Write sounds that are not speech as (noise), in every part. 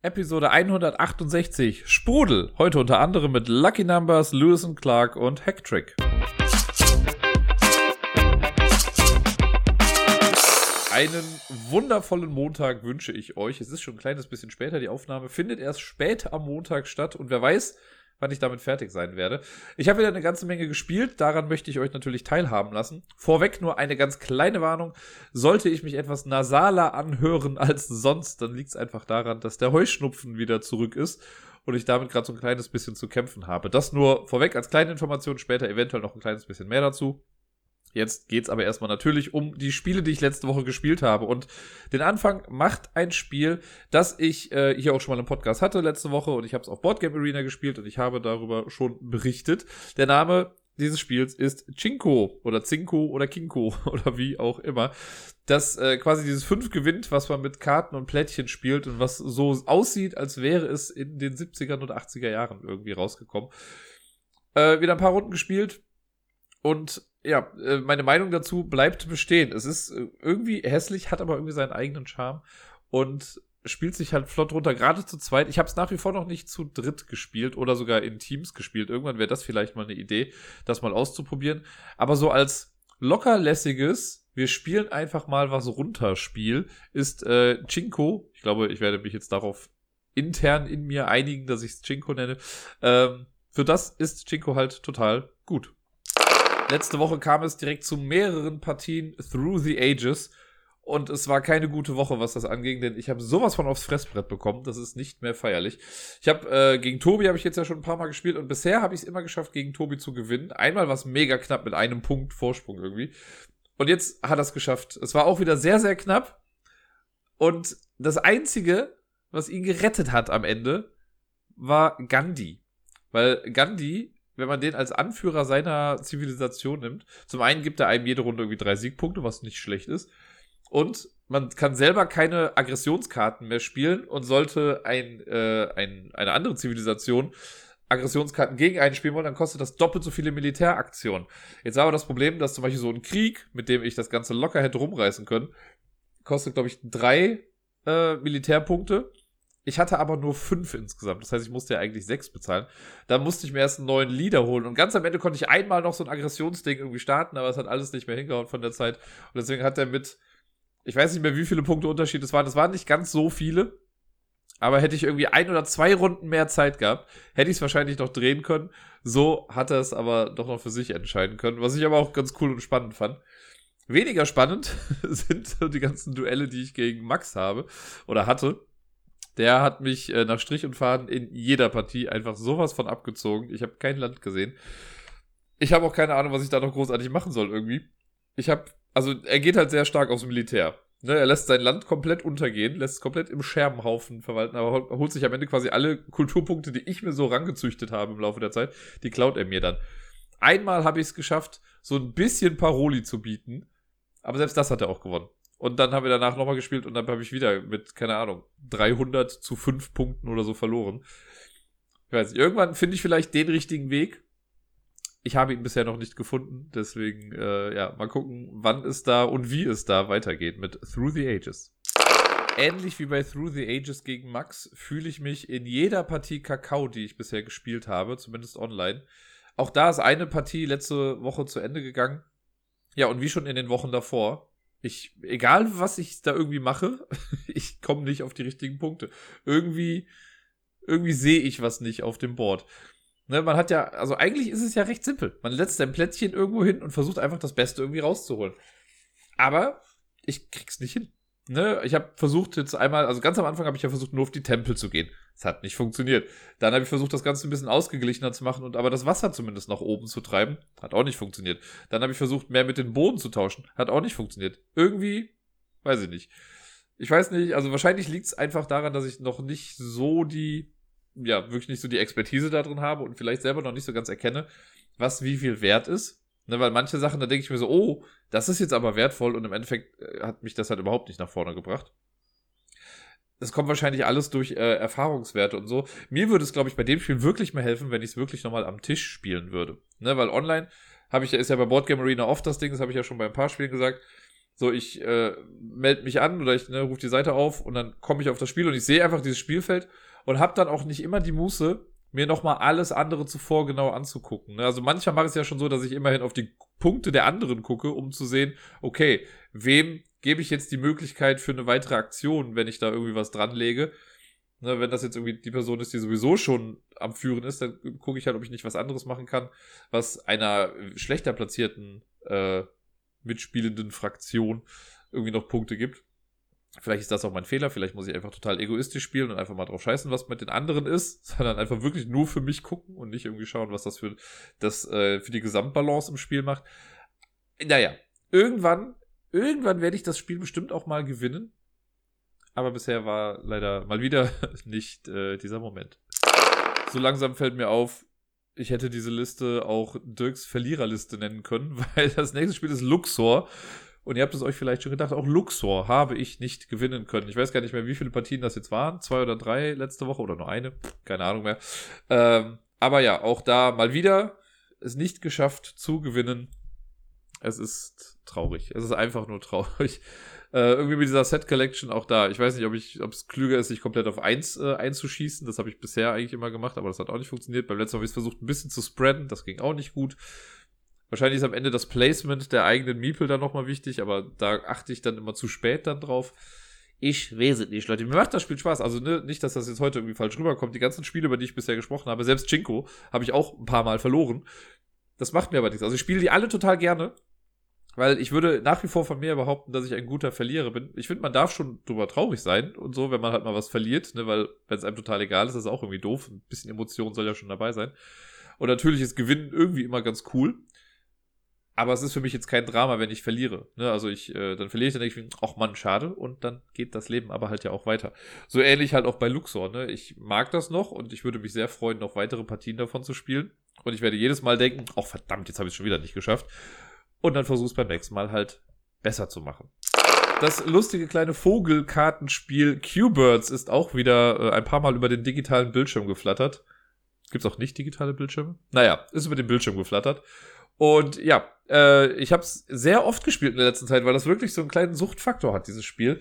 Episode 168 Sprudel. Heute unter anderem mit Lucky Numbers, Lewis and Clark und Hacktrick. Einen wundervollen Montag wünsche ich euch. Es ist schon ein kleines bisschen später. Die Aufnahme findet erst spät am Montag statt und wer weiß, wann ich damit fertig sein werde. Ich habe wieder eine ganze Menge gespielt, daran möchte ich euch natürlich teilhaben lassen. Vorweg nur eine ganz kleine Warnung. Sollte ich mich etwas nasaler anhören als sonst, dann liegt es einfach daran, dass der Heuschnupfen wieder zurück ist und ich damit gerade so ein kleines bisschen zu kämpfen habe. Das nur vorweg als kleine Information, später eventuell noch ein kleines bisschen mehr dazu. Jetzt geht's aber erstmal natürlich um die Spiele, die ich letzte Woche gespielt habe. Und den Anfang macht ein Spiel, das ich äh, hier auch schon mal im Podcast hatte letzte Woche und ich habe es auf Boardgame Arena gespielt und ich habe darüber schon berichtet. Der Name dieses Spiels ist Chinko oder Zinko oder Kinko (laughs) oder wie auch immer. Das äh, quasi dieses fünf gewinnt, was man mit Karten und Plättchen spielt und was so aussieht, als wäre es in den 70er und 80er Jahren irgendwie rausgekommen. Äh, wieder ein paar Runden gespielt und ja, äh, meine Meinung dazu bleibt bestehen. Es ist äh, irgendwie hässlich, hat aber irgendwie seinen eigenen Charme und spielt sich halt flott runter, gerade zu zweit. Ich habe es nach wie vor noch nicht zu dritt gespielt oder sogar in Teams gespielt. Irgendwann wäre das vielleicht mal eine Idee, das mal auszuprobieren. Aber so als lockerlässiges, wir spielen einfach mal was runter Spiel, ist äh, Chinko. Ich glaube, ich werde mich jetzt darauf intern in mir einigen, dass ich es Chinko nenne. Ähm, für das ist Chinko halt total gut. Letzte Woche kam es direkt zu mehreren Partien Through the Ages. Und es war keine gute Woche, was das anging, denn ich habe sowas von aufs Fressbrett bekommen. Das ist nicht mehr feierlich. Ich habe äh, gegen Tobi habe ich jetzt ja schon ein paar Mal gespielt und bisher habe ich es immer geschafft, gegen Tobi zu gewinnen. Einmal war es mega knapp mit einem Punkt Vorsprung irgendwie. Und jetzt hat er es geschafft. Es war auch wieder sehr, sehr knapp. Und das Einzige, was ihn gerettet hat am Ende, war Gandhi. Weil Gandhi wenn man den als Anführer seiner Zivilisation nimmt. Zum einen gibt er einem jede Runde irgendwie drei Siegpunkte, was nicht schlecht ist. Und man kann selber keine Aggressionskarten mehr spielen und sollte ein, äh, ein, eine andere Zivilisation Aggressionskarten gegen einen spielen wollen, dann kostet das doppelt so viele Militäraktionen. Jetzt aber das Problem, dass zum Beispiel so ein Krieg, mit dem ich das Ganze locker hätte rumreißen können, kostet, glaube ich, drei äh, Militärpunkte ich hatte aber nur fünf insgesamt. Das heißt, ich musste ja eigentlich sechs bezahlen. Dann musste ich mir erst einen neuen Leader holen. Und ganz am Ende konnte ich einmal noch so ein Aggressionsding irgendwie starten, aber es hat alles nicht mehr hingehauen von der Zeit. Und deswegen hat er mit, ich weiß nicht mehr, wie viele Punkte Unterschied es waren. Das waren nicht ganz so viele. Aber hätte ich irgendwie ein oder zwei Runden mehr Zeit gehabt, hätte ich es wahrscheinlich noch drehen können. So hat er es aber doch noch für sich entscheiden können, was ich aber auch ganz cool und spannend fand. Weniger spannend (laughs) sind die ganzen Duelle, die ich gegen Max habe oder hatte. Der hat mich äh, nach Strich und Faden in jeder Partie einfach sowas von abgezogen. Ich habe kein Land gesehen. Ich habe auch keine Ahnung, was ich da noch großartig machen soll irgendwie. Ich habe, also er geht halt sehr stark aufs Militär. Ne, er lässt sein Land komplett untergehen, lässt es komplett im Scherbenhaufen verwalten, aber holt sich am Ende quasi alle Kulturpunkte, die ich mir so rangezüchtet habe im Laufe der Zeit, die klaut er mir dann. Einmal habe ich es geschafft, so ein bisschen Paroli zu bieten, aber selbst das hat er auch gewonnen. Und dann haben wir danach nochmal gespielt und dann habe ich wieder mit, keine Ahnung, 300 zu 5 Punkten oder so verloren. Ich weiß nicht, irgendwann finde ich vielleicht den richtigen Weg. Ich habe ihn bisher noch nicht gefunden, deswegen, äh, ja, mal gucken, wann es da und wie es da weitergeht mit Through the Ages. Ähnlich wie bei Through the Ages gegen Max fühle ich mich in jeder Partie Kakao, die ich bisher gespielt habe, zumindest online. Auch da ist eine Partie letzte Woche zu Ende gegangen. Ja, und wie schon in den Wochen davor, ich, egal was ich da irgendwie mache, (laughs) ich komme nicht auf die richtigen Punkte. Irgendwie, irgendwie sehe ich was nicht auf dem Board. Ne, man hat ja, also eigentlich ist es ja recht simpel. Man setzt sein Plättchen irgendwo hin und versucht einfach das Beste irgendwie rauszuholen. Aber ich krieg's nicht hin. Ne, ich habe versucht jetzt einmal, also ganz am Anfang habe ich ja versucht, nur auf die Tempel zu gehen. Es hat nicht funktioniert. Dann habe ich versucht, das Ganze ein bisschen ausgeglichener zu machen und aber das Wasser zumindest nach oben zu treiben. Hat auch nicht funktioniert. Dann habe ich versucht, mehr mit den Boden zu tauschen. Hat auch nicht funktioniert. Irgendwie, weiß ich nicht. Ich weiß nicht, also wahrscheinlich liegt es einfach daran, dass ich noch nicht so die, ja, wirklich nicht so die Expertise da drin habe und vielleicht selber noch nicht so ganz erkenne, was wie viel wert ist. Ne, weil manche Sachen, da denke ich mir so, oh, das ist jetzt aber wertvoll und im Endeffekt äh, hat mich das halt überhaupt nicht nach vorne gebracht das kommt wahrscheinlich alles durch äh, Erfahrungswerte und so. Mir würde es, glaube ich, bei dem Spiel wirklich mehr helfen, wenn ich es wirklich nochmal am Tisch spielen würde. Ne, weil online habe ich ist ja bei Boardgame Arena oft das Ding, das habe ich ja schon bei ein paar Spielen gesagt. So, ich äh, melde mich an oder ich ne, rufe die Seite auf und dann komme ich auf das Spiel und ich sehe einfach dieses Spielfeld und habe dann auch nicht immer die Muße, mir nochmal alles andere zuvor genau anzugucken. Ne? Also manchmal mache ich es ja schon so, dass ich immerhin auf die Punkte der anderen gucke, um zu sehen, okay, wem gebe ich jetzt die Möglichkeit für eine weitere Aktion, wenn ich da irgendwie was dranlege. Ne, wenn das jetzt irgendwie die Person ist, die sowieso schon am Führen ist, dann gucke ich halt, ob ich nicht was anderes machen kann, was einer schlechter platzierten äh, mitspielenden Fraktion irgendwie noch Punkte gibt. Vielleicht ist das auch mein Fehler, vielleicht muss ich einfach total egoistisch spielen und einfach mal drauf scheißen, was mit den anderen ist, (laughs) sondern einfach wirklich nur für mich gucken und nicht irgendwie schauen, was das für, das, äh, für die Gesamtbalance im Spiel macht. Naja, irgendwann, irgendwann werde ich das Spiel bestimmt auch mal gewinnen. Aber bisher war leider mal wieder (laughs) nicht äh, dieser Moment. So langsam fällt mir auf, ich hätte diese Liste auch Dirks Verliererliste nennen können, (laughs) weil das nächste Spiel ist Luxor. Und ihr habt es euch vielleicht schon gedacht, auch Luxor habe ich nicht gewinnen können. Ich weiß gar nicht mehr, wie viele Partien das jetzt waren. Zwei oder drei letzte Woche oder nur eine. Keine Ahnung mehr. Ähm, aber ja, auch da mal wieder es nicht geschafft zu gewinnen. Es ist traurig. Es ist einfach nur traurig. (laughs) Äh, irgendwie mit dieser Set Collection auch da. Ich weiß nicht, ob ich, ob es klüger ist, sich komplett auf eins äh, einzuschießen. Das habe ich bisher eigentlich immer gemacht, aber das hat auch nicht funktioniert. Beim letzten Mal habe ich es versucht, ein bisschen zu spreaden. Das ging auch nicht gut. Wahrscheinlich ist am Ende das Placement der eigenen Meeple dann nochmal wichtig, aber da achte ich dann immer zu spät dann drauf. Ich nicht, Leute. Mir macht das Spiel Spaß. Also ne, nicht, dass das jetzt heute irgendwie falsch rüberkommt. Die ganzen Spiele, über die ich bisher gesprochen habe, selbst Chinko, habe ich auch ein paar Mal verloren. Das macht mir aber nichts. Also ich spiele die alle total gerne. Weil ich würde nach wie vor von mir behaupten, dass ich ein guter Verlierer bin. Ich finde, man darf schon drüber traurig sein und so, wenn man halt mal was verliert, ne? weil wenn es einem total egal ist, ist es auch irgendwie doof. Ein bisschen Emotion soll ja schon dabei sein. Und natürlich ist Gewinnen irgendwie immer ganz cool. Aber es ist für mich jetzt kein Drama, wenn ich verliere. Ne? Also ich, äh, dann verliere ich, dann denke ich, ach Mann, schade. Und dann geht das Leben aber halt ja auch weiter. So ähnlich halt auch bei Luxor. Ne? Ich mag das noch und ich würde mich sehr freuen, noch weitere Partien davon zu spielen. Und ich werde jedes Mal denken, ach verdammt, jetzt habe ich es schon wieder nicht geschafft. Und dann versuche es beim nächsten Mal halt besser zu machen. Das lustige kleine Vogelkartenspiel Q-Birds ist auch wieder äh, ein paar Mal über den digitalen Bildschirm geflattert. Gibt es auch nicht digitale Bildschirme? Naja, ist über den Bildschirm geflattert. Und ja, äh, ich habe es sehr oft gespielt in der letzten Zeit, weil das wirklich so einen kleinen Suchtfaktor hat, dieses Spiel.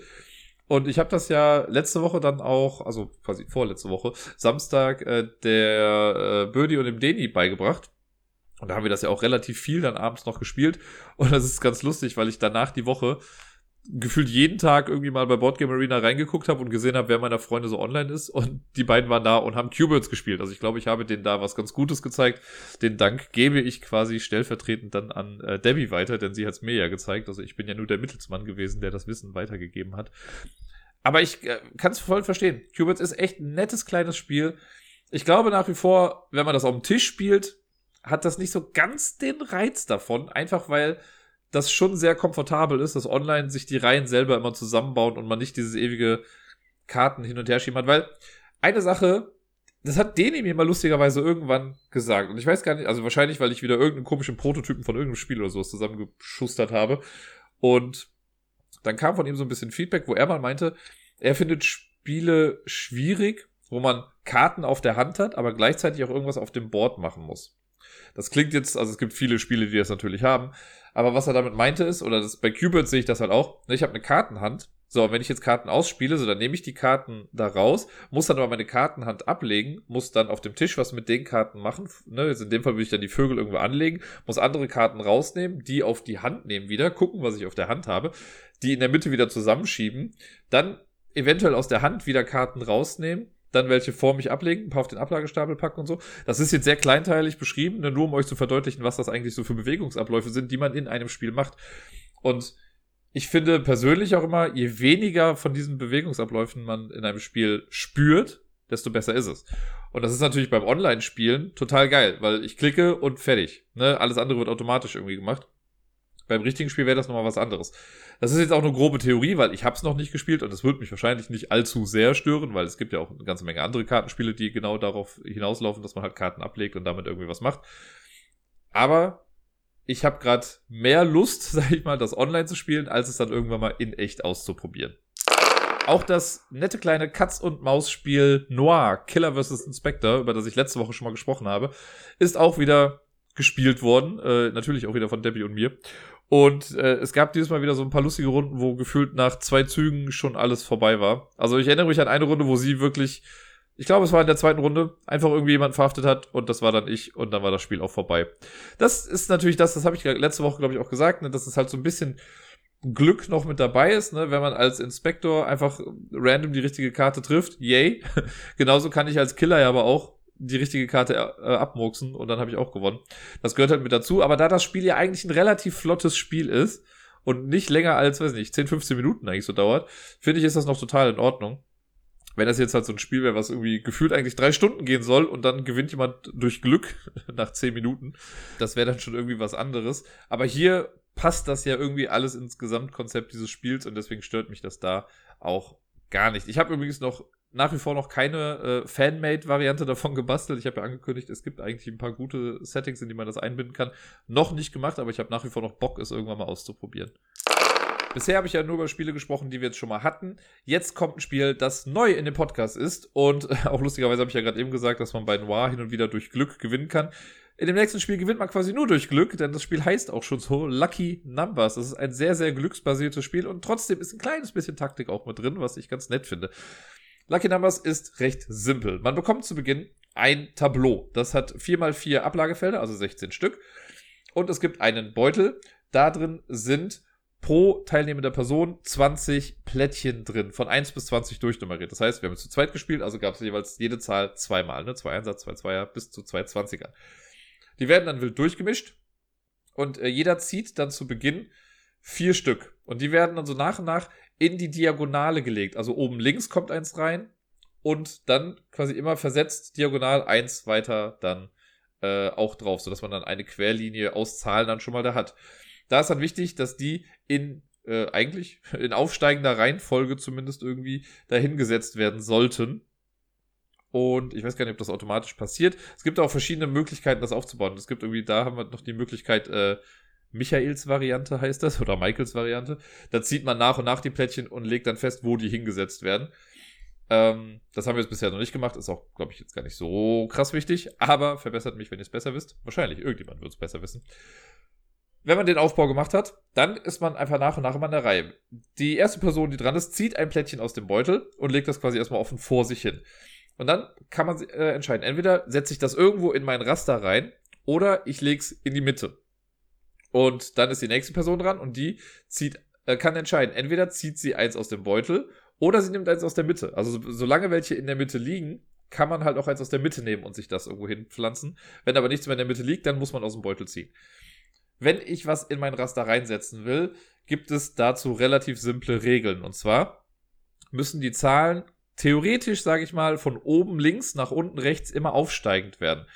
Und ich habe das ja letzte Woche dann auch, also quasi vorletzte Woche, Samstag äh, der äh, Birdie und dem Deni beigebracht. Und da haben wir das ja auch relativ viel dann abends noch gespielt. Und das ist ganz lustig, weil ich danach die Woche gefühlt jeden Tag irgendwie mal bei Boardgame Arena reingeguckt habe und gesehen habe, wer meiner Freunde so online ist. Und die beiden waren da und haben Q-Birds gespielt. Also ich glaube, ich habe denen da was ganz Gutes gezeigt. Den Dank gebe ich quasi stellvertretend dann an äh, Debbie weiter, denn sie hat es mir ja gezeigt. Also ich bin ja nur der Mittelsmann gewesen, der das Wissen weitergegeben hat. Aber ich äh, kann es voll verstehen. Q-Birds ist echt ein nettes kleines Spiel. Ich glaube nach wie vor, wenn man das auf dem Tisch spielt, hat das nicht so ganz den Reiz davon. Einfach weil das schon sehr komfortabel ist, dass online sich die Reihen selber immer zusammenbauen und man nicht dieses ewige Karten hin und her schieben hat. Weil eine Sache, das hat Deni mir mal lustigerweise irgendwann gesagt. Und ich weiß gar nicht, also wahrscheinlich, weil ich wieder irgendeinen komischen Prototypen von irgendeinem Spiel oder sowas zusammengeschustert habe. Und dann kam von ihm so ein bisschen Feedback, wo er mal meinte, er findet Spiele schwierig, wo man Karten auf der Hand hat, aber gleichzeitig auch irgendwas auf dem Board machen muss. Das klingt jetzt, also es gibt viele Spiele, die das natürlich haben, aber was er damit meinte ist, oder das, bei Qbert sehe ich das halt auch, ne, ich habe eine Kartenhand, so, wenn ich jetzt Karten ausspiele, so dann nehme ich die Karten da raus, muss dann aber meine Kartenhand ablegen, muss dann auf dem Tisch was mit den Karten machen. Ne, jetzt in dem Fall würde ich dann die Vögel irgendwo anlegen, muss andere Karten rausnehmen, die auf die Hand nehmen wieder, gucken, was ich auf der Hand habe, die in der Mitte wieder zusammenschieben, dann eventuell aus der Hand wieder Karten rausnehmen, dann welche vor mich ablegen, ein paar auf den Ablagestapel packen und so. Das ist jetzt sehr kleinteilig beschrieben, ne, nur um euch zu verdeutlichen, was das eigentlich so für Bewegungsabläufe sind, die man in einem Spiel macht. Und ich finde persönlich auch immer, je weniger von diesen Bewegungsabläufen man in einem Spiel spürt, desto besser ist es. Und das ist natürlich beim Online-Spielen total geil, weil ich klicke und fertig. Ne? Alles andere wird automatisch irgendwie gemacht. Beim richtigen Spiel wäre das nochmal was anderes. Das ist jetzt auch eine grobe Theorie, weil ich habe es noch nicht gespielt und es wird mich wahrscheinlich nicht allzu sehr stören, weil es gibt ja auch eine ganze Menge andere Kartenspiele, die genau darauf hinauslaufen, dass man halt Karten ablegt und damit irgendwie was macht. Aber ich habe gerade mehr Lust, (laughs) sag ich mal, das online zu spielen, als es dann irgendwann mal in echt auszuprobieren. Auch das nette kleine Katz- und Maus-Spiel Noir, Killer vs. Inspector, über das ich letzte Woche schon mal gesprochen habe, ist auch wieder gespielt worden. Äh, natürlich auch wieder von Debbie und mir. Und äh, es gab dieses Mal wieder so ein paar lustige Runden, wo gefühlt nach zwei Zügen schon alles vorbei war. Also ich erinnere mich an eine Runde, wo sie wirklich, ich glaube, es war in der zweiten Runde, einfach irgendwie jemand verhaftet hat und das war dann ich und dann war das Spiel auch vorbei. Das ist natürlich das, das habe ich letzte Woche, glaube ich, auch gesagt, ne, dass es halt so ein bisschen Glück noch mit dabei ist, ne, wenn man als Inspektor einfach random die richtige Karte trifft, yay. (laughs) Genauso kann ich als Killer ja aber auch die richtige Karte äh, abmurksen und dann habe ich auch gewonnen. Das gehört halt mit dazu. Aber da das Spiel ja eigentlich ein relativ flottes Spiel ist und nicht länger als, weiß nicht, 10, 15 Minuten eigentlich so dauert, finde ich, ist das noch total in Ordnung. Wenn das jetzt halt so ein Spiel wäre, was irgendwie gefühlt eigentlich drei Stunden gehen soll und dann gewinnt jemand durch Glück (laughs) nach 10 Minuten, das wäre dann schon irgendwie was anderes. Aber hier passt das ja irgendwie alles ins Gesamtkonzept dieses Spiels und deswegen stört mich das da auch gar nicht. Ich habe übrigens noch nach wie vor noch keine äh, Fanmade-Variante davon gebastelt. Ich habe ja angekündigt, es gibt eigentlich ein paar gute Settings, in die man das einbinden kann. Noch nicht gemacht, aber ich habe nach wie vor noch Bock, es irgendwann mal auszuprobieren. Bisher habe ich ja nur über Spiele gesprochen, die wir jetzt schon mal hatten. Jetzt kommt ein Spiel, das neu in dem Podcast ist. Und (laughs) auch lustigerweise habe ich ja gerade eben gesagt, dass man bei Noir hin und wieder durch Glück gewinnen kann. In dem nächsten Spiel gewinnt man quasi nur durch Glück, denn das Spiel heißt auch schon so Lucky Numbers. Das ist ein sehr, sehr glücksbasiertes Spiel und trotzdem ist ein kleines bisschen Taktik auch mit drin, was ich ganz nett finde. Lucky Numbers ist recht simpel. Man bekommt zu Beginn ein Tableau. Das hat 4x4 Ablagefelder, also 16 Stück. Und es gibt einen Beutel. Da drin sind pro teilnehmender Person 20 Plättchen drin, von 1 bis 20 durchnummeriert. Das heißt, wir haben zu zweit gespielt, also gab es jeweils jede Zahl zweimal, ne? Zwei Einsatz, zwei Zweier bis zu zwei Zwanziger. Die werden dann wild durchgemischt und äh, jeder zieht dann zu Beginn vier Stück. Und die werden dann so nach und nach in die Diagonale gelegt. Also oben links kommt eins rein und dann quasi immer versetzt diagonal eins weiter dann äh, auch drauf, sodass man dann eine Querlinie aus Zahlen dann schon mal da hat. Da ist dann wichtig, dass die in äh, eigentlich (laughs) in aufsteigender Reihenfolge zumindest irgendwie dahingesetzt werden sollten. Und ich weiß gar nicht, ob das automatisch passiert. Es gibt auch verschiedene Möglichkeiten, das aufzubauen. Es gibt irgendwie, da haben wir noch die Möglichkeit, äh, Michaels Variante heißt das, oder Michaels Variante. Da zieht man nach und nach die Plättchen und legt dann fest, wo die hingesetzt werden. Ähm, das haben wir jetzt bisher noch nicht gemacht. Ist auch, glaube ich, jetzt gar nicht so krass wichtig. Aber verbessert mich, wenn ihr es besser wisst. Wahrscheinlich, irgendjemand wird es besser wissen. Wenn man den Aufbau gemacht hat, dann ist man einfach nach und nach immer in der Reihe. Die erste Person, die dran ist, zieht ein Plättchen aus dem Beutel und legt das quasi erstmal offen vor sich hin. Und dann kann man äh, entscheiden. Entweder setze ich das irgendwo in mein Raster rein oder ich lege es in die Mitte. Und dann ist die nächste Person dran und die zieht, äh, kann entscheiden. Entweder zieht sie eins aus dem Beutel oder sie nimmt eins aus der Mitte. Also so, solange welche in der Mitte liegen, kann man halt auch eins aus der Mitte nehmen und sich das irgendwo hinpflanzen. Wenn aber nichts mehr in der Mitte liegt, dann muss man aus dem Beutel ziehen. Wenn ich was in mein Raster reinsetzen will, gibt es dazu relativ simple Regeln. Und zwar müssen die Zahlen theoretisch, sage ich mal, von oben links nach unten rechts immer aufsteigend werden.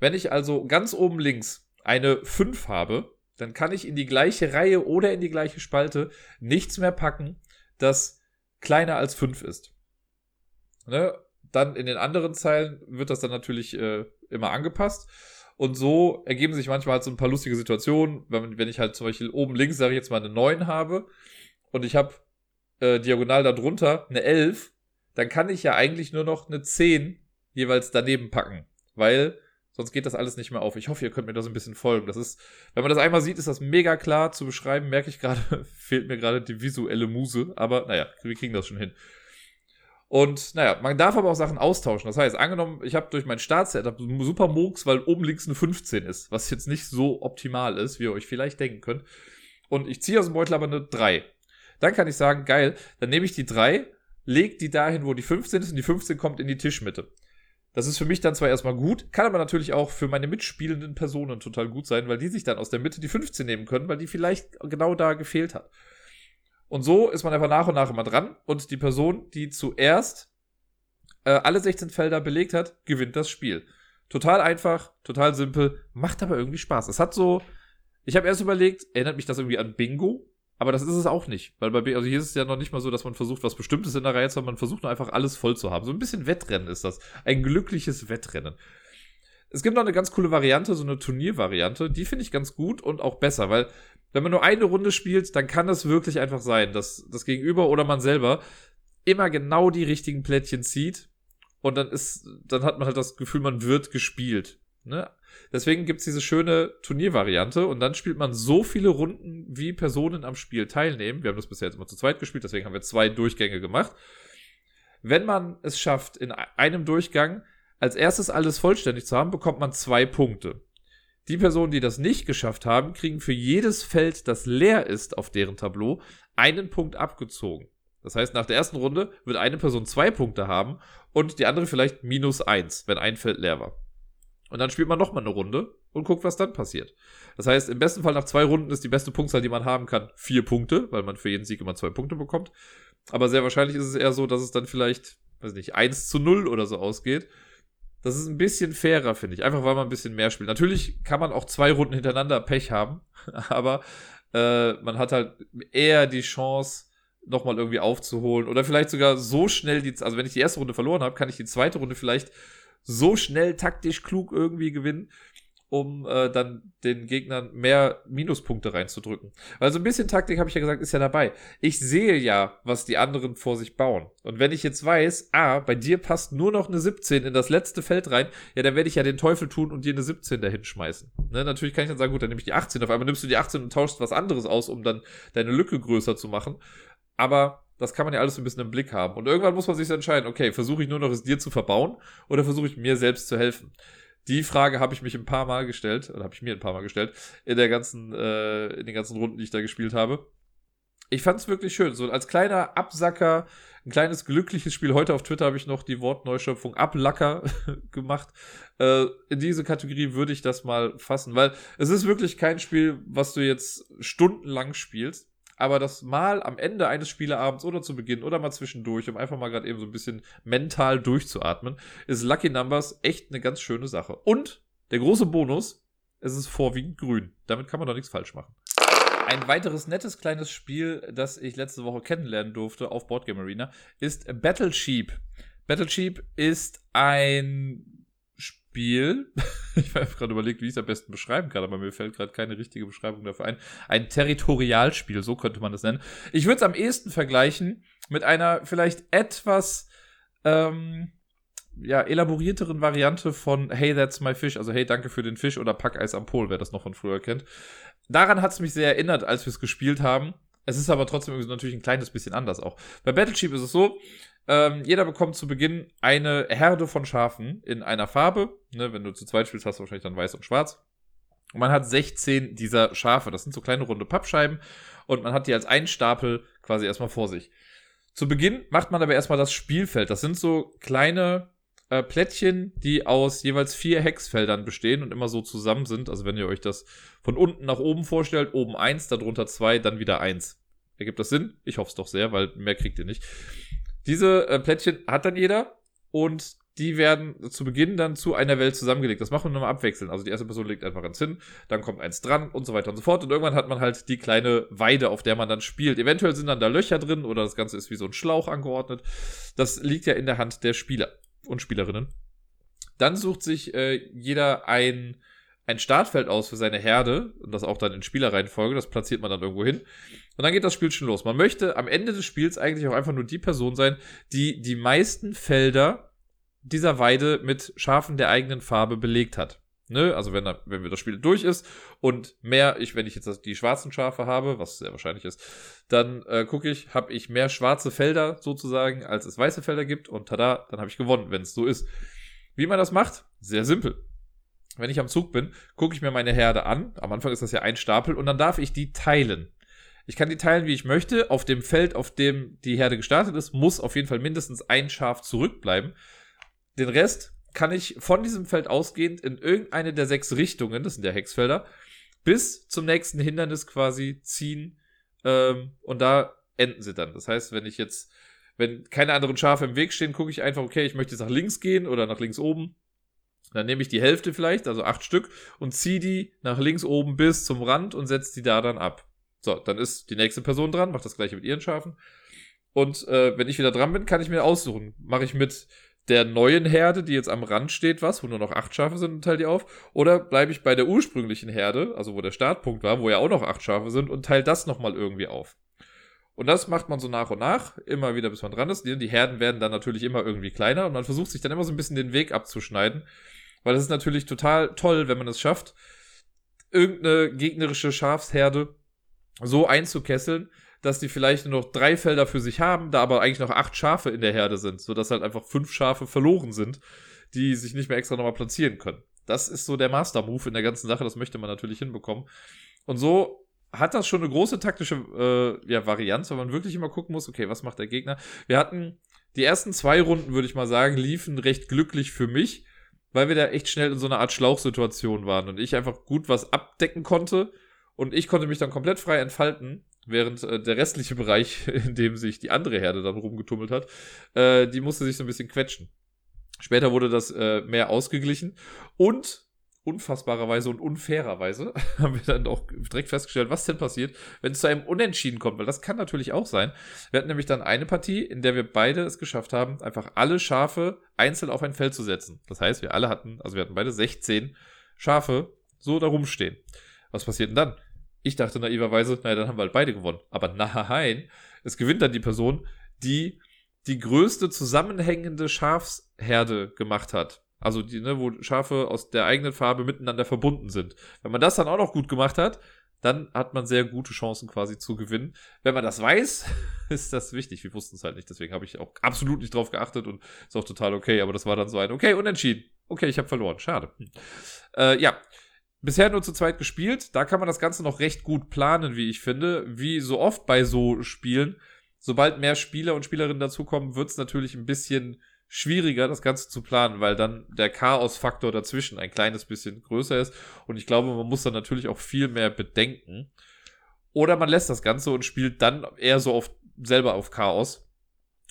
Wenn ich also ganz oben links eine 5 habe, dann kann ich in die gleiche Reihe oder in die gleiche Spalte nichts mehr packen, das kleiner als 5 ist. Ne? Dann in den anderen Zeilen wird das dann natürlich äh, immer angepasst. Und so ergeben sich manchmal halt so ein paar lustige Situationen, wenn, wenn ich halt zum Beispiel oben links, sage ich jetzt mal, eine 9 habe und ich habe äh, diagonal darunter eine 11, dann kann ich ja eigentlich nur noch eine 10 jeweils daneben packen. Weil Sonst geht das alles nicht mehr auf. Ich hoffe, ihr könnt mir da so ein bisschen folgen. Das ist, wenn man das einmal sieht, ist das mega klar zu beschreiben. Merke ich gerade, (laughs) fehlt mir gerade die visuelle Muse. Aber naja, wir kriegen das schon hin. Und naja, man darf aber auch Sachen austauschen. Das heißt, angenommen, ich habe durch mein Startsetup super Murks, weil oben links eine 15 ist, was jetzt nicht so optimal ist, wie ihr euch vielleicht denken könnt. Und ich ziehe aus dem Beutel aber eine 3. Dann kann ich sagen, geil, dann nehme ich die 3, leg die dahin, wo die 15 ist und die 15 kommt in die Tischmitte. Das ist für mich dann zwar erstmal gut, kann aber natürlich auch für meine mitspielenden Personen total gut sein, weil die sich dann aus der Mitte die 15 nehmen können, weil die vielleicht genau da gefehlt hat. Und so ist man einfach nach und nach immer dran und die Person, die zuerst äh, alle 16 Felder belegt hat, gewinnt das Spiel. Total einfach, total simpel, macht aber irgendwie Spaß. Es hat so, ich habe erst überlegt, erinnert mich das irgendwie an Bingo? Aber das ist es auch nicht. Weil bei, also hier ist es ja noch nicht mal so, dass man versucht, was Bestimmtes in der Reihe zu haben, man versucht nur einfach alles voll zu haben. So ein bisschen Wettrennen ist das. Ein glückliches Wettrennen. Es gibt noch eine ganz coole Variante, so eine Turniervariante. Die finde ich ganz gut und auch besser, weil wenn man nur eine Runde spielt, dann kann es wirklich einfach sein, dass das Gegenüber oder man selber immer genau die richtigen Plättchen zieht und dann ist, dann hat man halt das Gefühl, man wird gespielt. Ne? Deswegen gibt's diese schöne Turniervariante und dann spielt man so viele Runden, wie Personen am Spiel teilnehmen. Wir haben das bisher jetzt immer zu zweit gespielt, deswegen haben wir zwei Durchgänge gemacht. Wenn man es schafft, in einem Durchgang als erstes alles vollständig zu haben, bekommt man zwei Punkte. Die Personen, die das nicht geschafft haben, kriegen für jedes Feld, das leer ist auf deren Tableau, einen Punkt abgezogen. Das heißt, nach der ersten Runde wird eine Person zwei Punkte haben und die andere vielleicht minus eins, wenn ein Feld leer war. Und dann spielt man nochmal eine Runde und guckt, was dann passiert. Das heißt, im besten Fall nach zwei Runden ist die beste Punktzahl, die man haben kann, vier Punkte, weil man für jeden Sieg immer zwei Punkte bekommt. Aber sehr wahrscheinlich ist es eher so, dass es dann vielleicht, weiß nicht, eins zu null oder so ausgeht. Das ist ein bisschen fairer, finde ich. Einfach weil man ein bisschen mehr spielt. Natürlich kann man auch zwei Runden hintereinander Pech haben, (laughs) aber äh, man hat halt eher die Chance, nochmal irgendwie aufzuholen. Oder vielleicht sogar so schnell die, also wenn ich die erste Runde verloren habe, kann ich die zweite Runde vielleicht so schnell taktisch klug irgendwie gewinnen, um äh, dann den Gegnern mehr Minuspunkte reinzudrücken. Weil so ein bisschen Taktik, habe ich ja gesagt, ist ja dabei. Ich sehe ja, was die anderen vor sich bauen. Und wenn ich jetzt weiß, ah, bei dir passt nur noch eine 17 in das letzte Feld rein, ja, dann werde ich ja den Teufel tun und dir eine 17 dahin schmeißen. Ne, natürlich kann ich dann sagen, gut, dann nehme ich die 18. Auf einmal nimmst du die 18 und tauschst was anderes aus, um dann deine Lücke größer zu machen. Aber das kann man ja alles so ein bisschen im Blick haben. Und irgendwann muss man sich entscheiden, okay, versuche ich nur noch es dir zu verbauen oder versuche ich mir selbst zu helfen? Die Frage habe ich mich ein paar Mal gestellt, oder habe ich mir ein paar Mal gestellt, in der ganzen, äh, in den ganzen Runden, die ich da gespielt habe. Ich fand es wirklich schön. So als kleiner Absacker, ein kleines glückliches Spiel. Heute auf Twitter habe ich noch die Wortneuschöpfung Ablacker (laughs) gemacht. Äh, in diese Kategorie würde ich das mal fassen, weil es ist wirklich kein Spiel, was du jetzt stundenlang spielst aber das mal am Ende eines Spieleabends oder zu Beginn oder mal zwischendurch, um einfach mal gerade eben so ein bisschen mental durchzuatmen, ist Lucky Numbers echt eine ganz schöne Sache. Und der große Bonus, es ist vorwiegend grün. Damit kann man doch nichts falsch machen. Ein weiteres nettes kleines Spiel, das ich letzte Woche kennenlernen durfte auf Boardgame Arena, ist Battle Sheep. Battle Sheep ist ein Spiel. (laughs) Ich habe gerade überlegt, wie ich es am besten beschreiben kann, aber mir fällt gerade keine richtige Beschreibung dafür ein. Ein Territorialspiel, so könnte man das nennen. Ich würde es am ehesten vergleichen mit einer vielleicht etwas ähm, ja, elaborierteren Variante von Hey, that's my fish, also Hey, danke für den Fisch oder Pack Eis am Pol, wer das noch von früher kennt. Daran hat es mich sehr erinnert, als wir es gespielt haben. Es ist aber trotzdem natürlich ein kleines bisschen anders auch. Bei Battleship ist es so, ähm, jeder bekommt zu Beginn eine Herde von Schafen in einer Farbe. Ne, wenn du zu zweit spielst, hast du wahrscheinlich dann weiß und schwarz. Und man hat 16 dieser Schafe. Das sind so kleine runde Pappscheiben. Und man hat die als einen Stapel quasi erstmal vor sich. Zu Beginn macht man aber erstmal das Spielfeld. Das sind so kleine äh, Plättchen, die aus jeweils vier Hexfeldern bestehen und immer so zusammen sind. Also wenn ihr euch das von unten nach oben vorstellt, oben eins, darunter zwei, dann wieder eins. Ergibt das Sinn? Ich hoffe es doch sehr, weil mehr kriegt ihr nicht. Diese äh, Plättchen hat dann jeder und die werden zu Beginn dann zu einer Welt zusammengelegt. Das machen wir nochmal abwechselnd. Also die erste Person legt einfach eins hin, dann kommt eins dran und so weiter und so fort. Und irgendwann hat man halt die kleine Weide, auf der man dann spielt. Eventuell sind dann da Löcher drin oder das Ganze ist wie so ein Schlauch angeordnet. Das liegt ja in der Hand der Spieler und Spielerinnen. Dann sucht sich äh, jeder ein, ein Startfeld aus für seine Herde und das auch dann in Spielerreihenfolge. Das platziert man dann irgendwo hin. Und dann geht das Spiel schon los. Man möchte am Ende des Spiels eigentlich auch einfach nur die Person sein, die die meisten Felder dieser Weide mit Schafen der eigenen Farbe belegt hat. Ne? Also wenn, wenn wir das Spiel durch ist und mehr, ich, wenn ich jetzt die schwarzen Schafe habe, was sehr wahrscheinlich ist, dann äh, gucke ich, habe ich mehr schwarze Felder sozusagen, als es weiße Felder gibt und tada, dann habe ich gewonnen, wenn es so ist. Wie man das macht? Sehr simpel. Wenn ich am Zug bin, gucke ich mir meine Herde an. Am Anfang ist das ja ein Stapel und dann darf ich die teilen. Ich kann die teilen, wie ich möchte. Auf dem Feld, auf dem die Herde gestartet ist, muss auf jeden Fall mindestens ein Schaf zurückbleiben. Den Rest kann ich von diesem Feld ausgehend in irgendeine der sechs Richtungen, das sind ja Hexfelder, bis zum nächsten Hindernis quasi ziehen. Ähm, und da enden sie dann. Das heißt, wenn ich jetzt, wenn keine anderen Schafe im Weg stehen, gucke ich einfach, okay, ich möchte jetzt nach links gehen oder nach links oben. Dann nehme ich die Hälfte vielleicht, also acht Stück, und ziehe die nach links oben bis zum Rand und setze die da dann ab. So, dann ist die nächste Person dran, macht das gleiche mit ihren Schafen. Und äh, wenn ich wieder dran bin, kann ich mir aussuchen. Mache ich mit der neuen Herde, die jetzt am Rand steht, was, wo nur noch acht Schafe sind und teile die auf? Oder bleibe ich bei der ursprünglichen Herde, also wo der Startpunkt war, wo ja auch noch acht Schafe sind und teile das nochmal irgendwie auf? Und das macht man so nach und nach, immer wieder, bis man dran ist. Die Herden werden dann natürlich immer irgendwie kleiner und man versucht sich dann immer so ein bisschen den Weg abzuschneiden Weil es ist natürlich total toll, wenn man es schafft, irgendeine gegnerische Schafsherde so einzukesseln, dass die vielleicht nur noch drei Felder für sich haben, da aber eigentlich noch acht Schafe in der Herde sind, sodass halt einfach fünf Schafe verloren sind, die sich nicht mehr extra nochmal platzieren können. Das ist so der Master-Move in der ganzen Sache, das möchte man natürlich hinbekommen. Und so hat das schon eine große taktische äh, ja, Varianz, weil man wirklich immer gucken muss, okay, was macht der Gegner? Wir hatten die ersten zwei Runden, würde ich mal sagen, liefen recht glücklich für mich, weil wir da echt schnell in so einer Art Schlauchsituation waren und ich einfach gut was abdecken konnte und ich konnte mich dann komplett frei entfalten, während äh, der restliche (laughs) Bereich, in dem sich die andere Herde dann rumgetummelt hat, äh, die musste sich so ein bisschen quetschen. Später wurde das äh, mehr ausgeglichen und unfassbarerweise und unfairerweise (laughs) haben wir dann auch direkt festgestellt, was denn passiert, wenn es zu einem Unentschieden kommt, weil das kann natürlich auch sein. Wir hatten nämlich dann eine Partie, in der wir beide es geschafft haben, einfach alle Schafe einzeln auf ein Feld zu setzen. Das heißt, wir alle hatten, also wir hatten beide 16 Schafe so da rumstehen. Was passiert denn dann? Ich dachte naiverweise, naja, dann haben wir halt beide gewonnen. Aber nein, es gewinnt dann die Person, die die größte zusammenhängende Schafsherde gemacht hat. Also die, ne, wo Schafe aus der eigenen Farbe miteinander verbunden sind. Wenn man das dann auch noch gut gemacht hat, dann hat man sehr gute Chancen quasi zu gewinnen. Wenn man das weiß, (laughs) ist das wichtig. Wir wussten es halt nicht, deswegen habe ich auch absolut nicht drauf geachtet und ist auch total okay. Aber das war dann so ein, okay, unentschieden. Okay, ich habe verloren. Schade. Hm. Äh, ja, bisher nur zu zweit gespielt. Da kann man das Ganze noch recht gut planen, wie ich finde. Wie so oft bei so Spielen. Sobald mehr Spieler und Spielerinnen dazukommen, wird es natürlich ein bisschen schwieriger, das Ganze zu planen, weil dann der Chaos-Faktor dazwischen ein kleines bisschen größer ist. Und ich glaube, man muss dann natürlich auch viel mehr bedenken. Oder man lässt das Ganze und spielt dann eher so auf, selber auf Chaos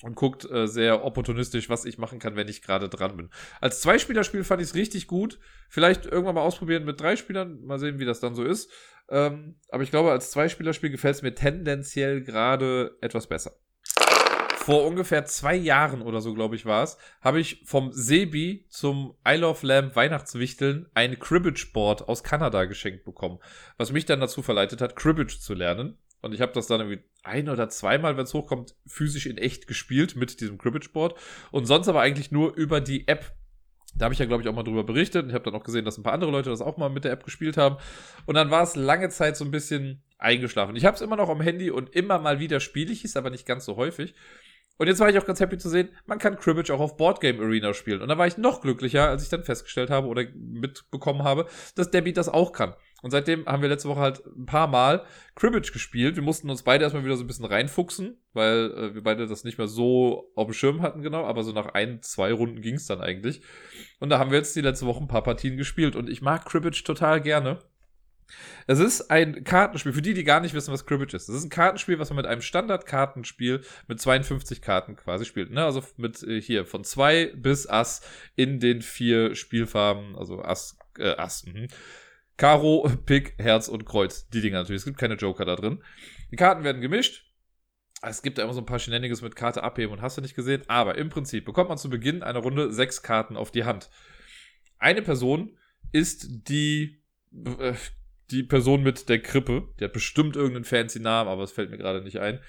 und guckt äh, sehr opportunistisch, was ich machen kann, wenn ich gerade dran bin. Als Zweispielerspiel fand ich es richtig gut. Vielleicht irgendwann mal ausprobieren mit drei Spielern, mal sehen, wie das dann so ist. Ähm, aber ich glaube, als Zweispielerspiel gefällt es mir tendenziell gerade etwas besser vor ungefähr zwei Jahren oder so, glaube ich, war es, habe ich vom Sebi zum I Love Lamb Weihnachtswichteln ein Cribbage-Board aus Kanada geschenkt bekommen. Was mich dann dazu verleitet hat, Cribbage zu lernen. Und ich habe das dann irgendwie ein oder zweimal, wenn es hochkommt, physisch in echt gespielt mit diesem Cribbage-Board. Und sonst aber eigentlich nur über die App. Da habe ich ja, glaube ich, auch mal drüber berichtet. Ich habe dann auch gesehen, dass ein paar andere Leute das auch mal mit der App gespielt haben. Und dann war es lange Zeit so ein bisschen eingeschlafen. Ich habe es immer noch am Handy und immer mal wieder spiele ich es, aber nicht ganz so häufig. Und jetzt war ich auch ganz happy zu sehen, man kann Cribbage auch auf Boardgame Arena spielen. Und da war ich noch glücklicher, als ich dann festgestellt habe oder mitbekommen habe, dass Debbie das auch kann. Und seitdem haben wir letzte Woche halt ein paar Mal Cribbage gespielt. Wir mussten uns beide erstmal wieder so ein bisschen reinfuchsen, weil äh, wir beide das nicht mehr so auf dem Schirm hatten, genau. Aber so nach ein, zwei Runden ging es dann eigentlich. Und da haben wir jetzt die letzte Woche ein paar Partien gespielt. Und ich mag Cribbage total gerne. Es ist ein Kartenspiel, für die, die gar nicht wissen, was Cribbage ist. Es ist ein Kartenspiel, was man mit einem Standard-Kartenspiel mit 52 Karten quasi spielt. Ne? Also mit äh, hier von 2 bis Ass in den vier Spielfarben, also Ass, äh, Ass, mh. Karo, Pik, Herz und Kreuz. Die Dinger natürlich. Es gibt keine Joker da drin. Die Karten werden gemischt. Es gibt immer so ein paar Shenanigans mit Karte abheben und hast du nicht gesehen. Aber im Prinzip bekommt man zu Beginn einer Runde sechs Karten auf die Hand. Eine Person ist die äh, die Person mit der Krippe. Die hat bestimmt irgendeinen fancy Namen, aber es fällt mir gerade nicht ein.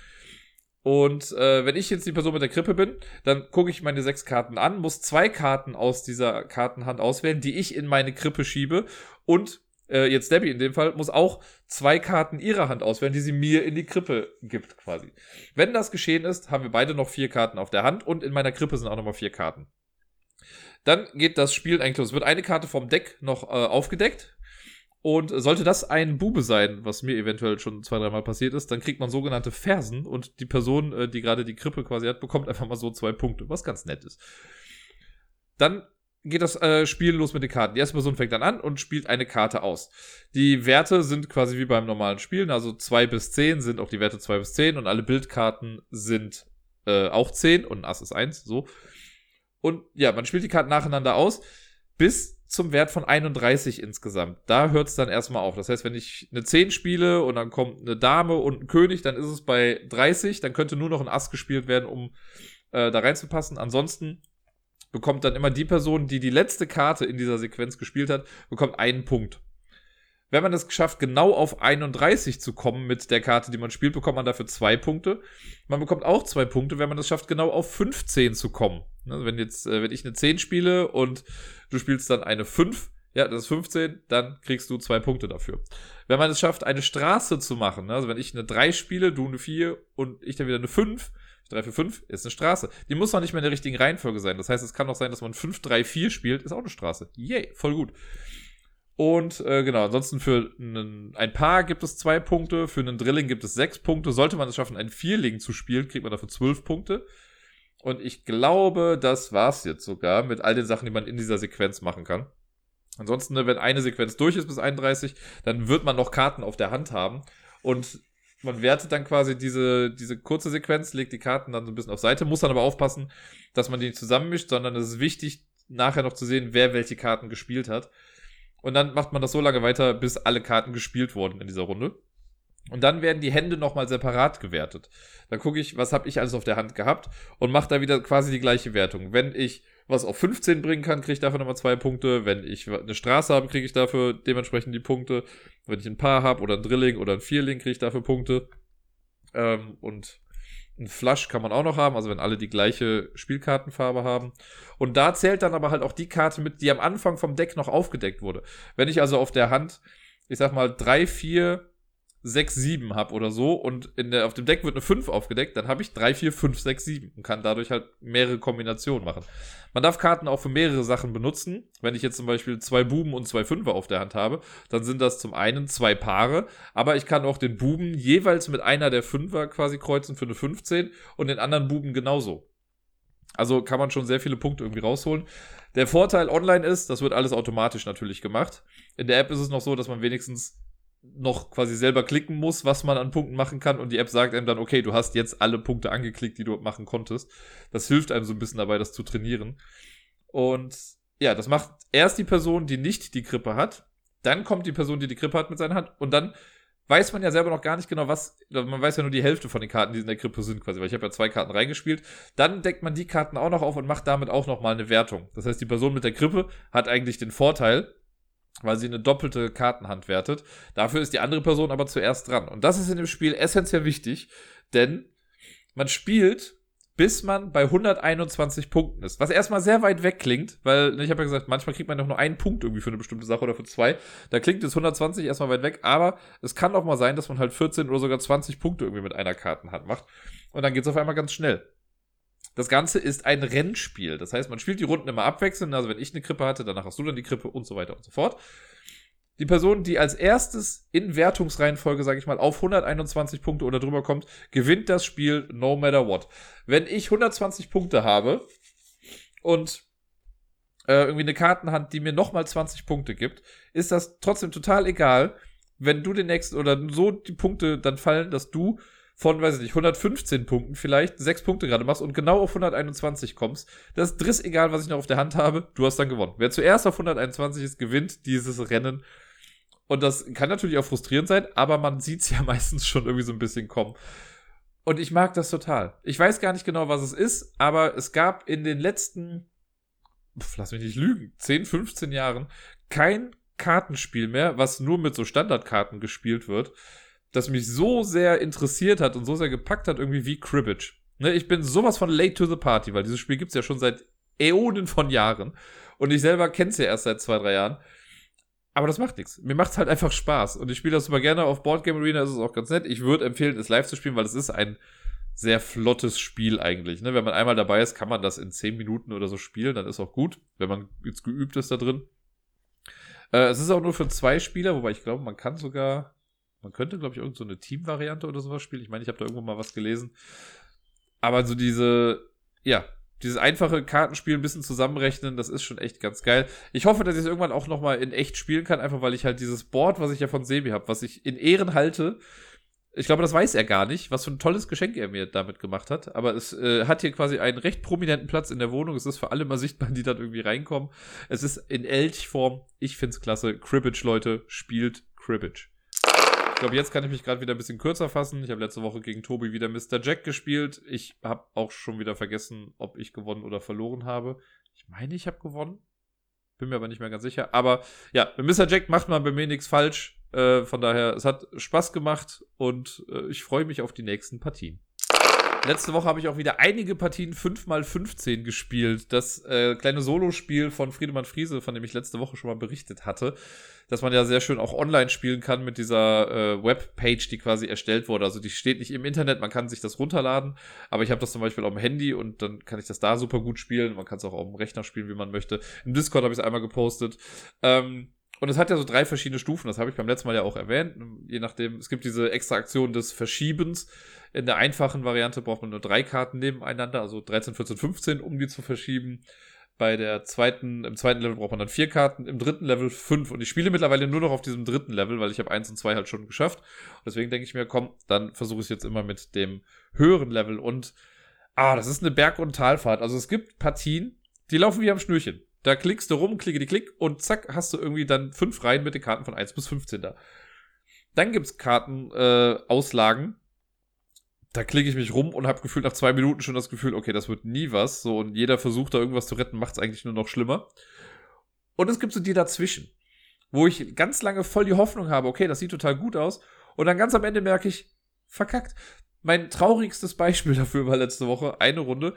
Und äh, wenn ich jetzt die Person mit der Krippe bin, dann gucke ich meine sechs Karten an, muss zwei Karten aus dieser Kartenhand auswählen, die ich in meine Krippe schiebe. Und äh, jetzt Debbie in dem Fall muss auch zwei Karten ihrer Hand auswählen, die sie mir in die Krippe gibt, quasi. Wenn das geschehen ist, haben wir beide noch vier Karten auf der Hand und in meiner Krippe sind auch nochmal vier Karten. Dann geht das Spiel eigentlich los. Es wird eine Karte vom Deck noch äh, aufgedeckt und sollte das ein Bube sein, was mir eventuell schon zwei, dreimal passiert ist, dann kriegt man sogenannte Fersen und die Person, äh, die gerade die Krippe quasi hat, bekommt einfach mal so zwei Punkte, was ganz nett ist. Dann geht das äh, Spiel los mit den Karten. Die erste Person fängt dann an und spielt eine Karte aus. Die Werte sind quasi wie beim normalen Spielen, also zwei bis zehn sind auch die Werte zwei bis zehn und alle Bildkarten sind äh, auch zehn und ein Ass ist eins, so. Und ja, man spielt die Karten nacheinander aus, bis zum Wert von 31 insgesamt. Da hört es dann erstmal auf. Das heißt, wenn ich eine 10 spiele und dann kommt eine Dame und ein König, dann ist es bei 30. Dann könnte nur noch ein Ass gespielt werden, um äh, da reinzupassen. Ansonsten bekommt dann immer die Person, die die letzte Karte in dieser Sequenz gespielt hat, bekommt einen Punkt. Wenn man es schafft, genau auf 31 zu kommen mit der Karte, die man spielt, bekommt man dafür zwei Punkte. Man bekommt auch zwei Punkte, wenn man es schafft, genau auf 15 zu kommen. Also wenn jetzt, äh, wenn ich eine 10 spiele und du spielst dann eine 5, ja, das ist 15, dann kriegst du zwei Punkte dafür. Wenn man es schafft, eine Straße zu machen, also wenn ich eine 3 spiele, du eine 4 und ich dann wieder eine 5, 3 für 5 ist eine Straße. Die muss noch nicht mehr in der richtigen Reihenfolge sein. Das heißt, es kann auch sein, dass man 5, 3, 4 spielt, ist auch eine Straße. Yay, voll gut. Und äh, genau, ansonsten für einen, ein Paar gibt es zwei Punkte, für einen Drilling gibt es sechs Punkte. Sollte man es schaffen, einen Vierling zu spielen, kriegt man dafür zwölf Punkte. Und ich glaube, das war's jetzt sogar mit all den Sachen, die man in dieser Sequenz machen kann. Ansonsten, ne, wenn eine Sequenz durch ist bis 31, dann wird man noch Karten auf der Hand haben. Und man wertet dann quasi diese, diese kurze Sequenz, legt die Karten dann so ein bisschen auf Seite, muss dann aber aufpassen, dass man die nicht zusammenmischt, sondern es ist wichtig, nachher noch zu sehen, wer welche Karten gespielt hat. Und dann macht man das so lange weiter, bis alle Karten gespielt wurden in dieser Runde. Und dann werden die Hände nochmal separat gewertet. Dann gucke ich, was habe ich alles auf der Hand gehabt und mache da wieder quasi die gleiche Wertung. Wenn ich was auf 15 bringen kann, kriege ich dafür nochmal zwei Punkte. Wenn ich eine Straße habe, kriege ich dafür dementsprechend die Punkte. Wenn ich ein Paar habe oder ein Drilling oder ein Vierling, kriege ich dafür Punkte. Ähm, und ein Flush kann man auch noch haben, also wenn alle die gleiche Spielkartenfarbe haben. Und da zählt dann aber halt auch die Karte mit, die am Anfang vom Deck noch aufgedeckt wurde. Wenn ich also auf der Hand, ich sag mal, drei, vier 6, 7 habe oder so und in der, auf dem Deck wird eine 5 aufgedeckt, dann habe ich 3, 4, 5, 6, 7 und kann dadurch halt mehrere Kombinationen machen. Man darf Karten auch für mehrere Sachen benutzen. Wenn ich jetzt zum Beispiel zwei Buben und zwei Fünfer auf der Hand habe, dann sind das zum einen zwei Paare, aber ich kann auch den Buben jeweils mit einer der Fünfer quasi kreuzen für eine 15 und den anderen Buben genauso. Also kann man schon sehr viele Punkte irgendwie rausholen. Der Vorteil online ist, das wird alles automatisch natürlich gemacht. In der App ist es noch so, dass man wenigstens noch quasi selber klicken muss, was man an Punkten machen kann und die App sagt einem dann, okay, du hast jetzt alle Punkte angeklickt, die du machen konntest. Das hilft einem so ein bisschen dabei, das zu trainieren. Und ja, das macht erst die Person, die nicht die Krippe hat, dann kommt die Person, die die Krippe hat mit seiner Hand und dann weiß man ja selber noch gar nicht genau, was, man weiß ja nur die Hälfte von den Karten, die in der Krippe sind quasi, weil ich habe ja zwei Karten reingespielt. Dann deckt man die Karten auch noch auf und macht damit auch nochmal eine Wertung. Das heißt, die Person mit der Krippe hat eigentlich den Vorteil, weil sie eine doppelte Kartenhand wertet. Dafür ist die andere Person aber zuerst dran. Und das ist in dem Spiel essentiell wichtig, denn man spielt, bis man bei 121 Punkten ist. Was erstmal sehr weit weg klingt, weil ne, ich habe ja gesagt, manchmal kriegt man doch nur einen Punkt irgendwie für eine bestimmte Sache oder für zwei. Da klingt es 120 erstmal weit weg, aber es kann auch mal sein, dass man halt 14 oder sogar 20 Punkte irgendwie mit einer Kartenhand macht. Und dann geht es auf einmal ganz schnell. Das Ganze ist ein Rennspiel. Das heißt, man spielt die Runden immer abwechselnd. Also wenn ich eine Krippe hatte, danach hast du dann die Krippe und so weiter und so fort. Die Person, die als erstes in Wertungsreihenfolge, sage ich mal, auf 121 Punkte oder drüber kommt, gewinnt das Spiel no matter what. Wenn ich 120 Punkte habe und äh, irgendwie eine Kartenhand, die mir nochmal 20 Punkte gibt, ist das trotzdem total egal, wenn du den nächsten oder so die Punkte dann fallen, dass du von, weiß ich nicht, 115 Punkten vielleicht sechs Punkte gerade machst und genau auf 121 kommst, das ist driss egal, was ich noch auf der Hand habe, du hast dann gewonnen. Wer zuerst auf 121 ist, gewinnt dieses Rennen. Und das kann natürlich auch frustrierend sein, aber man sieht es ja (laughs) meistens schon irgendwie so ein bisschen kommen. Und ich mag das total. Ich weiß gar nicht genau, was es ist, aber es gab in den letzten, pf, lass mich nicht lügen, 10, 15 Jahren kein Kartenspiel mehr, was nur mit so Standardkarten gespielt wird, das mich so sehr interessiert hat und so sehr gepackt hat, irgendwie wie Cribbage. Ne, ich bin sowas von late to the party, weil dieses Spiel gibt's ja schon seit Äonen von Jahren. Und ich selber kenn's ja erst seit zwei, drei Jahren. Aber das macht nichts. Mir macht's halt einfach Spaß. Und ich spiele das super gerne auf Board Game Arena, das ist auch ganz nett. Ich würde empfehlen, es live zu spielen, weil es ist ein sehr flottes Spiel eigentlich. Ne? Wenn man einmal dabei ist, kann man das in zehn Minuten oder so spielen, dann ist auch gut, wenn man jetzt geübt ist da drin. Äh, es ist auch nur für zwei Spieler, wobei ich glaube, man kann sogar man könnte, glaube ich, irgendeine so Team-Variante oder sowas spielen. Ich meine, ich habe da irgendwo mal was gelesen. Aber so diese, ja, dieses einfache Kartenspiel ein bisschen zusammenrechnen, das ist schon echt ganz geil. Ich hoffe, dass ich es irgendwann auch nochmal in echt spielen kann, einfach weil ich halt dieses Board, was ich ja von Sebi habe, was ich in Ehren halte, ich glaube, das weiß er gar nicht, was für ein tolles Geschenk er mir damit gemacht hat. Aber es äh, hat hier quasi einen recht prominenten Platz in der Wohnung. Es ist für alle mal sichtbar, die da irgendwie reinkommen. Es ist in Elchform. Ich finde es klasse. Cribbage, Leute, spielt Cribbage. Ich glaube, jetzt kann ich mich gerade wieder ein bisschen kürzer fassen. Ich habe letzte Woche gegen Tobi wieder Mr. Jack gespielt. Ich habe auch schon wieder vergessen, ob ich gewonnen oder verloren habe. Ich meine, ich habe gewonnen. Bin mir aber nicht mehr ganz sicher. Aber ja, mit Mr. Jack macht man bei mir nichts falsch. Äh, von daher, es hat Spaß gemacht und äh, ich freue mich auf die nächsten Partien. Letzte Woche habe ich auch wieder einige Partien 5x15 gespielt. Das äh, kleine Solospiel von Friedemann Friese, von dem ich letzte Woche schon mal berichtet hatte, dass man ja sehr schön auch online spielen kann mit dieser äh, Webpage, die quasi erstellt wurde. Also die steht nicht im Internet, man kann sich das runterladen, aber ich habe das zum Beispiel auf dem Handy und dann kann ich das da super gut spielen. Man kann es auch auf dem Rechner spielen, wie man möchte. Im Discord habe ich es einmal gepostet. Ähm, und es hat ja so drei verschiedene Stufen, das habe ich beim letzten Mal ja auch erwähnt. Je nachdem, es gibt diese extra Aktion des Verschiebens. In der einfachen Variante braucht man nur drei Karten nebeneinander, also 13, 14, 15, um die zu verschieben. Bei der zweiten, im zweiten Level braucht man dann vier Karten, im dritten Level fünf. Und ich spiele mittlerweile nur noch auf diesem dritten Level, weil ich habe eins und zwei halt schon geschafft. Und deswegen denke ich mir, komm, dann versuche ich es jetzt immer mit dem höheren Level. Und ah, das ist eine Berg- und Talfahrt. Also es gibt Partien, die laufen wie am Schnürchen. Da klickst du rum, klicke die Klick und zack, hast du irgendwie dann fünf Reihen mit den Karten von 1 bis 15 da. Dann gibt's Kartenauslagen. Äh, Auslagen. da klicke ich mich rum und habe gefühlt nach zwei Minuten schon das Gefühl, okay, das wird nie was. So, und jeder Versuch, da irgendwas zu retten, macht's eigentlich nur noch schlimmer. Und es gibt so die dazwischen, wo ich ganz lange voll die Hoffnung habe, okay, das sieht total gut aus. Und dann ganz am Ende merke ich, verkackt. Mein traurigstes Beispiel (laughs) dafür war letzte Woche eine Runde,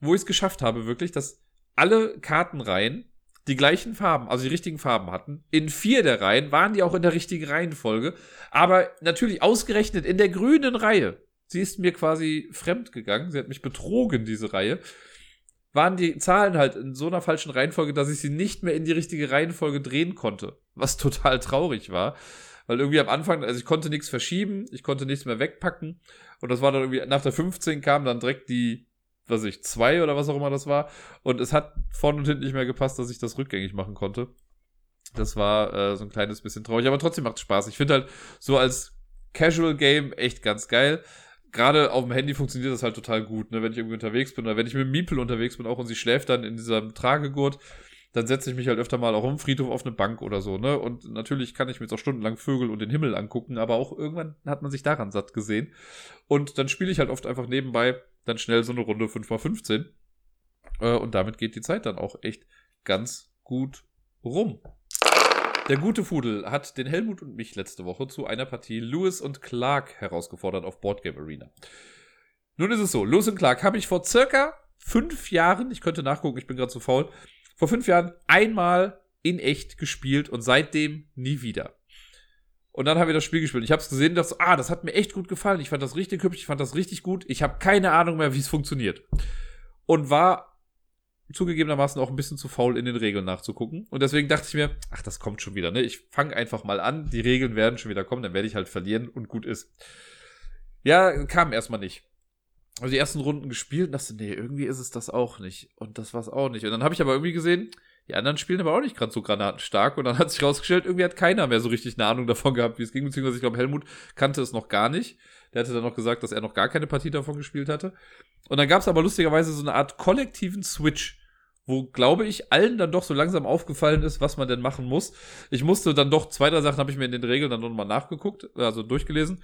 wo ich es geschafft habe, wirklich, dass alle Kartenreihen die gleichen Farben, also die richtigen Farben hatten. In vier der Reihen waren die auch in der richtigen Reihenfolge, aber natürlich ausgerechnet in der grünen Reihe. Sie ist mir quasi fremd gegangen, sie hat mich betrogen, diese Reihe. Waren die Zahlen halt in so einer falschen Reihenfolge, dass ich sie nicht mehr in die richtige Reihenfolge drehen konnte. Was (laughs) total traurig war. Weil irgendwie am Anfang, also ich konnte nichts verschieben, ich konnte nichts mehr wegpacken. Und das war dann irgendwie, nach der 15 kam dann direkt die was ich, zwei oder was auch immer das war. Und es hat vorne und hinten nicht mehr gepasst, dass ich das rückgängig machen konnte. Das war äh, so ein kleines bisschen traurig, aber trotzdem macht es Spaß. Ich finde halt so als Casual Game echt ganz geil. Gerade auf dem Handy funktioniert das halt total gut, ne? wenn ich irgendwie unterwegs bin oder wenn ich mit Miepel unterwegs bin auch und sie schläft dann in diesem Tragegurt, dann setze ich mich halt öfter mal auch im Friedhof auf eine Bank oder so, ne? Und natürlich kann ich mir jetzt auch stundenlang Vögel und den Himmel angucken, aber auch irgendwann hat man sich daran satt gesehen. Und dann spiele ich halt oft einfach nebenbei dann schnell so eine Runde 5x15. Äh, und damit geht die Zeit dann auch echt ganz gut rum. Der gute Fudel hat den Helmut und mich letzte Woche zu einer Partie Lewis und Clark herausgefordert auf Boardgame Arena. Nun ist es so, Lewis und Clark habe ich vor circa fünf Jahren, ich könnte nachgucken, ich bin gerade zu faul, vor fünf Jahren einmal in echt gespielt und seitdem nie wieder. Und dann haben wir das Spiel gespielt. Ich habe es gesehen und dachte, ah, das hat mir echt gut gefallen. Ich fand das richtig hübsch, ich fand das richtig gut. Ich habe keine Ahnung mehr, wie es funktioniert. Und war zugegebenermaßen auch ein bisschen zu faul, in den Regeln nachzugucken. Und deswegen dachte ich mir, ach, das kommt schon wieder. Ne? Ich fange einfach mal an. Die Regeln werden schon wieder kommen, dann werde ich halt verlieren und gut ist. Ja, kam erstmal nicht. Also die ersten Runden gespielt und dachte, nee, irgendwie ist es das auch nicht. Und das war es auch nicht. Und dann habe ich aber irgendwie gesehen, die anderen spielen aber auch nicht gerade so granatenstark. Und dann hat sich rausgestellt, irgendwie hat keiner mehr so richtig eine Ahnung davon gehabt, wie es ging. Beziehungsweise ich glaube, Helmut kannte es noch gar nicht. Der hatte dann noch gesagt, dass er noch gar keine Partie davon gespielt hatte. Und dann gab es aber lustigerweise so eine Art kollektiven Switch, wo, glaube ich, allen dann doch so langsam aufgefallen ist, was man denn machen muss. Ich musste dann doch, zwei, drei Sachen habe ich mir in den Regeln dann nochmal nachgeguckt, also durchgelesen.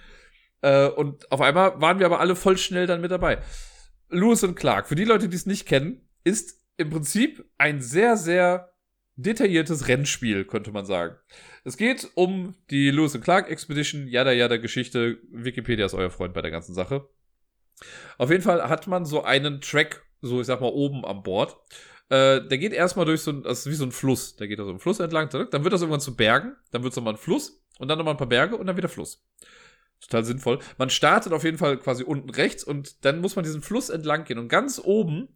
Äh, und auf einmal waren wir aber alle voll schnell dann mit dabei. Lewis und Clark, für die Leute, die es nicht kennen, ist im Prinzip ein sehr, sehr detailliertes Rennspiel, könnte man sagen. Es geht um die Lewis and Clark Expedition, yada yada Geschichte. Wikipedia ist euer Freund bei der ganzen Sache. Auf jeden Fall hat man so einen Track, so ich sag mal oben am Bord. Äh, der geht erstmal durch so ein, das ist wie so ein Fluss. Der geht da so einen Fluss entlang, dann wird das irgendwann zu Bergen, dann wird es nochmal ein Fluss und dann nochmal ein paar Berge und dann wieder Fluss. Total sinnvoll. Man startet auf jeden Fall quasi unten rechts und dann muss man diesen Fluss entlang gehen und ganz oben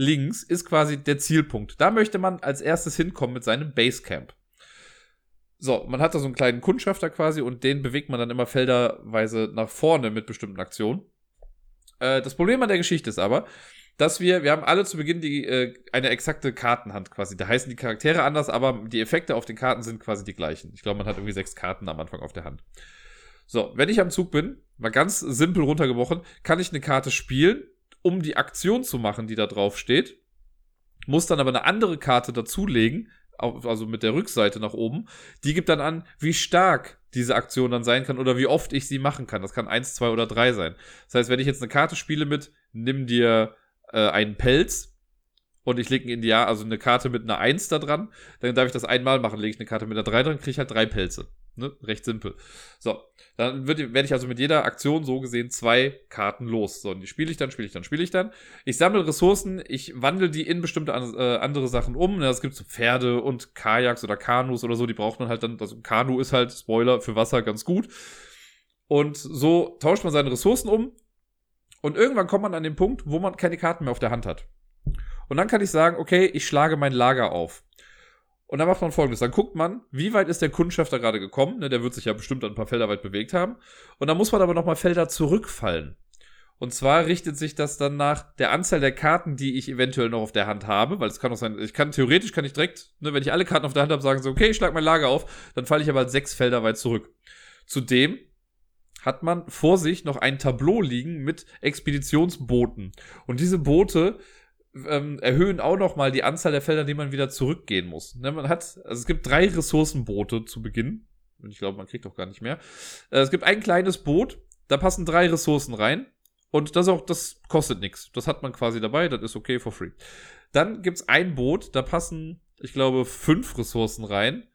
links ist quasi der Zielpunkt. Da möchte man als erstes hinkommen mit seinem Basecamp. So, man hat da so einen kleinen Kundschafter quasi und den bewegt man dann immer felderweise nach vorne mit bestimmten Aktionen. Äh, das Problem an der Geschichte ist aber, dass wir, wir haben alle zu Beginn die, äh, eine exakte Kartenhand quasi. Da heißen die Charaktere anders, aber die Effekte auf den Karten sind quasi die gleichen. Ich glaube, man hat irgendwie sechs Karten am Anfang auf der Hand. So, wenn ich am Zug bin, mal ganz simpel runtergebrochen, kann ich eine Karte spielen um die Aktion zu machen, die da drauf steht. Muss dann aber eine andere Karte dazulegen, also mit der Rückseite nach oben. Die gibt dann an, wie stark diese Aktion dann sein kann oder wie oft ich sie machen kann. Das kann eins, zwei oder drei sein. Das heißt, wenn ich jetzt eine Karte spiele mit, nimm dir äh, einen Pelz und ich lege ein Indianer, also eine Karte mit einer 1 da dran, dann darf ich das einmal machen. Lege ich eine Karte mit einer 3 dran, kriege ich halt drei Pelze. Ne? Recht simpel. So, dann werde ich also mit jeder Aktion so gesehen zwei Karten los. So, und die spiele ich dann, spiele ich dann, spiele ich dann. Ich sammle Ressourcen, ich wandle die in bestimmte äh, andere Sachen um. Ne, es gibt so Pferde und Kajaks oder Kanus oder so, die braucht man halt dann. Also Kanu ist halt, Spoiler, für Wasser ganz gut. Und so tauscht man seine Ressourcen um. Und irgendwann kommt man an den Punkt, wo man keine Karten mehr auf der Hand hat. Und dann kann ich sagen, okay, ich schlage mein Lager auf. Und dann macht man folgendes: Dann guckt man, wie weit ist der Kundschafter gerade gekommen. Ne, der wird sich ja bestimmt ein paar Felder weit bewegt haben. Und dann muss man aber nochmal Felder zurückfallen. Und zwar richtet sich das dann nach der Anzahl der Karten, die ich eventuell noch auf der Hand habe, weil es kann auch sein, ich kann theoretisch kann ich direkt, ne, wenn ich alle Karten auf der Hand habe, sagen so, okay, ich schlag mein Lager auf, dann falle ich aber sechs Felder weit zurück. Zudem hat man vor sich noch ein Tableau liegen mit Expeditionsbooten. Und diese Boote ähm, erhöhen auch noch mal die Anzahl der Felder, die man wieder zurückgehen muss. Ne, man hat, also es gibt drei Ressourcenboote zu Beginn. Und ich glaube, man kriegt auch gar nicht mehr. Äh, es gibt ein kleines Boot, da passen drei Ressourcen rein. Und das auch, das kostet nichts. Das hat man quasi dabei, das ist okay for free. Dann gibt's ein Boot, da passen, ich glaube, fünf Ressourcen rein.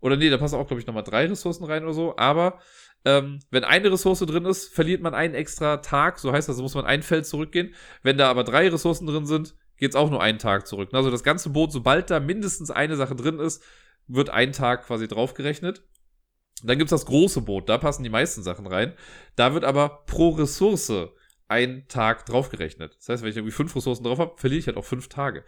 Oder nee, da passen auch, glaube ich, nochmal drei Ressourcen rein oder so. Aber ähm, wenn eine Ressource drin ist, verliert man einen extra Tag. So heißt das, muss man ein Feld zurückgehen. Wenn da aber drei Ressourcen drin sind, geht es auch nur einen Tag zurück. Also das ganze Boot, sobald da mindestens eine Sache drin ist, wird ein Tag quasi draufgerechnet. Dann gibt's das große Boot, da passen die meisten Sachen rein. Da wird aber pro Ressource ein Tag draufgerechnet. Das heißt, wenn ich irgendwie fünf Ressourcen drauf habe, verliere ich halt auch fünf Tage.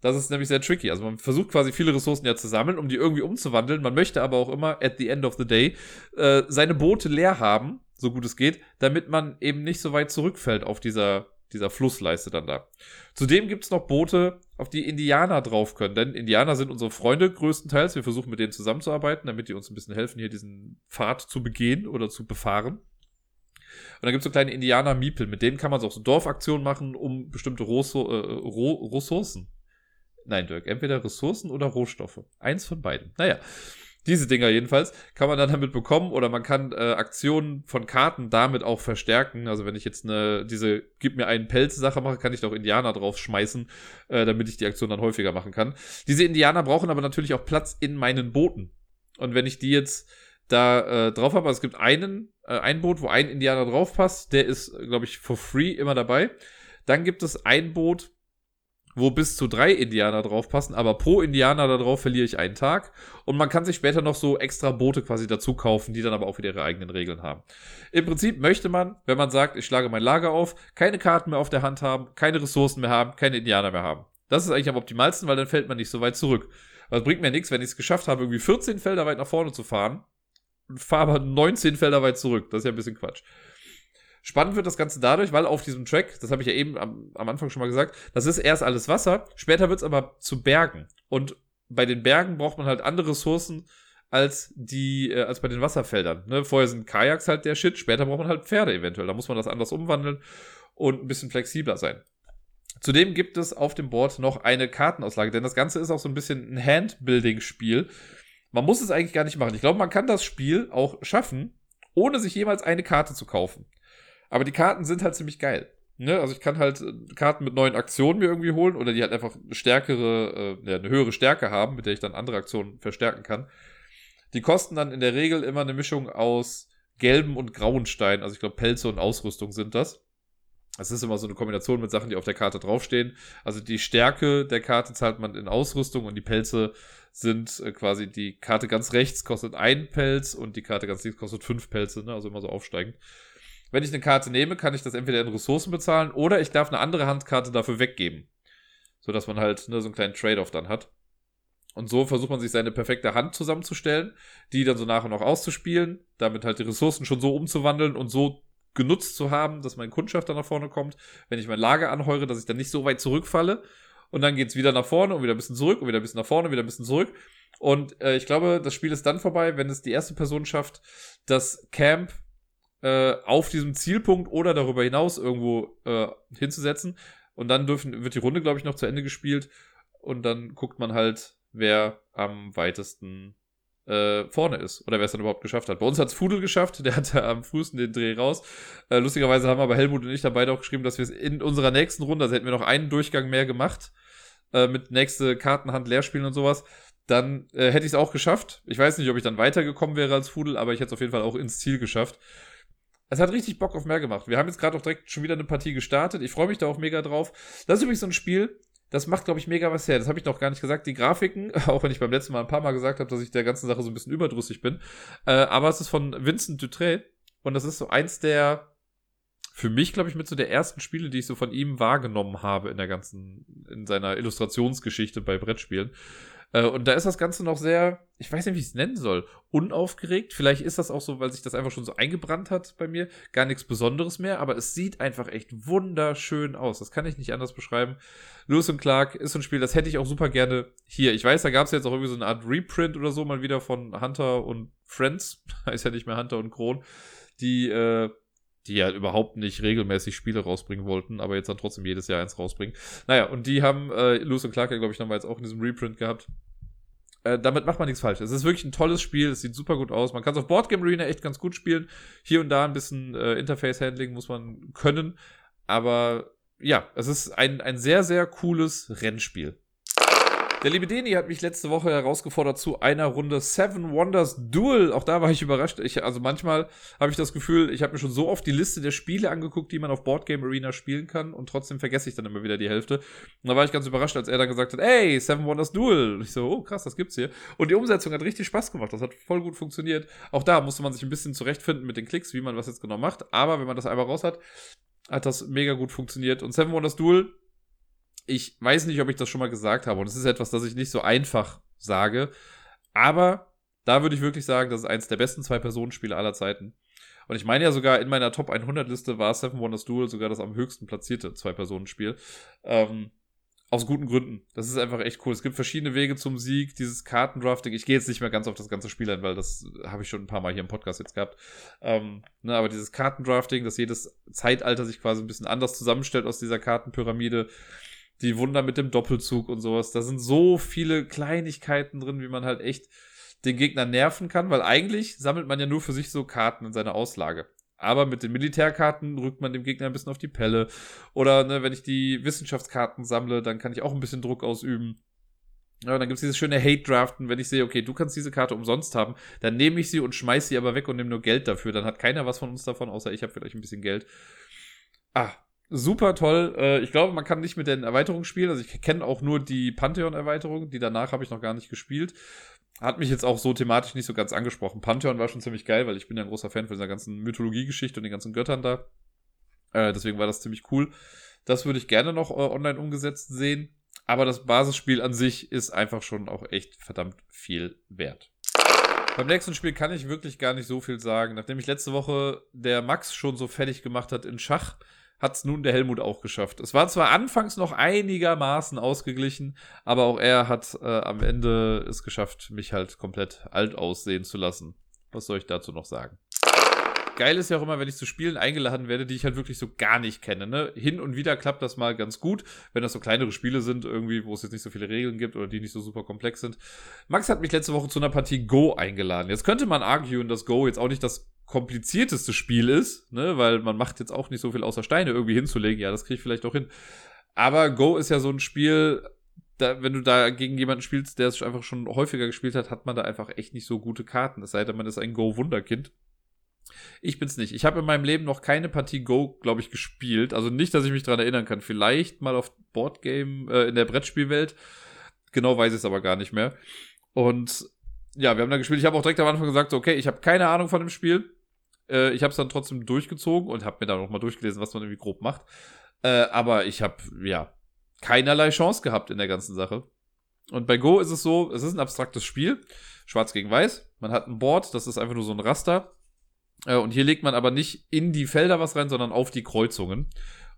Das ist nämlich sehr tricky. Also man versucht quasi viele Ressourcen ja zu sammeln, um die irgendwie umzuwandeln. Man möchte aber auch immer, at the end of the day, äh, seine Boote leer haben, so gut es geht, damit man eben nicht so weit zurückfällt auf dieser, dieser Flussleiste dann da. Zudem gibt's noch Boote, auf die Indianer drauf können. Denn Indianer sind unsere Freunde größtenteils. Wir versuchen mit denen zusammenzuarbeiten, damit die uns ein bisschen helfen, hier diesen Pfad zu begehen oder zu befahren. Und dann gibt's so kleine Indianer-Miepel, mit denen kann man so auch so Dorfaktionen machen, um bestimmte Rosso äh, Ressourcen Nein, Dirk, entweder Ressourcen oder Rohstoffe. Eins von beiden. Naja, diese Dinger jedenfalls kann man dann damit bekommen oder man kann äh, Aktionen von Karten damit auch verstärken. Also wenn ich jetzt eine, diese gib mir einen Pelz-Sache mache, kann ich da auch Indianer drauf schmeißen, äh, damit ich die Aktion dann häufiger machen kann. Diese Indianer brauchen aber natürlich auch Platz in meinen Booten. Und wenn ich die jetzt da äh, drauf habe, also es gibt einen, äh, ein Boot, wo ein Indianer drauf passt, der ist, glaube ich, for free immer dabei. Dann gibt es ein Boot, wo bis zu drei Indianer draufpassen, aber pro Indianer da drauf verliere ich einen Tag. Und man kann sich später noch so extra Boote quasi dazu kaufen, die dann aber auch wieder ihre eigenen Regeln haben. Im Prinzip möchte man, wenn man sagt, ich schlage mein Lager auf, keine Karten mehr auf der Hand haben, keine Ressourcen mehr haben, keine Indianer mehr haben. Das ist eigentlich am optimalsten, weil dann fällt man nicht so weit zurück. Was bringt mir nichts, wenn ich es geschafft habe, irgendwie 14 Felder weit nach vorne zu fahren und fahre aber 19 Felder weit zurück. Das ist ja ein bisschen Quatsch. Spannend wird das Ganze dadurch, weil auf diesem Track, das habe ich ja eben am, am, Anfang schon mal gesagt, das ist erst alles Wasser, später wird es aber zu Bergen. Und bei den Bergen braucht man halt andere Ressourcen als die, äh, als bei den Wasserfeldern. Ne? Vorher sind Kajaks halt der Shit, später braucht man halt Pferde eventuell. Da muss man das anders umwandeln und ein bisschen flexibler sein. Zudem gibt es auf dem Board noch eine Kartenauslage, denn das Ganze ist auch so ein bisschen ein Handbuilding-Spiel. Man muss es eigentlich gar nicht machen. Ich glaube, man kann das Spiel auch schaffen, ohne sich jemals eine Karte zu kaufen. Aber die Karten sind halt ziemlich geil. Ne? Also ich kann halt äh, Karten mit neuen Aktionen mir irgendwie holen oder die halt einfach stärkere, äh, eine höhere Stärke haben, mit der ich dann andere Aktionen verstärken kann. Die kosten dann in der Regel immer eine Mischung aus gelben und grauen Steinen. Also ich glaube, Pelze und Ausrüstung sind das. Es ist immer so eine Kombination mit Sachen, die auf der Karte draufstehen. Also die Stärke der Karte zahlt man in Ausrüstung und die Pelze sind äh, quasi die Karte ganz rechts kostet ein Pelz und die Karte ganz links kostet fünf Pelze, ne? also immer so aufsteigend. Wenn ich eine Karte nehme, kann ich das entweder in Ressourcen bezahlen oder ich darf eine andere Handkarte dafür weggeben. So dass man halt ne, so einen kleinen Trade-off dann hat. Und so versucht man sich seine perfekte Hand zusammenzustellen, die dann so nach und nach auszuspielen, damit halt die Ressourcen schon so umzuwandeln und so genutzt zu haben, dass mein Kundschafter nach vorne kommt, wenn ich mein Lager anheure, dass ich dann nicht so weit zurückfalle. Und dann geht's wieder nach vorne und wieder ein bisschen zurück und wieder ein bisschen nach vorne, wieder ein bisschen zurück. Und äh, ich glaube, das Spiel ist dann vorbei, wenn es die erste Person schafft, das Camp äh, auf diesem Zielpunkt oder darüber hinaus irgendwo äh, hinzusetzen. Und dann dürfen, wird die Runde, glaube ich, noch zu Ende gespielt. Und dann guckt man halt, wer am weitesten äh, vorne ist oder wer es dann überhaupt geschafft hat. Bei uns hat es Fudel geschafft, der hatte am frühesten den Dreh raus. Äh, lustigerweise haben aber Helmut und ich da beide auch geschrieben, dass wir es in unserer nächsten Runde, also hätten wir noch einen Durchgang mehr gemacht, äh, mit nächste Kartenhand leer spielen und sowas, dann äh, hätte ich es auch geschafft. Ich weiß nicht, ob ich dann weitergekommen wäre als Fudel, aber ich hätte es auf jeden Fall auch ins Ziel geschafft. Es hat richtig Bock auf mehr gemacht. Wir haben jetzt gerade auch direkt schon wieder eine Partie gestartet. Ich freue mich da auch mega drauf. Das ist übrigens so ein Spiel, das macht, glaube ich, mega was her. Das habe ich noch gar nicht gesagt. Die Grafiken, (laughs) auch wenn ich beim letzten Mal ein paar Mal gesagt habe, dass ich der ganzen Sache so ein bisschen überdrüssig bin. Äh, aber es ist von Vincent Dutré. Und das ist so eins der, für mich, glaube ich, mit so der ersten Spiele, die ich so von ihm wahrgenommen habe in der ganzen, in seiner Illustrationsgeschichte bei Brettspielen. Äh, und da ist das Ganze noch sehr, ich weiß nicht, wie ich es nennen soll, unaufgeregt. Vielleicht ist das auch so, weil sich das einfach schon so eingebrannt hat bei mir. Gar nichts Besonderes mehr, aber es sieht einfach echt wunderschön aus. Das kann ich nicht anders beschreiben. Lewis und Clark ist so ein Spiel, das hätte ich auch super gerne hier. Ich weiß, da gab es jetzt auch irgendwie so eine Art Reprint oder so mal wieder von Hunter und Friends. (laughs) heißt ja nicht mehr Hunter und Kron. Die, äh, die ja überhaupt nicht regelmäßig Spiele rausbringen wollten, aber jetzt dann trotzdem jedes Jahr eins rausbringen. Naja, und die haben äh, Lewis und Clark glaube ich, nochmal jetzt auch in diesem Reprint gehabt. Äh, damit macht man nichts falsch. Es ist wirklich ein tolles Spiel, es sieht super gut aus. Man kann es auf Boardgame Arena echt ganz gut spielen. Hier und da ein bisschen äh, Interface-Handling muss man können. Aber ja, es ist ein, ein sehr, sehr cooles Rennspiel. Der liebe Deni hat mich letzte Woche herausgefordert zu einer Runde Seven Wonders Duel. Auch da war ich überrascht. Ich, also manchmal habe ich das Gefühl, ich habe mir schon so oft die Liste der Spiele angeguckt, die man auf Boardgame Arena spielen kann und trotzdem vergesse ich dann immer wieder die Hälfte. Und da war ich ganz überrascht, als er dann gesagt hat, ey, Seven Wonders Duel. Und ich so, oh krass, das gibt's hier. Und die Umsetzung hat richtig Spaß gemacht. Das hat voll gut funktioniert. Auch da musste man sich ein bisschen zurechtfinden mit den Klicks, wie man was jetzt genau macht. Aber wenn man das einmal raus hat, hat das mega gut funktioniert. Und Seven Wonders Duel ich weiß nicht, ob ich das schon mal gesagt habe. Und es ist etwas, das ich nicht so einfach sage. Aber da würde ich wirklich sagen, das ist eins der besten Zwei-Personen-Spiele aller Zeiten. Und ich meine ja sogar, in meiner Top 100-Liste war Seven Wonders Duel sogar das am höchsten platzierte Zwei-Personen-Spiel. Ähm, aus guten Gründen. Das ist einfach echt cool. Es gibt verschiedene Wege zum Sieg, dieses Kartendrafting. Ich gehe jetzt nicht mehr ganz auf das ganze Spiel ein, weil das habe ich schon ein paar Mal hier im Podcast jetzt gehabt. Ähm, ne, aber dieses Kartendrafting, dass jedes Zeitalter sich quasi ein bisschen anders zusammenstellt aus dieser Kartenpyramide die Wunder mit dem Doppelzug und sowas. Da sind so viele Kleinigkeiten drin, wie man halt echt den Gegner nerven kann, weil eigentlich sammelt man ja nur für sich so Karten in seiner Auslage. Aber mit den Militärkarten rückt man dem Gegner ein bisschen auf die Pelle. Oder ne, wenn ich die Wissenschaftskarten sammle, dann kann ich auch ein bisschen Druck ausüben. Ja, dann gibt's dieses schöne Hate-Draften, wenn ich sehe, okay, du kannst diese Karte umsonst haben, dann nehme ich sie und schmeiß sie aber weg und nehme nur Geld dafür. Dann hat keiner was von uns davon, außer ich habe vielleicht ein bisschen Geld. Ah, super toll. Äh, ich glaube, man kann nicht mit den Erweiterungen spielen. Also ich kenne auch nur die Pantheon-Erweiterung. Die danach habe ich noch gar nicht gespielt. Hat mich jetzt auch so thematisch nicht so ganz angesprochen. Pantheon war schon ziemlich geil, weil ich bin ja ein großer Fan von dieser ganzen Mythologie-Geschichte und den ganzen Göttern da. Äh, deswegen war das ziemlich cool. Das würde ich gerne noch äh, online umgesetzt sehen. Aber das Basisspiel an sich ist einfach schon auch echt verdammt viel wert. Beim nächsten Spiel kann ich wirklich gar nicht so viel sagen. Nachdem ich letzte Woche der Max schon so fertig gemacht hat in Schach, hat es nun der Helmut auch geschafft. Es war zwar anfangs noch einigermaßen ausgeglichen, aber auch er hat äh, am Ende es geschafft, mich halt komplett alt aussehen zu lassen. Was soll ich dazu noch sagen? Geil ist ja auch immer, wenn ich zu Spielen eingeladen werde, die ich halt wirklich so gar nicht kenne. Ne? Hin und wieder klappt das mal ganz gut, wenn das so kleinere Spiele sind, irgendwie, wo es jetzt nicht so viele Regeln gibt oder die nicht so super komplex sind. Max hat mich letzte Woche zu einer Partie Go eingeladen. Jetzt könnte man arguen, dass Go jetzt auch nicht das komplizierteste Spiel ist, ne, weil man macht jetzt auch nicht so viel außer Steine irgendwie hinzulegen. Ja, das kriege ich vielleicht auch hin. Aber Go ist ja so ein Spiel, da, wenn du da gegen jemanden spielst, der es einfach schon häufiger gespielt hat, hat man da einfach echt nicht so gute Karten. Es sei denn, man ist ein Go-Wunderkind. Ich bin's nicht. Ich habe in meinem Leben noch keine Partie Go, glaube ich, gespielt. Also nicht, dass ich mich dran erinnern kann. Vielleicht mal auf Boardgame, äh, in der Brettspielwelt. Genau weiß ich es aber gar nicht mehr. Und ja, wir haben da gespielt. Ich habe auch direkt am Anfang gesagt, okay, ich habe keine Ahnung von dem Spiel. Äh, ich habe es dann trotzdem durchgezogen und habe mir dann nochmal durchgelesen, was man irgendwie grob macht. Äh, aber ich habe, ja, keinerlei Chance gehabt in der ganzen Sache. Und bei Go ist es so, es ist ein abstraktes Spiel. Schwarz gegen Weiß. Man hat ein Board, das ist einfach nur so ein Raster. Äh, und hier legt man aber nicht in die Felder was rein, sondern auf die Kreuzungen.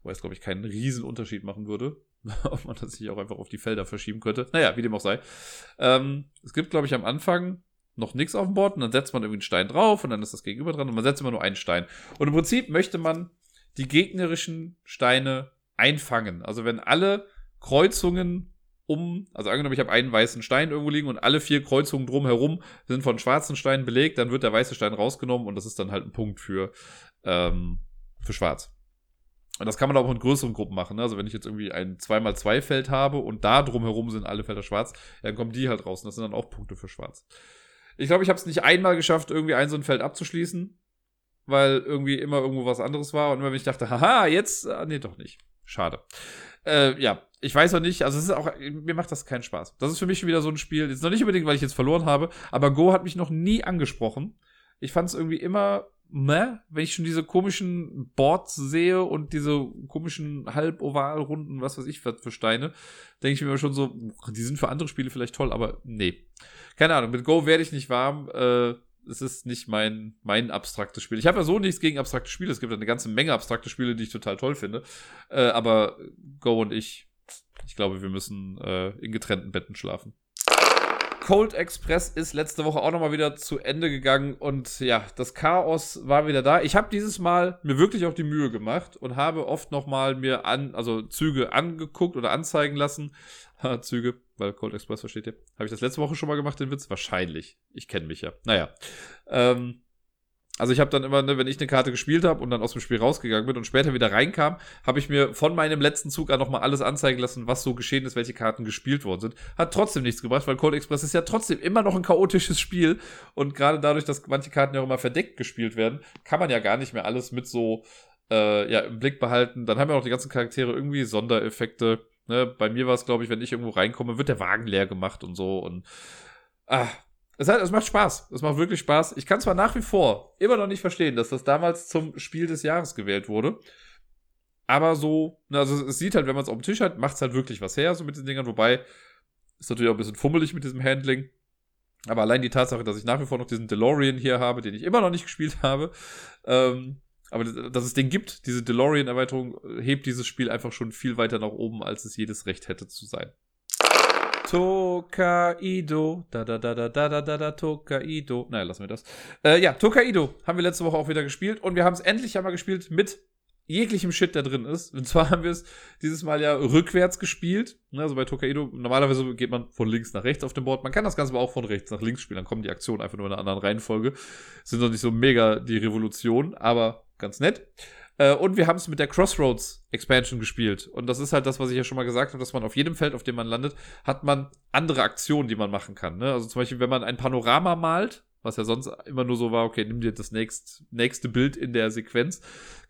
Weil es, glaube ich, keinen riesen Unterschied machen würde. (laughs) Ob man das sich auch einfach auf die Felder verschieben könnte. Naja, wie dem auch sei. Ähm, es gibt, glaube ich, am Anfang noch nichts auf dem Board und dann setzt man irgendwie einen Stein drauf und dann ist das Gegenüber dran und man setzt immer nur einen Stein. Und im Prinzip möchte man die gegnerischen Steine einfangen. Also wenn alle Kreuzungen um, also angenommen, ich habe einen weißen Stein irgendwo liegen und alle vier Kreuzungen drumherum sind von schwarzen Steinen belegt, dann wird der weiße Stein rausgenommen und das ist dann halt ein Punkt für, ähm, für schwarz. Und das kann man auch in größeren Gruppen machen. Ne? Also wenn ich jetzt irgendwie ein 2x2-Feld habe und da drumherum sind alle Felder schwarz, dann kommen die halt raus. Und das sind dann auch Punkte für schwarz. Ich glaube, ich habe es nicht einmal geschafft, irgendwie ein so ein Feld abzuschließen, weil irgendwie immer irgendwo was anderes war. Und immer wenn ich dachte, haha, jetzt, äh, nee, doch nicht. Schade. Äh, ja, ich weiß auch nicht, also es ist auch, mir macht das keinen Spaß. Das ist für mich schon wieder so ein Spiel, jetzt noch nicht unbedingt, weil ich jetzt verloren habe, aber Go hat mich noch nie angesprochen. Ich fand es irgendwie immer meh, wenn ich schon diese komischen Boards sehe und diese komischen Halbovalrunden, was weiß ich, für, Steine, denke ich mir schon so, die sind für andere Spiele vielleicht toll, aber nee. Keine Ahnung, mit Go werde ich nicht warm. Äh, es ist nicht mein, mein abstraktes Spiel. Ich habe ja so nichts gegen abstrakte Spiele. Es gibt eine ganze Menge abstrakte Spiele, die ich total toll finde. Äh, aber Go und ich, ich glaube, wir müssen äh, in getrennten Betten schlafen. Cold Express ist letzte Woche auch nochmal wieder zu Ende gegangen und ja, das Chaos war wieder da. Ich habe dieses Mal mir wirklich auch die Mühe gemacht und habe oft nochmal mir an, also Züge angeguckt oder anzeigen lassen. (laughs) Züge, weil Cold Express versteht ihr. Habe ich das letzte Woche schon mal gemacht, den Witz? Wahrscheinlich. Ich kenne mich ja. Naja. Ähm, also ich habe dann immer, ne, wenn ich eine Karte gespielt habe und dann aus dem Spiel rausgegangen bin und später wieder reinkam, habe ich mir von meinem letzten Zug an nochmal alles anzeigen lassen, was so geschehen ist, welche Karten gespielt worden sind. Hat trotzdem nichts gebracht, weil Cold Express ist ja trotzdem immer noch ein chaotisches Spiel. Und gerade dadurch, dass manche Karten ja auch immer verdeckt gespielt werden, kann man ja gar nicht mehr alles mit so äh, ja, im Blick behalten. Dann haben ja auch die ganzen Charaktere irgendwie Sondereffekte. Ne? Bei mir war es, glaube ich, wenn ich irgendwo reinkomme, wird der Wagen leer gemacht und so. Und ah, es, hat, es macht Spaß. Es macht wirklich Spaß. Ich kann zwar nach wie vor immer noch nicht verstehen, dass das damals zum Spiel des Jahres gewählt wurde. Aber so, also es sieht halt, wenn man es auf dem Tisch hat, macht es halt wirklich was her, so mit den Dingern. Wobei, ist natürlich auch ein bisschen fummelig mit diesem Handling. Aber allein die Tatsache, dass ich nach wie vor noch diesen DeLorean hier habe, den ich immer noch nicht gespielt habe, ähm, aber dass es den gibt, diese DeLorean-Erweiterung, hebt dieses Spiel einfach schon viel weiter nach oben, als es jedes Recht hätte zu sein. Tokaido. Da, da, da, da, da, da, da, da, Tokaido. Naja, lassen wir das. Äh, ja, Tokaido haben wir letzte Woche auch wieder gespielt und wir haben es endlich einmal gespielt mit jeglichem Shit, der drin ist. Und zwar (laughs) haben wir es dieses Mal ja rückwärts gespielt. Ne, also bei Tokaido, normalerweise geht man von links nach rechts auf dem Board. Man kann das Ganze aber auch von rechts nach links spielen. Dann kommen die Aktionen einfach nur in einer anderen Reihenfolge. Sind noch nicht so mega die Revolution, aber ganz nett. Äh, und wir haben es mit der Crossroads Expansion gespielt. Und das ist halt das, was ich ja schon mal gesagt habe, dass man auf jedem Feld, auf dem man landet, hat man andere Aktionen, die man machen kann. Ne? Also zum Beispiel, wenn man ein Panorama malt, was ja sonst immer nur so war, okay, nimm dir das nächst, nächste Bild in der Sequenz,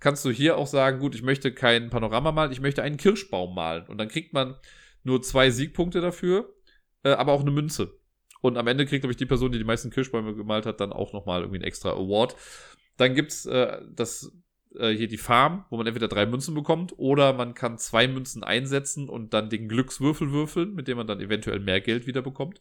kannst du hier auch sagen, gut, ich möchte kein Panorama malen, ich möchte einen Kirschbaum malen. Und dann kriegt man nur zwei Siegpunkte dafür, äh, aber auch eine Münze. Und am Ende kriegt, glaube ich, die Person, die die meisten Kirschbäume gemalt hat, dann auch nochmal irgendwie einen extra Award. Dann gibt's äh, das äh, hier die Farm, wo man entweder drei Münzen bekommt oder man kann zwei Münzen einsetzen und dann den Glückswürfel würfeln, mit dem man dann eventuell mehr Geld wieder bekommt.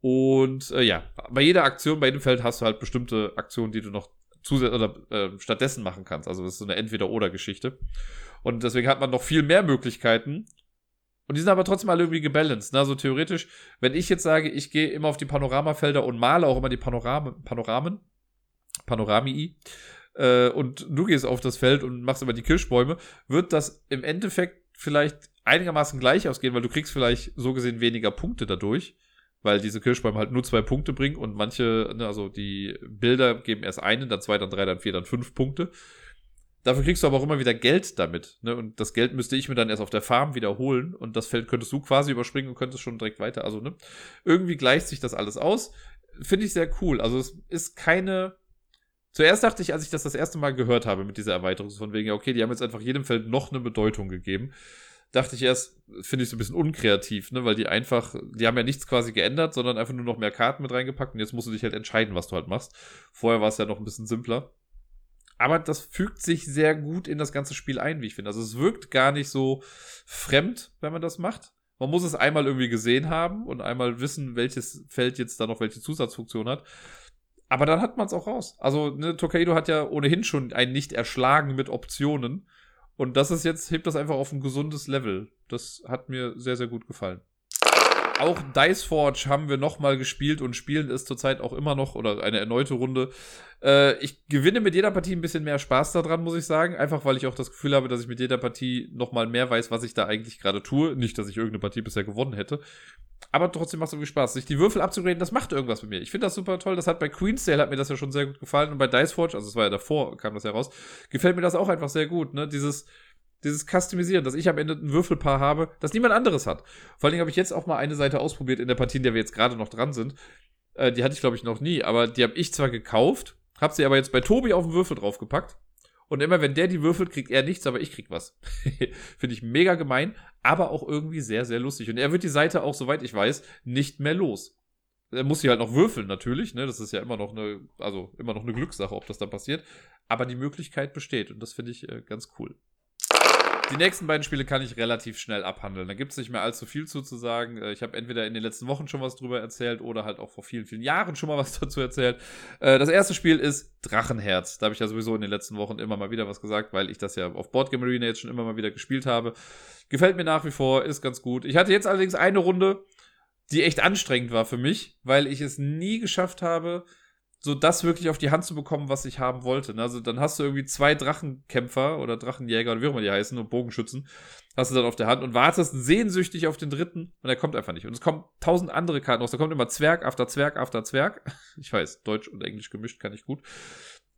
Und äh, ja, bei jeder Aktion, bei jedem Feld hast du halt bestimmte Aktionen, die du noch zusätzlich oder äh, stattdessen machen kannst. Also das ist so eine Entweder-Oder-Geschichte. Und deswegen hat man noch viel mehr Möglichkeiten. Und die sind aber trotzdem alle irgendwie gebalanced. Ne? Also theoretisch, wenn ich jetzt sage, ich gehe immer auf die Panoramafelder und male auch immer die Panoramen, Panoramen, Panoramii, äh, und du gehst auf das Feld und machst immer die Kirschbäume, wird das im Endeffekt vielleicht einigermaßen gleich ausgehen, weil du kriegst vielleicht so gesehen weniger Punkte dadurch, weil diese Kirschbäume halt nur zwei Punkte bringen und manche, ne, also die Bilder geben erst einen, dann zwei, dann drei, dann vier, dann fünf Punkte. Dafür kriegst du aber auch immer wieder Geld damit. Ne? Und das Geld müsste ich mir dann erst auf der Farm wiederholen. Und das Feld könntest du quasi überspringen und könntest schon direkt weiter. Also, ne? Irgendwie gleicht sich das alles aus. Finde ich sehr cool. Also, es ist keine Zuerst dachte ich, als ich das das erste Mal gehört habe mit dieser Erweiterung, von wegen, ja, okay, die haben jetzt einfach jedem Feld noch eine Bedeutung gegeben, dachte ich erst, finde ich so ein bisschen unkreativ, ne, weil die einfach, die haben ja nichts quasi geändert, sondern einfach nur noch mehr Karten mit reingepackt und jetzt musst du dich halt entscheiden, was du halt machst. Vorher war es ja noch ein bisschen simpler. Aber das fügt sich sehr gut in das ganze Spiel ein, wie ich finde. Also es wirkt gar nicht so fremd, wenn man das macht. Man muss es einmal irgendwie gesehen haben und einmal wissen, welches Feld jetzt da noch welche Zusatzfunktion hat. Aber dann hat man es auch raus. Also, ne, Tokaido hat ja ohnehin schon einen nicht erschlagen mit Optionen. Und das ist jetzt, hebt das einfach auf ein gesundes Level. Das hat mir sehr, sehr gut gefallen. Auch Dice Forge haben wir nochmal gespielt und spielen es zurzeit auch immer noch oder eine erneute Runde. Äh, ich gewinne mit jeder Partie ein bisschen mehr Spaß daran, muss ich sagen. Einfach weil ich auch das Gefühl habe, dass ich mit jeder Partie nochmal mehr weiß, was ich da eigentlich gerade tue. Nicht, dass ich irgendeine Partie bisher gewonnen hätte. Aber trotzdem macht es irgendwie Spaß. Sich die Würfel abzugraden, das macht irgendwas mit mir. Ich finde das super toll. Das hat bei Queen's Sale hat mir das ja schon sehr gut gefallen. Und bei Dice Forge, also es war ja davor, kam das ja raus, gefällt mir das auch einfach sehr gut. Ne? Dieses, dieses Customisieren, dass ich am Ende ein Würfelpaar habe, das niemand anderes hat. Vor allen Dingen habe ich jetzt auch mal eine Seite ausprobiert in der Partie, in der wir jetzt gerade noch dran sind. Äh, die hatte ich, glaube ich, noch nie, aber die habe ich zwar gekauft, habe sie aber jetzt bei Tobi auf den Würfel draufgepackt. Und immer wenn der die würfelt, kriegt er nichts, aber ich krieg was. (laughs) Finde ich mega gemein, aber auch irgendwie sehr, sehr lustig. Und er wird die Seite auch, soweit ich weiß, nicht mehr los. Er muss sie halt noch würfeln, natürlich, ne? Das ist ja immer noch eine, also immer noch eine Glückssache, ob das dann passiert. Aber die Möglichkeit besteht und das finde ich äh, ganz cool. Die nächsten beiden Spiele kann ich relativ schnell abhandeln. Da gibt es nicht mehr allzu viel zu, zu sagen. Äh, ich habe entweder in den letzten Wochen schon was drüber erzählt oder halt auch vor vielen, vielen Jahren schon mal (laughs) was dazu erzählt. Äh, das erste Spiel ist Drachenherz. Da habe ich ja sowieso in den letzten Wochen immer mal wieder was gesagt, weil ich das ja auf Boardgame Arena jetzt schon immer mal wieder gespielt habe. Gefällt mir nach wie vor, ist ganz gut. Ich hatte jetzt allerdings eine Runde, die echt anstrengend war für mich, weil ich es nie geschafft habe, so das wirklich auf die Hand zu bekommen, was ich haben wollte. Ne? Also dann hast du irgendwie zwei Drachenkämpfer oder Drachenjäger oder wie auch immer die heißen und Bogenschützen, hast du dann auf der Hand und wartest sehnsüchtig auf den dritten und er kommt einfach nicht. Und es kommen tausend andere Karten raus. Da kommt immer Zwerg after Zwerg after Zwerg. (laughs) Ich weiß, Deutsch und Englisch gemischt kann ich gut.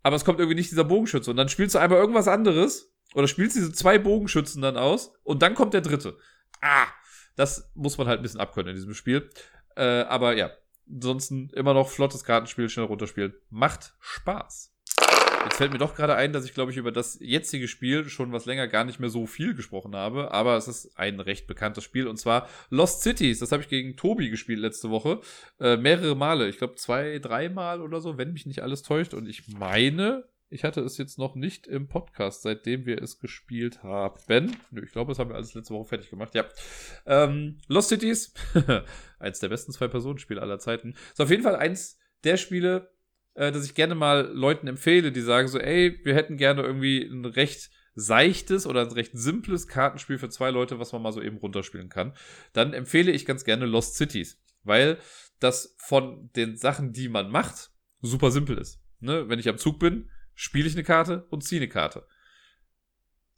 Aber es kommt irgendwie nicht dieser Bogenschütze. Und dann spielst du einmal irgendwas anderes oder spielst diese zwei Bogenschützen dann aus und dann kommt der dritte. Ah, das muss man halt ein bisschen abkönnen in diesem Spiel. Äh, aber ja, ansonsten immer noch flottes Kartenspiel, schnell runterspielen. Macht Spaß. Jetzt fällt mir doch gerade ein, dass ich, glaube ich, über das jetzige Spiel schon was länger gar nicht mehr so viel gesprochen habe, aber es ist ein recht bekanntes Spiel und zwar Lost Cities. Das habe ich gegen Tobi gespielt letzte Woche. Äh, mehrere Male. Ich glaube, zwei, dreimal oder so, wenn mich nicht alles täuscht. Und ich meine, ich hatte es jetzt noch nicht im Podcast, seitdem wir es gespielt haben. Nö, ich glaube, das haben wir alles letzte Woche fertig gemacht. Ja. Ähm, Lost Cities, (laughs) eins der besten Zwei-Personen-Spiele aller Zeiten. Ist auf jeden Fall eins der Spiele, äh, das ich gerne mal Leuten empfehle, die sagen so, ey, wir hätten gerne irgendwie ein recht seichtes oder ein recht simples Kartenspiel für zwei Leute, was man mal so eben runterspielen kann. Dann empfehle ich ganz gerne Lost Cities, weil das von den Sachen, die man macht, super simpel ist. Ne? Wenn ich am Zug bin, spiele ich eine Karte und ziehe eine Karte.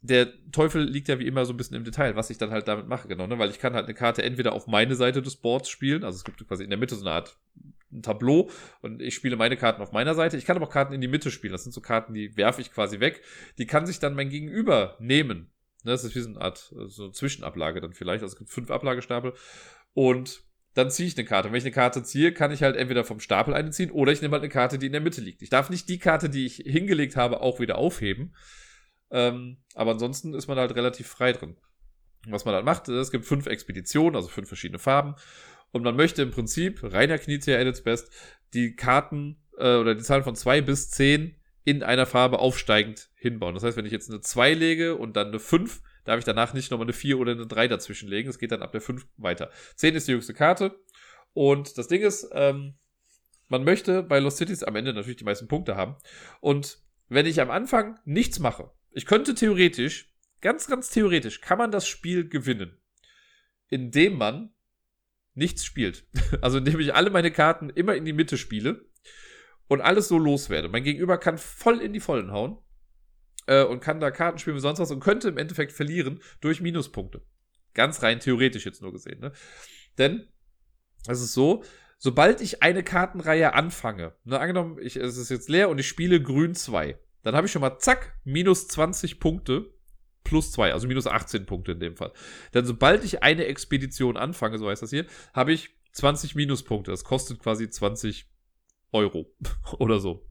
Der Teufel liegt ja wie immer so ein bisschen im Detail, was ich dann halt damit mache, genau, ne? Weil ich kann halt eine Karte entweder auf meine Seite des Boards spielen, also es gibt quasi in der Mitte so eine Art ein Tableau und ich spiele meine Karten auf meiner Seite. Ich kann aber auch Karten in die Mitte spielen. Das sind so Karten, die werfe ich quasi weg. Die kann sich dann mein Gegenüber nehmen. Ne, das ist wie so eine Art so eine Zwischenablage dann vielleicht. Also es gibt fünf Ablagestapel. Und dann ziehe ich eine Karte. Und wenn ich eine Karte ziehe, kann ich halt entweder vom Stapel eine ziehen oder ich nehme halt eine Karte, die in der Mitte liegt. Ich darf nicht die Karte, die ich hingelegt habe, auch wieder aufheben. Ähm, aber ansonsten ist man halt relativ frei drin. Was man dann macht, es gibt fünf Expeditionen, also fünf verschiedene Farben. Und man möchte im Prinzip, reiner Knizia at its best, die Karten äh, oder die Zahlen von zwei bis zehn in einer Farbe aufsteigend hinbauen. Das heißt, wenn ich jetzt eine 2 lege und dann eine 5, darf ich danach nicht nochmal eine 4 oder eine 3 dazwischen legen. Es geht dann ab der 5 weiter. 10 ist die jüngste Karte. Und das Ding ist, ähm, man möchte bei Lost Cities am Ende natürlich die meisten Punkte haben. Und wenn ich am Anfang nichts mache, ich könnte theoretisch, ganz, ganz theoretisch, kann man das Spiel gewinnen, indem man nichts spielt. (laughs) Also indem ich alle meine Karten immer in die Mitte spiele und alles so loswerde. Mein Gegenüber kann voll in die Vollen hauen äh, und kann da Karten spielen wie sonst was und könnte im Endeffekt verlieren durch Minuspunkte. Ganz rein theoretisch jetzt nur gesehen. Ne? Denn es ist so, sobald ich eine Kartenreihe anfange, ne, angenommen, ich, es ist jetzt leer und ich spiele grün 2, dann habe ich schon mal zack, minus 20 Punkte plus 2, also minus 18 Punkte in dem Fall. Denn sobald ich eine Expedition anfange, so heißt das hier, habe ich 20 Minuspunkte. Das kostet quasi 20 Euro (laughs) oder so.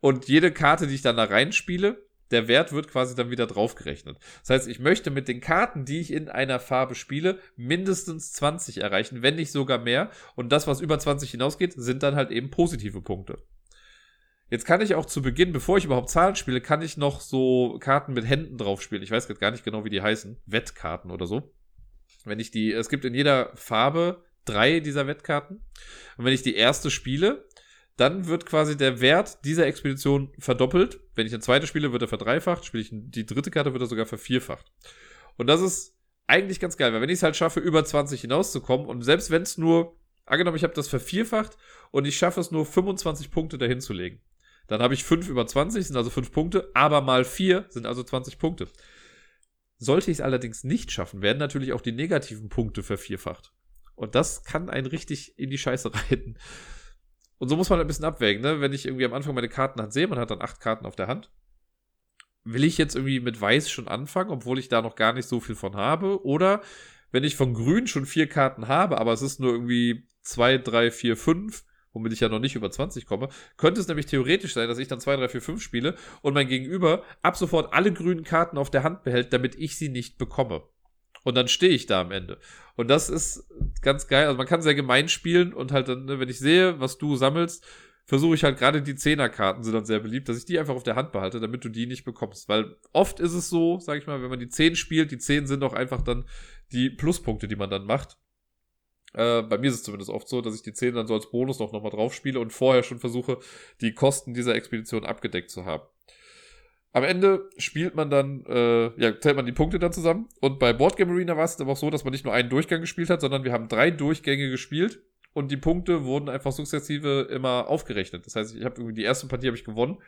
Und jede Karte, die ich dann da reinspiele, der Wert wird quasi dann wieder draufgerechnet. Das heißt, ich möchte mit den Karten, die ich in einer Farbe spiele, mindestens 20 erreichen, wenn nicht sogar mehr. Und das, was über 20 hinausgeht, sind dann halt eben positive Punkte. Jetzt kann ich auch zu Beginn, bevor ich überhaupt Zahlen spiele, kann ich noch so Karten mit Händen drauf spielen. Ich weiß gar nicht genau, wie die heißen. Wettkarten oder so. Wenn ich die, es gibt in jeder Farbe drei dieser Wettkarten. Und wenn ich die erste spiele, dann wird quasi der Wert dieser Expedition verdoppelt. Wenn ich eine zweite spiele, wird er verdreifacht. Spiele ich die dritte Karte, wird er sogar vervierfacht. Und das ist eigentlich ganz geil, weil wenn ich es halt schaffe, über 20 hinauszukommen und selbst wenn es nur, angenommen, ich habe das vervierfacht und ich schaffe es nur 25 Punkte dahin zu legen, dann habe ich 5 über 20, sind also 5 Punkte, aber mal 4 sind also 20 Punkte. Sollte ich es allerdings nicht schaffen, werden natürlich auch die negativen Punkte vervierfacht. Und das kann einen richtig in die Scheiße (laughs) reiten. Und so muss man ein bisschen abwägen, ne? Wenn ich irgendwie am Anfang meine Kartenhand sehe, man hat dann acht Karten auf der Hand. will ich jetzt irgendwie mit Weiß schon anfangen, obwohl ich da noch gar nicht so viel von habe? Oder wenn ich von Grün schon vier Karten habe, aber es ist nur irgendwie zwei, drei, vier, fünf, womit ich ja noch nicht über 20 komme, könnte es nämlich theoretisch sein, dass ich dann 2, 3, 4, 5 spiele und mein Gegenüber ab sofort alle grünen Karten auf der Hand behält, damit ich sie nicht bekomme. Und dann stehe ich da am Ende. Und das ist ganz geil. Also man kann sehr gemein spielen und halt dann, ne, wenn ich sehe, was du sammelst, versuche ich halt gerade die Zehnerkarten sind dann sehr beliebt, dass ich die einfach auf der Hand behalte, damit du die nicht bekommst. Weil oft ist es so, sag ich mal, wenn man die Zehn spielt, die Zehn sind auch einfach dann die Pluspunkte, die man dann macht. Äh, bei mir ist es zumindest oft so, dass ich die 10 dann so als Bonus noch nochmal drauf spiele und vorher schon versuche, die Kosten dieser Expedition abgedeckt zu haben. Am Ende spielt man dann, äh, ja, zählt man die Punkte dann zusammen. Und bei Boardgame Arena war es aber auch so, dass man nicht nur einen Durchgang gespielt hat, sondern wir haben drei Durchgänge gespielt und die Punkte wurden einfach sukzessive immer aufgerechnet. Das heißt, ich habe irgendwie die erste Partie habe ich gewonnen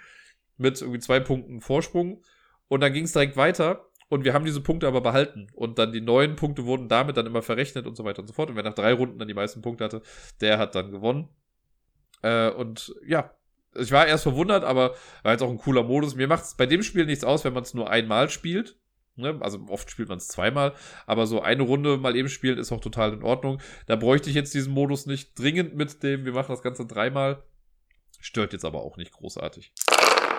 mit irgendwie zwei Punkten Vorsprung und dann ging es direkt weiter und wir haben diese Punkte aber behalten. Und dann die neuen Punkte wurden damit dann immer verrechnet und so weiter und so fort. Und wer nach drei Runden dann die meisten Punkte hatte, der hat dann gewonnen. Äh, und ja, ich war erst verwundert, aber war jetzt auch ein cooler Modus. Mir macht es bei dem Spiel nichts aus, wenn man es nur einmal spielt. Ne? Also oft spielt man es zweimal, aber so eine Runde mal eben spielen ist auch total in Ordnung. Da bräuchte ich jetzt diesen Modus nicht dringend mit dem, wir machen das Ganze dreimal. Stört jetzt aber auch nicht großartig.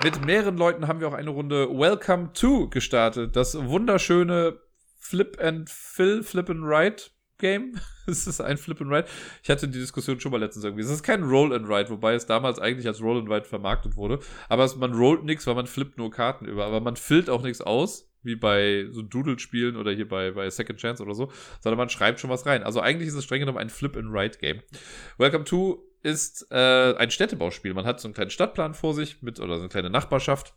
Mit mehreren Leuten haben wir auch eine Runde Welcome to gestartet. Das wunderschöne Flip and Fill, Flip and Ride Game. (laughs) es ist ein Flip and Ride. Ich hatte die Diskussion schon mal letztens irgendwie. Es ist kein Roll and Ride, wobei es damals eigentlich als Roll and Ride vermarktet wurde. Aber es, man rollt nichts, weil man flippt nur Karten über. Aber man fillt auch nichts aus, wie bei so Doodle-Spielen oder hier bei, bei Second Chance oder so, sondern man schreibt schon was rein. Also eigentlich ist es streng genommen ein Flip and Ride Game. Welcome to ist äh, ein Städtebauspiel. Man hat so einen kleinen Stadtplan vor sich mit oder so eine kleine Nachbarschaft.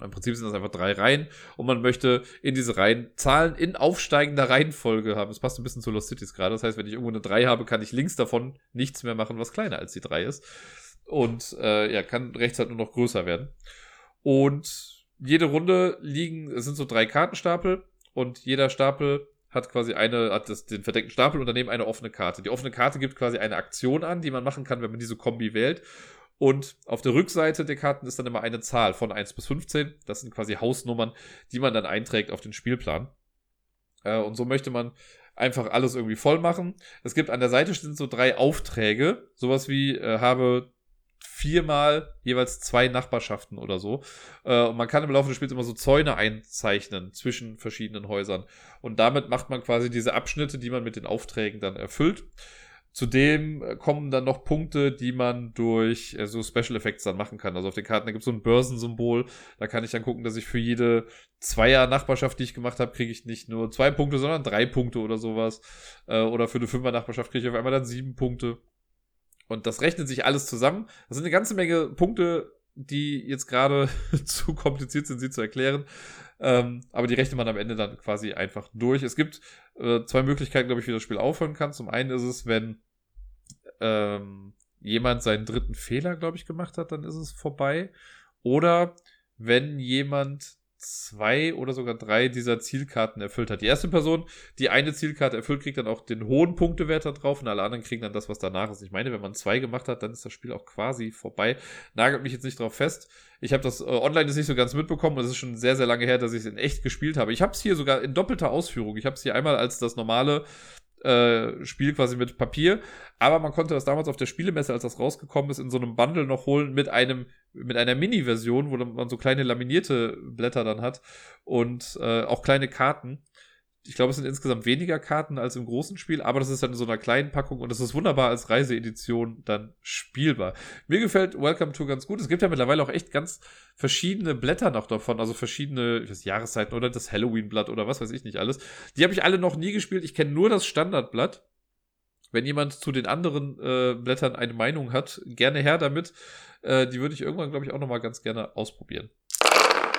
Im Prinzip sind das einfach drei Reihen und man möchte in diese Reihen Zahlen in aufsteigender Reihenfolge haben. Das passt ein bisschen zu Lost Cities gerade. Das heißt, wenn ich irgendwo eine 3 habe, kann ich links davon nichts mehr machen, was kleiner als die 3 ist. Und äh, ja, kann rechts halt nur noch größer werden. Und jede Runde liegen, es sind so drei Kartenstapel und jeder Stapel hat quasi eine, hat das, den verdeckten Stapel und daneben eine offene Karte. Die offene Karte gibt quasi eine Aktion an, die man machen kann, wenn man diese Kombi wählt. Und auf der Rückseite der Karten ist dann immer eine Zahl von 1 bis 15. Das sind quasi Hausnummern, die man dann einträgt auf den Spielplan. Äh, und so möchte man einfach alles irgendwie voll machen. Es gibt an der Seite sind so drei Aufträge. Sowas wie, äh, habe viermal jeweils zwei Nachbarschaften oder so. Äh, und man kann im Laufe des Spiels immer so Zäune einzeichnen zwischen verschiedenen Häusern. Und damit macht man quasi diese Abschnitte, die man mit den Aufträgen dann erfüllt. Zudem äh, kommen dann noch Punkte, die man durch äh, so Special Effects dann machen kann. Also auf den Karten, da gibt es so ein Börsensymbol. Da kann ich dann gucken, dass ich für jede Zweier-Nachbarschaft, die ich gemacht habe, kriege ich nicht nur zwei Punkte, sondern drei Punkte oder sowas. Äh, oder für eine Fünfer-Nachbarschaft kriege ich auf einmal dann sieben Punkte. Und das rechnet sich alles zusammen. Das sind eine ganze Menge Punkte, die jetzt gerade (laughs) zu kompliziert sind, sie zu erklären. Ähm, aber die rechnet man am Ende dann quasi einfach durch. Es gibt äh, zwei Möglichkeiten, glaube ich, wie das Spiel aufhören kann. Zum einen ist es, wenn ähm, jemand seinen dritten Fehler, glaube ich, gemacht hat, dann ist es vorbei. Oder wenn jemand zwei oder sogar drei dieser Zielkarten erfüllt hat. Die erste Person, die eine Zielkarte erfüllt, kriegt dann auch den hohen Punktewert da drauf und alle anderen kriegen dann das, was danach ist. Ich meine, wenn man zwei gemacht hat, dann ist das Spiel auch quasi vorbei. Nagelt mich jetzt nicht drauf fest. Ich habe das äh, online jetzt nicht so ganz mitbekommen es ist schon sehr, sehr lange her, dass ich es in echt gespielt habe. Ich habe es hier sogar in doppelter Ausführung. Ich habe es hier einmal als das normale äh, Spiel quasi mit Papier. Aber man konnte das damals auf der Spielemesse, als das rausgekommen ist, in so einem Bundle noch holen mit einem, mit einer Mini-Version, wo man so kleine laminierte Blätter dann hat und äh, auch kleine Karten ich glaube, es sind insgesamt weniger Karten als im großen Spiel, aber das ist dann in so einer kleinen Packung und es ist wunderbar als Reiseedition dann spielbar. Mir gefällt Welcome to ganz gut. Es gibt ja mittlerweile auch echt ganz verschiedene Blätter noch davon, also verschiedene ich weiß, Jahreszeiten oder das Halloween-Blatt oder was weiß ich nicht alles. Die habe ich alle noch nie gespielt. Ich kenne nur das Standardblatt. Wenn jemand zu den anderen äh, Blättern eine Meinung hat, gerne her damit. Äh, die würde ich irgendwann, glaube ich, auch noch mal ganz gerne ausprobieren.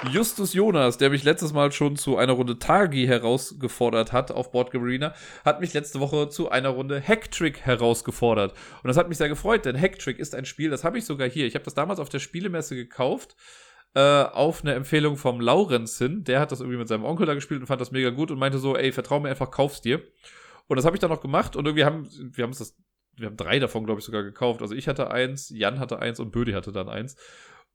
Justus Jonas, der mich letztes Mal schon zu einer Runde Targi herausgefordert hat auf Board Arena, hat mich letzte Woche zu einer Runde Hacktrick herausgefordert. Und das hat mich sehr gefreut, denn Hacktrick ist ein Spiel, das habe ich sogar hier. Ich habe das damals auf der Spielemesse gekauft, äh, auf eine Empfehlung vom Laurenz hin. Der hat das irgendwie mit seinem Onkel da gespielt und fand das mega gut und meinte so, ey, vertrau mir einfach, kauf's dir. Und das habe ich dann noch gemacht und irgendwie haben wir haben das wir haben drei davon, glaube ich, sogar gekauft. Also ich hatte eins, Jan hatte eins und Bödi hatte dann eins.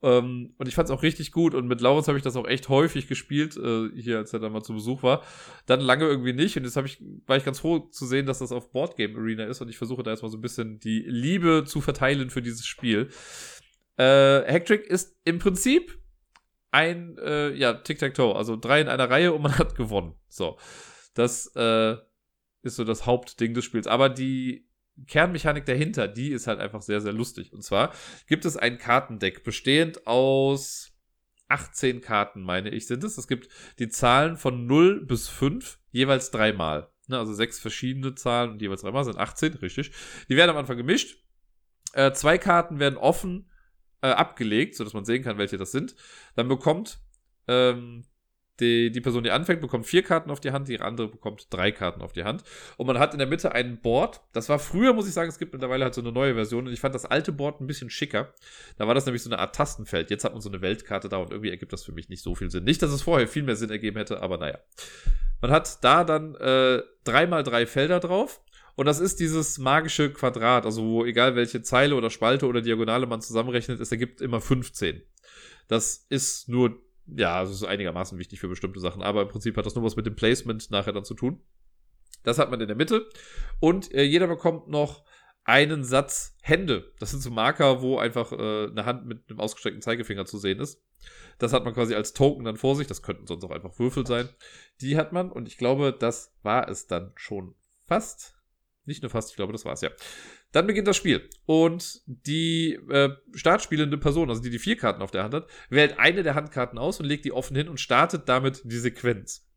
Ähm, und ich fand es auch richtig gut. Und mit Laurens habe ich das auch echt häufig gespielt, äh, hier, als er da mal zu Besuch war. Dann lange irgendwie nicht. Und jetzt hab ich, war ich ganz froh zu sehen, dass das auf Boardgame Arena ist. Und ich versuche da erstmal so ein bisschen die Liebe zu verteilen für dieses Spiel. Äh, Hacktrick ist im Prinzip ein, äh, ja, Tic-Tac-Toe. Also drei in einer Reihe und man (laughs) hat gewonnen. So. Das äh, ist so das Hauptding des Spiels. Aber die Kernmechanik dahinter, die ist halt einfach sehr, sehr lustig. Und zwar gibt es ein Kartendeck bestehend aus 18 Karten, meine ich, sind es. Es gibt die Zahlen von 0 bis 5 jeweils dreimal. Ne, also sechs verschiedene Zahlen und jeweils dreimal sind 18, richtig. Die werden am Anfang gemischt. Äh, zwei Karten werden offen äh, abgelegt, sodass man sehen kann, welche das sind. Dann bekommt ähm, die, die Person, die anfängt, bekommt vier Karten auf die Hand, die andere bekommt drei Karten auf die Hand. Und man hat in der Mitte ein Board. Das war früher, muss ich sagen, es gibt mittlerweile halt so eine neue Version. Und ich fand das alte Board ein bisschen schicker. Da war das nämlich so eine Art Tastenfeld. Jetzt hat man so eine Weltkarte da und irgendwie ergibt das für mich nicht so viel Sinn. Nicht, dass es vorher viel mehr Sinn ergeben hätte, aber naja. Man hat da dann äh, dreimal drei Felder drauf. Und das ist dieses magische Quadrat, also wo egal welche Zeile oder Spalte oder Diagonale man zusammenrechnet, es ergibt immer 15. Das ist nur ja, also ist einigermaßen wichtig für bestimmte Sachen, aber im Prinzip hat das nur was mit dem Placement nachher dann zu tun. Das hat man in der Mitte und äh, jeder bekommt noch einen Satz Hände. Das sind so Marker, wo einfach äh, eine Hand mit einem ausgestreckten Zeigefinger zu sehen ist. Das hat man quasi als Token dann vor sich. Das könnten sonst auch einfach Würfel sein. Die hat man und ich glaube, das war es dann schon fast. Nicht nur fast, ich glaube, das war es ja. Dann beginnt das Spiel. Und die äh, startspielende Person, also die die vier Karten auf der Hand hat, wählt eine der Handkarten aus und legt die offen hin und startet damit die Sequenz.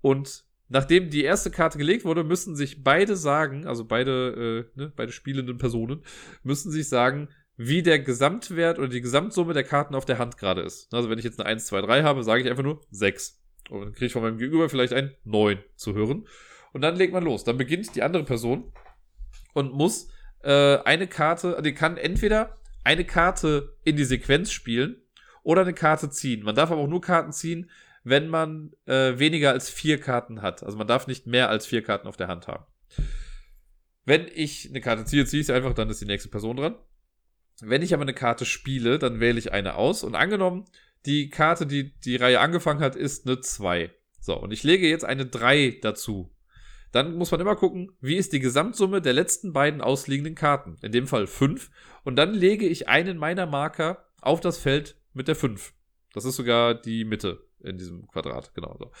Und nachdem die erste Karte gelegt wurde, müssen sich beide sagen, also beide, äh, ne, beide spielenden Personen, müssen sich sagen, wie der Gesamtwert oder die Gesamtsumme der Karten auf der Hand gerade ist. Also wenn ich jetzt eine 1, 2, 3 habe, sage ich einfach nur 6. Und dann kriege ich von meinem Gegenüber vielleicht ein 9 zu hören. Und dann legt man los. Dann beginnt die andere Person und muss äh, eine Karte, die kann entweder eine Karte in die Sequenz spielen oder eine Karte ziehen. Man darf aber auch nur Karten ziehen, wenn man äh, weniger als vier Karten hat. Also man darf nicht mehr als vier Karten auf der Hand haben. Wenn ich eine Karte ziehe, ziehe ich sie einfach, dann ist die nächste Person dran. Wenn ich aber eine Karte spiele, dann wähle ich eine aus. Und angenommen, die Karte, die die Reihe angefangen hat, ist eine 2. So, und ich lege jetzt eine 3 dazu. Dann muss man immer gucken, wie ist die Gesamtsumme der letzten beiden ausliegenden Karten. In dem Fall 5. Und dann lege ich einen meiner Marker auf das Feld mit der 5. Das ist sogar die Mitte in diesem Quadrat. Genau so.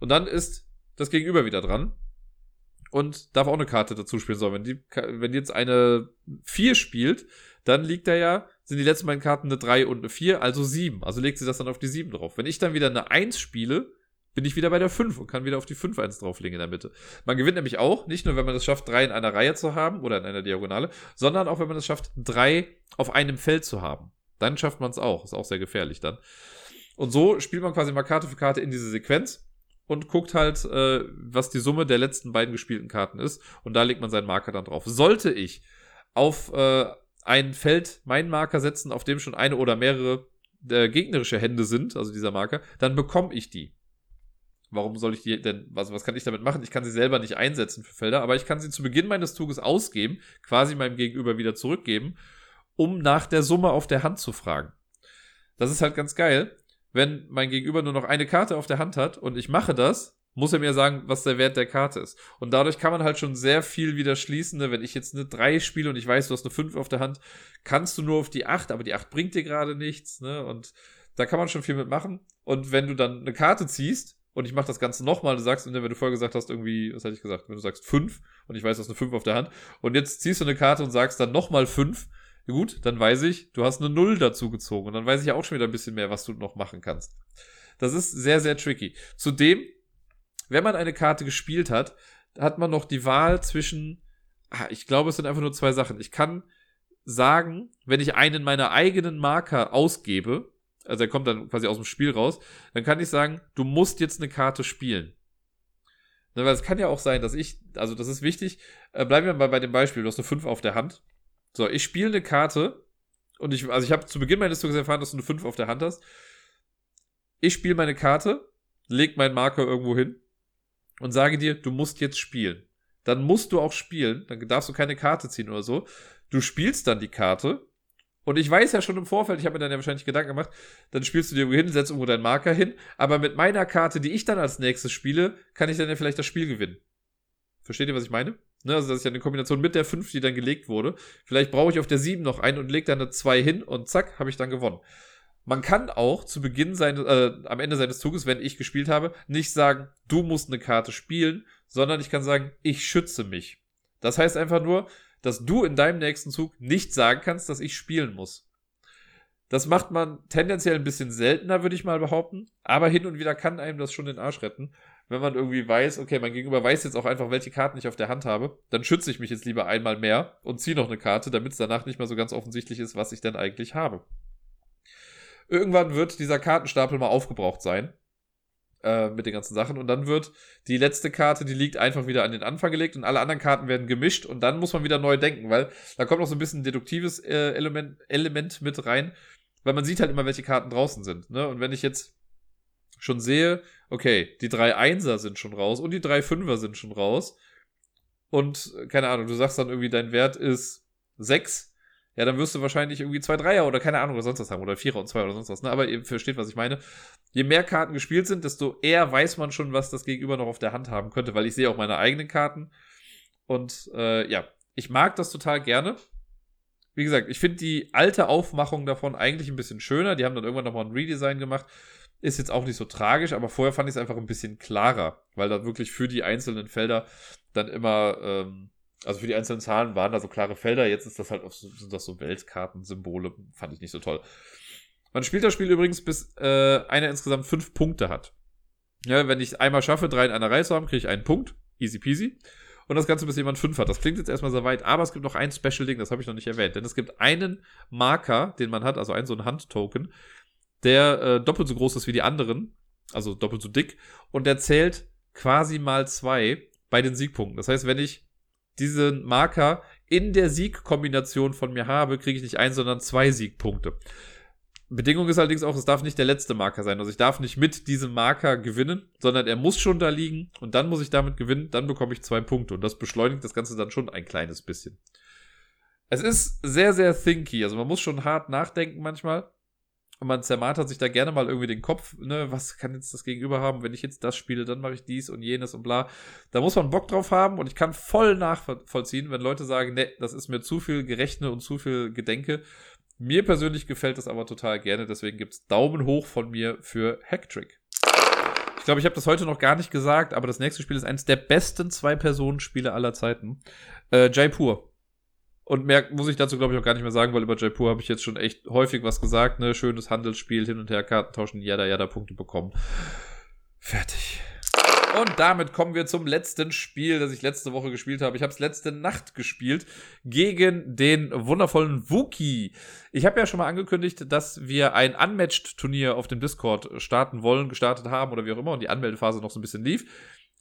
Und dann ist das Gegenüber wieder dran. Und darf auch eine Karte dazu spielen. So, wenn, die, wenn jetzt eine 4 spielt, dann liegt da ja, sind die letzten beiden Karten eine 3 und eine 4, also 7. Also legt sie das dann auf die 7 drauf. Wenn ich dann wieder eine 1 spiele, bin ich wieder bei der 5 und kann wieder auf die 5 1 drauflegen in der Mitte. Man gewinnt nämlich auch, nicht nur, wenn man es schafft, drei in einer Reihe zu haben oder in einer Diagonale, sondern auch, wenn man es schafft, drei auf einem Feld zu haben. Dann schafft man es auch. Ist auch sehr gefährlich dann. Und so spielt man quasi mal Karte für Karte in diese Sequenz und guckt halt, äh, was die Summe der letzten beiden gespielten Karten ist. Und da legt man seinen Marker dann drauf. Sollte ich auf äh, ein Feld meinen Marker setzen, auf dem schon eine oder mehrere äh, gegnerische Hände sind, also dieser Marker, dann bekomme ich die. Warum soll ich die denn, also was kann ich damit machen? Ich kann sie selber nicht einsetzen für Felder, aber ich kann sie zu Beginn meines Zuges ausgeben, quasi meinem Gegenüber wieder zurückgeben, um nach der Summe auf der Hand zu fragen. Das ist halt ganz geil. Wenn mein Gegenüber nur noch eine Karte auf der Hand hat und ich mache das, muss er mir sagen, was der Wert der Karte ist. Und dadurch kann man halt schon sehr viel wieder schließen. Ne? Wenn ich jetzt eine 3 spiele und ich weiß, du hast eine 5 auf der Hand, kannst du nur auf die 8, aber die 8 bringt dir gerade nichts. Ne? Und da kann man schon viel mitmachen. Und wenn du dann eine Karte ziehst, und ich mache das Ganze nochmal, du sagst, wenn du vorher gesagt hast, irgendwie, was hatte ich gesagt, wenn du sagst fünf und ich weiß, du hast eine fünf auf der Hand und jetzt ziehst du eine Karte und sagst dann nochmal fünf, gut, dann weiß ich, du hast eine Null dazu gezogen und dann weiß ich auch schon wieder ein bisschen mehr, was du noch machen kannst. Das ist sehr, sehr tricky. Zudem, wenn man eine Karte gespielt hat, hat man noch die Wahl zwischen, ah, ich glaube, es sind einfach nur zwei Sachen. Ich kann sagen, wenn ich einen meiner eigenen Marker ausgebe, also er kommt dann quasi aus dem Spiel raus, dann kann ich sagen, du musst jetzt eine Karte spielen. Ne, weil es kann ja auch sein, dass ich, also das ist wichtig, äh, bleiben wir mal bei dem Beispiel, du hast eine 5 auf der Hand. So, ich spiele eine Karte und ich, also ich habe zu Beginn meines Zuges erfahren, dass du eine 5 auf der Hand hast. Ich spiele meine Karte, leg meinen Marker irgendwo hin und sage dir, du musst jetzt spielen. Dann musst du auch spielen, dann darfst du keine Karte ziehen oder so. Du spielst dann die Karte Und ich weiß ja schon im Vorfeld, ich habe mir dann ja wahrscheinlich Gedanken gemacht, dann spielst du dir irgendwo hin, setzt irgendwo deinen Marker hin, aber mit meiner Karte, die ich dann als nächstes spiele, kann ich dann ja vielleicht das Spiel gewinnen. Versteht ihr, was ich meine? Ne, also das ist ja eine Kombination mit der 5, die dann gelegt wurde. Vielleicht brauche ich auf der 7 noch einen und lege dann eine 2 hin und zack, habe ich dann gewonnen. Man kann auch zu Beginn seines, äh, am Ende seines Zuges, wenn ich gespielt habe, nicht sagen, du musst eine Karte spielen, sondern ich kann sagen, ich schütze mich. Das heißt einfach nur, dass du in deinem nächsten Zug nicht sagen kannst, dass ich spielen muss. Das macht man tendenziell ein bisschen seltener, würde ich mal behaupten. Aber hin und wieder kann einem das schon den Arsch retten. Wenn man irgendwie weiß, okay, mein Gegenüber weiß jetzt auch einfach, welche Karten ich auf der Hand habe, dann schütze ich mich jetzt lieber einmal mehr und ziehe noch eine Karte, damit es danach nicht mehr so ganz offensichtlich ist, was ich denn eigentlich habe. Irgendwann wird dieser Kartenstapel mal aufgebraucht sein. Äh, mit den ganzen Sachen. Und dann wird die letzte Karte, die liegt einfach wieder an den Anfang gelegt und alle anderen Karten werden gemischt und dann muss man wieder neu denken, weil da kommt noch so ein bisschen ein deduktives äh, Element, Element mit rein, weil man sieht halt immer, welche Karten draußen sind. Ne? Und wenn ich jetzt schon sehe, okay, die drei Einser sind schon raus und die drei Fünfer sind schon raus. Und keine Ahnung, du sagst dann irgendwie, dein Wert ist sechs ja, dann wirst du wahrscheinlich irgendwie zwei Dreier oder keine Ahnung oder sonst was haben oder Vierer und zwei oder sonst was. Ne? Aber ihr versteht, was ich meine. Je mehr Karten gespielt sind, desto eher weiß man schon, was das Gegenüber noch auf der Hand haben könnte, weil ich sehe auch meine eigenen Karten. Und äh, ja, ich mag das total gerne. Wie gesagt, ich finde die alte Aufmachung davon eigentlich ein bisschen schöner. Die haben dann irgendwann nochmal ein Redesign gemacht. Ist jetzt auch nicht so tragisch, aber vorher fand ich es einfach ein bisschen klarer, weil da wirklich für die einzelnen Felder dann immer ähm, also für die einzelnen Zahlen waren da so klare Felder. Jetzt ist das halt so, sind das so Weltkartensymbole. Fand ich nicht so toll. Man spielt das Spiel übrigens, bis äh, einer insgesamt fünf Punkte hat. Ja, wenn ich einmal schaffe, drei in einer Reihe zu haben, kriege ich einen Punkt. Easy peasy. Und das Ganze, bis jemand fünf hat. Das klingt jetzt erstmal sehr weit, aber es gibt noch ein Special-Ding, das habe ich noch nicht erwähnt. Denn es gibt einen Marker, den man hat, also einen so einen Handtoken, der äh, doppelt so groß ist wie die anderen. Also doppelt so dick. Und der zählt quasi mal zwei bei den Siegpunkten. Das heißt, wenn ich diesen Marker in der Siegkombination von mir habe, kriege ich nicht ein, sondern zwei Siegpunkte. Bedingung ist allerdings auch, es darf nicht der letzte Marker sein. Also ich darf nicht mit diesem Marker gewinnen, sondern er muss schon da liegen und dann muss ich damit gewinnen, dann bekomme ich zwei Punkte und das beschleunigt das Ganze dann schon ein kleines bisschen. Es ist sehr, sehr thinky, also man muss schon hart nachdenken manchmal. Und man zermartert sich da gerne mal irgendwie den Kopf, ne, was kann jetzt das Gegenüber haben, wenn ich jetzt das spiele, dann mache ich dies und jenes und bla. Da muss man Bock drauf haben und ich kann voll nachvollziehen, wenn Leute sagen, ne, das ist mir zu viel Gerechne und zu viel Gedenke. Mir persönlich gefällt das aber total gerne, deswegen gibt's Daumen hoch von mir für Hacktrick. Ich glaube, ich habe das heute noch gar nicht gesagt, aber das nächste Spiel ist eines der besten Zwei-Personen-Spiele aller Zeiten. Äh, Jaipur. Und mehr muss ich dazu, glaube ich, auch gar nicht mehr sagen, weil über Jaipur habe ich jetzt schon echt häufig was gesagt. Ne? Schönes Handelsspiel, hin und her, Karten tauschen, jada, jada, Punkte bekommen. Fertig. Und damit kommen wir zum letzten Spiel, das ich letzte Woche gespielt habe. Ich habe es letzte Nacht gespielt gegen den wundervollen Wookie. Ich habe ja schon mal angekündigt, dass wir ein Unmatched-Turnier auf dem Discord starten wollen, gestartet haben oder wie auch immer und die Anmeldephase noch so ein bisschen lief.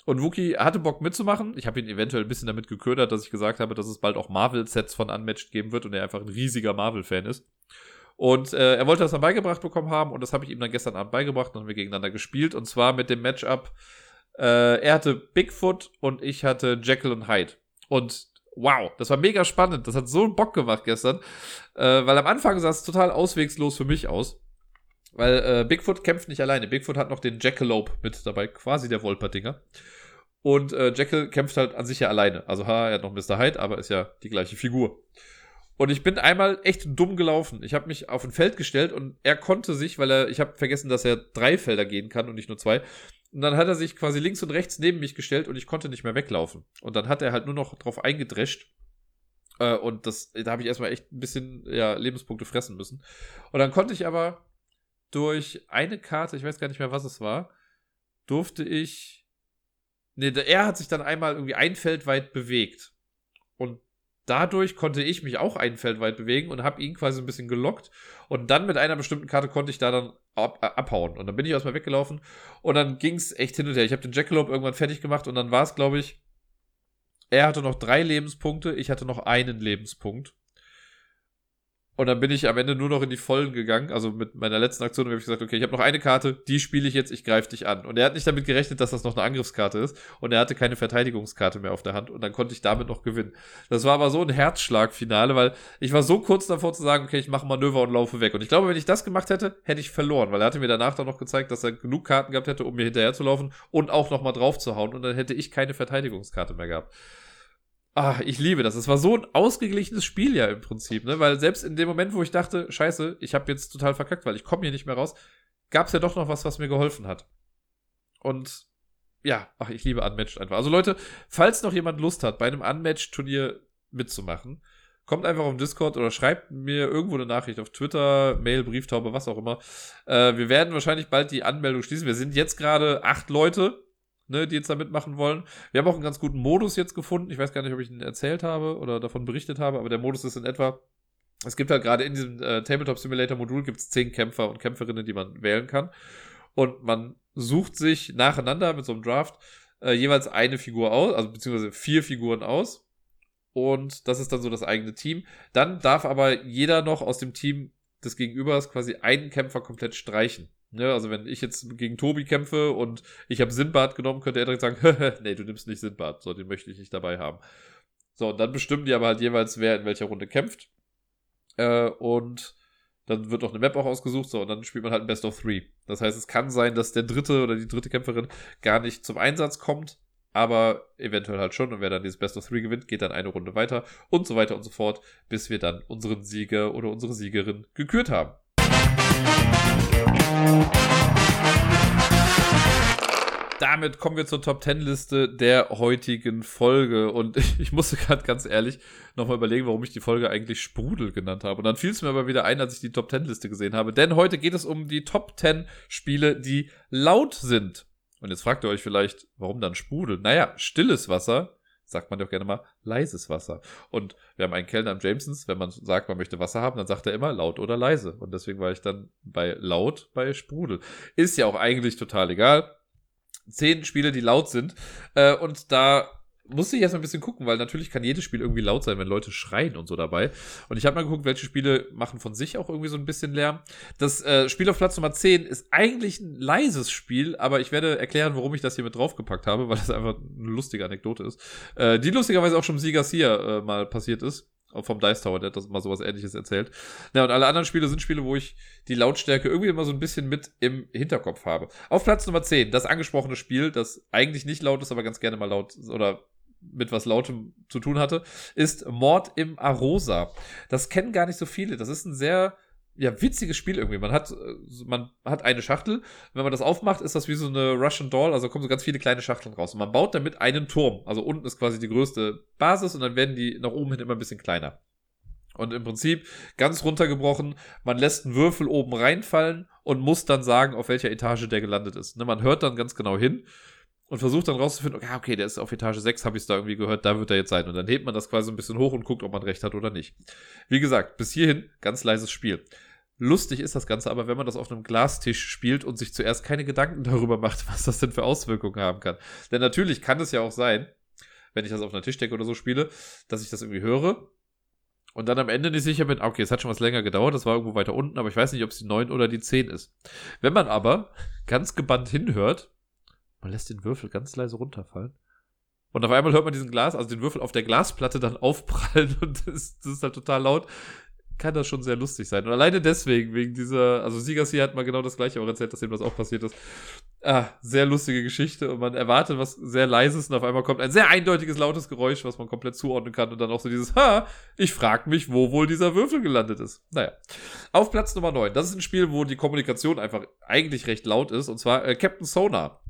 Und Wookie hatte Bock mitzumachen. Ich habe ihn eventuell ein bisschen damit geködert, dass ich gesagt habe, dass es bald auch Marvel-Sets von Unmatched geben wird und er einfach ein riesiger Marvel-Fan ist. Und äh, er wollte das dann beigebracht bekommen haben und das habe ich ihm dann gestern Abend beigebracht und haben wir gegeneinander gespielt. Und zwar mit dem Matchup, äh, er hatte Bigfoot und ich hatte Jekyll und Hyde. Und wow, das war mega spannend. Das hat so einen Bock gemacht gestern, äh, weil am Anfang sah es total auswegslos für mich aus. Weil äh, Bigfoot kämpft nicht alleine. Bigfoot hat noch den Jackalope mit dabei, quasi der Wolperdinger. Und äh, Jackal kämpft halt an sich ja alleine. Also ha, er hat noch Mr. Hyde, aber ist ja die gleiche Figur. Und ich bin einmal echt dumm gelaufen. Ich habe mich auf ein Feld gestellt und er konnte sich, weil er, ich habe vergessen, dass er drei Felder gehen kann und nicht nur zwei. Und dann hat er sich quasi links und rechts neben mich gestellt und ich konnte nicht mehr weglaufen. Und dann hat er halt nur noch drauf eingedrescht. Äh, und das, da habe ich erstmal echt ein bisschen ja, Lebenspunkte fressen müssen. Und dann konnte ich aber durch eine Karte, ich weiß gar nicht mehr, was es war, durfte ich. Ne, er hat sich dann einmal irgendwie ein Feld weit bewegt. Und dadurch konnte ich mich auch ein Feld weit bewegen und habe ihn quasi ein bisschen gelockt. Und dann mit einer bestimmten Karte konnte ich da dann ab, äh, abhauen. Und dann bin ich erstmal weggelaufen. Und dann ging es echt hin und her. Ich habe den Jackalope irgendwann fertig gemacht und dann war es, glaube ich, er hatte noch drei Lebenspunkte, ich hatte noch einen Lebenspunkt. Und dann bin ich am Ende nur noch in die Vollen gegangen. Also mit meiner letzten Aktion habe ich gesagt, okay, ich habe noch eine Karte, die spiele ich jetzt, ich greife dich an. Und er hat nicht damit gerechnet, dass das noch eine Angriffskarte ist. Und er hatte keine Verteidigungskarte mehr auf der Hand. Und dann konnte ich damit noch gewinnen. Das war aber so ein Herzschlagfinale, weil ich war so kurz davor zu sagen, okay, ich mache Manöver und laufe weg. Und ich glaube, wenn ich das gemacht hätte, hätte ich verloren. Weil er hatte mir danach dann noch gezeigt, dass er genug Karten gehabt hätte, um mir hinterher zu laufen und auch nochmal drauf zu hauen. Und dann hätte ich keine Verteidigungskarte mehr gehabt. Ah, ich liebe das. Es war so ein ausgeglichenes Spiel ja im Prinzip, ne? Weil selbst in dem Moment, wo ich dachte, scheiße, ich habe jetzt total verkackt, weil ich komme hier nicht mehr raus, gab es ja doch noch was, was mir geholfen hat. Und ja, ach, ich liebe Unmatched einfach. Also Leute, falls noch jemand Lust hat, bei einem Unmatched-Turnier mitzumachen, kommt einfach auf Discord oder schreibt mir irgendwo eine Nachricht auf Twitter, Mail, Brieftaube, was auch immer. Äh, wir werden wahrscheinlich bald die Anmeldung schließen. Wir sind jetzt gerade acht Leute ne, die jetzt da mitmachen wollen. Wir haben auch einen ganz guten Modus jetzt gefunden. Ich weiß gar nicht, ob ich ihn erzählt habe oder davon berichtet habe, aber der Modus ist in etwa, es gibt halt gerade in diesem äh, Tabletop Simulator Modul gibt es zehn Kämpfer und Kämpferinnen, die man wählen kann. Und man sucht sich nacheinander mit so einem Draft äh, jeweils eine Figur aus, also beziehungsweise vier Figuren aus. Und das ist dann so das eigene Team. Dann darf aber jeder noch aus dem Team des Gegenübers quasi einen Kämpfer komplett streichen. Ne, also wenn ich jetzt gegen Tobi kämpfe und ich habe Sindbad genommen, könnte er direkt sagen, (laughs) nee, du nimmst nicht Sindbad, so, den möchte ich nicht dabei haben. So, und dann bestimmen die aber halt jeweils, wer in welcher Runde kämpft. Äh, und dann wird noch eine Map auch ausgesucht, so, und dann spielt man halt ein Best of Three. Das heißt, es kann sein, dass der dritte oder die dritte Kämpferin gar nicht zum Einsatz kommt, aber eventuell halt schon. Und wer dann dieses Best of Three gewinnt, geht dann eine Runde weiter und so weiter und so fort, bis wir dann unseren Sieger oder unsere Siegerin gekürt haben. Damit kommen wir zur Top 10 Liste der heutigen Folge. Und (laughs) ich musste gerade ganz ehrlich nochmal überlegen, warum ich die Folge eigentlich Sprudel genannt habe. Und dann fiel es mir aber wieder ein, als ich die Top 10 Liste gesehen habe. Denn heute geht es um die Top 10 Spiele, die laut sind. Und jetzt fragt ihr euch vielleicht, warum dann Sprudel? Naja, stilles Wasser sagt man doch gerne mal leises Wasser. Und wir haben einen Kellner am Jamesons, wenn man sagt, man möchte Wasser haben, dann sagt er immer laut oder leise. Und deswegen war ich dann bei laut bei Sprudel. Ist ja auch eigentlich total egal. Zehn Spiele, die laut sind. Äh, und da musste ich erstmal ein bisschen gucken, weil natürlich kann jedes Spiel irgendwie laut sein, wenn Leute schreien und so dabei. Und ich habe mal geguckt, welche Spiele machen von sich auch irgendwie so ein bisschen Lärm. Das äh, Spiel auf Platz Nummer 10 ist eigentlich ein leises Spiel, aber ich werde erklären, warum ich das hier mit draufgepackt habe, weil das einfach eine lustige Anekdote ist. Äh, die lustigerweise auch schon Sieger Sia äh, mal passiert ist. Vom Dice Tower, der hat das mal sowas ähnliches erzählt. Ja, und alle anderen Spiele sind Spiele, wo ich die Lautstärke irgendwie immer so ein bisschen mit im Hinterkopf habe. Auf Platz Nummer 10, das angesprochene Spiel, das eigentlich nicht laut ist, aber ganz gerne mal laut oder mit was Lautem zu tun hatte, ist Mord im Arosa. Das kennen gar nicht so viele. Das ist ein sehr ja, witziges Spiel irgendwie. Man hat, äh, man hat eine Schachtel. Wenn man das aufmacht, ist das wie so eine Russian Doll. Also kommen so ganz viele kleine Schachteln raus. Und man baut damit einen Turm. Also unten ist quasi die größte Basis und dann werden die nach oben hin immer ein bisschen kleiner. Und im Prinzip ganz runtergebrochen, man lässt einen Würfel oben reinfallen und muss dann sagen, auf welcher Etage der gelandet ist. Ne, man hört dann ganz genau hin und versucht dann rauszufinden, okay, okay, der ist auf Etage 6, habe ich es da irgendwie gehört, da wird er jetzt sein. Und dann hebt man das quasi ein bisschen hoch und guckt, ob man recht hat oder nicht. Wie gesagt, bis hierhin ganz leises Spiel. Lustig ist das Ganze aber, wenn man das auf einem Glastisch spielt und sich zuerst keine Gedanken (laughs) darüber macht, was das denn für Auswirkungen haben kann. Denn natürlich kann es ja auch sein, wenn ich das auf einer Tischdecke oder so spiele, dass ich das irgendwie höre und dann am Ende nicht sicher bin, okay, es hat schon was länger gedauert, das war irgendwo weiter unten, aber ich weiß nicht, ob es die 9 oder die 10 ist. Wenn man aber ganz gebannt hinhört, man lässt den Würfel ganz leise runterfallen. Und auf einmal hört man diesen Glas, also den Würfel auf der Glasplatte dann (laughs) aufprallen und das, das ist halt total laut. Kann das schon sehr lustig sein. Und alleine deswegen, wegen dieser, also Siegers hier hat mal genau das gleiche auch erzählt, dass ihm das auch passiert ist. Ah, sehr lustige Geschichte und man erwartet was sehr leises und auf einmal kommt ein sehr eindeutiges lautes Geräusch, was man komplett zuordnen kann und dann auch so dieses, ha, ich frag mich, wo wohl dieser Würfel gelandet ist. Naja. Auf Platz Nummer 9. Das ist ein Spiel, wo die Kommunikation einfach eigentlich recht laut ist und zwar äh, Captain Sonar.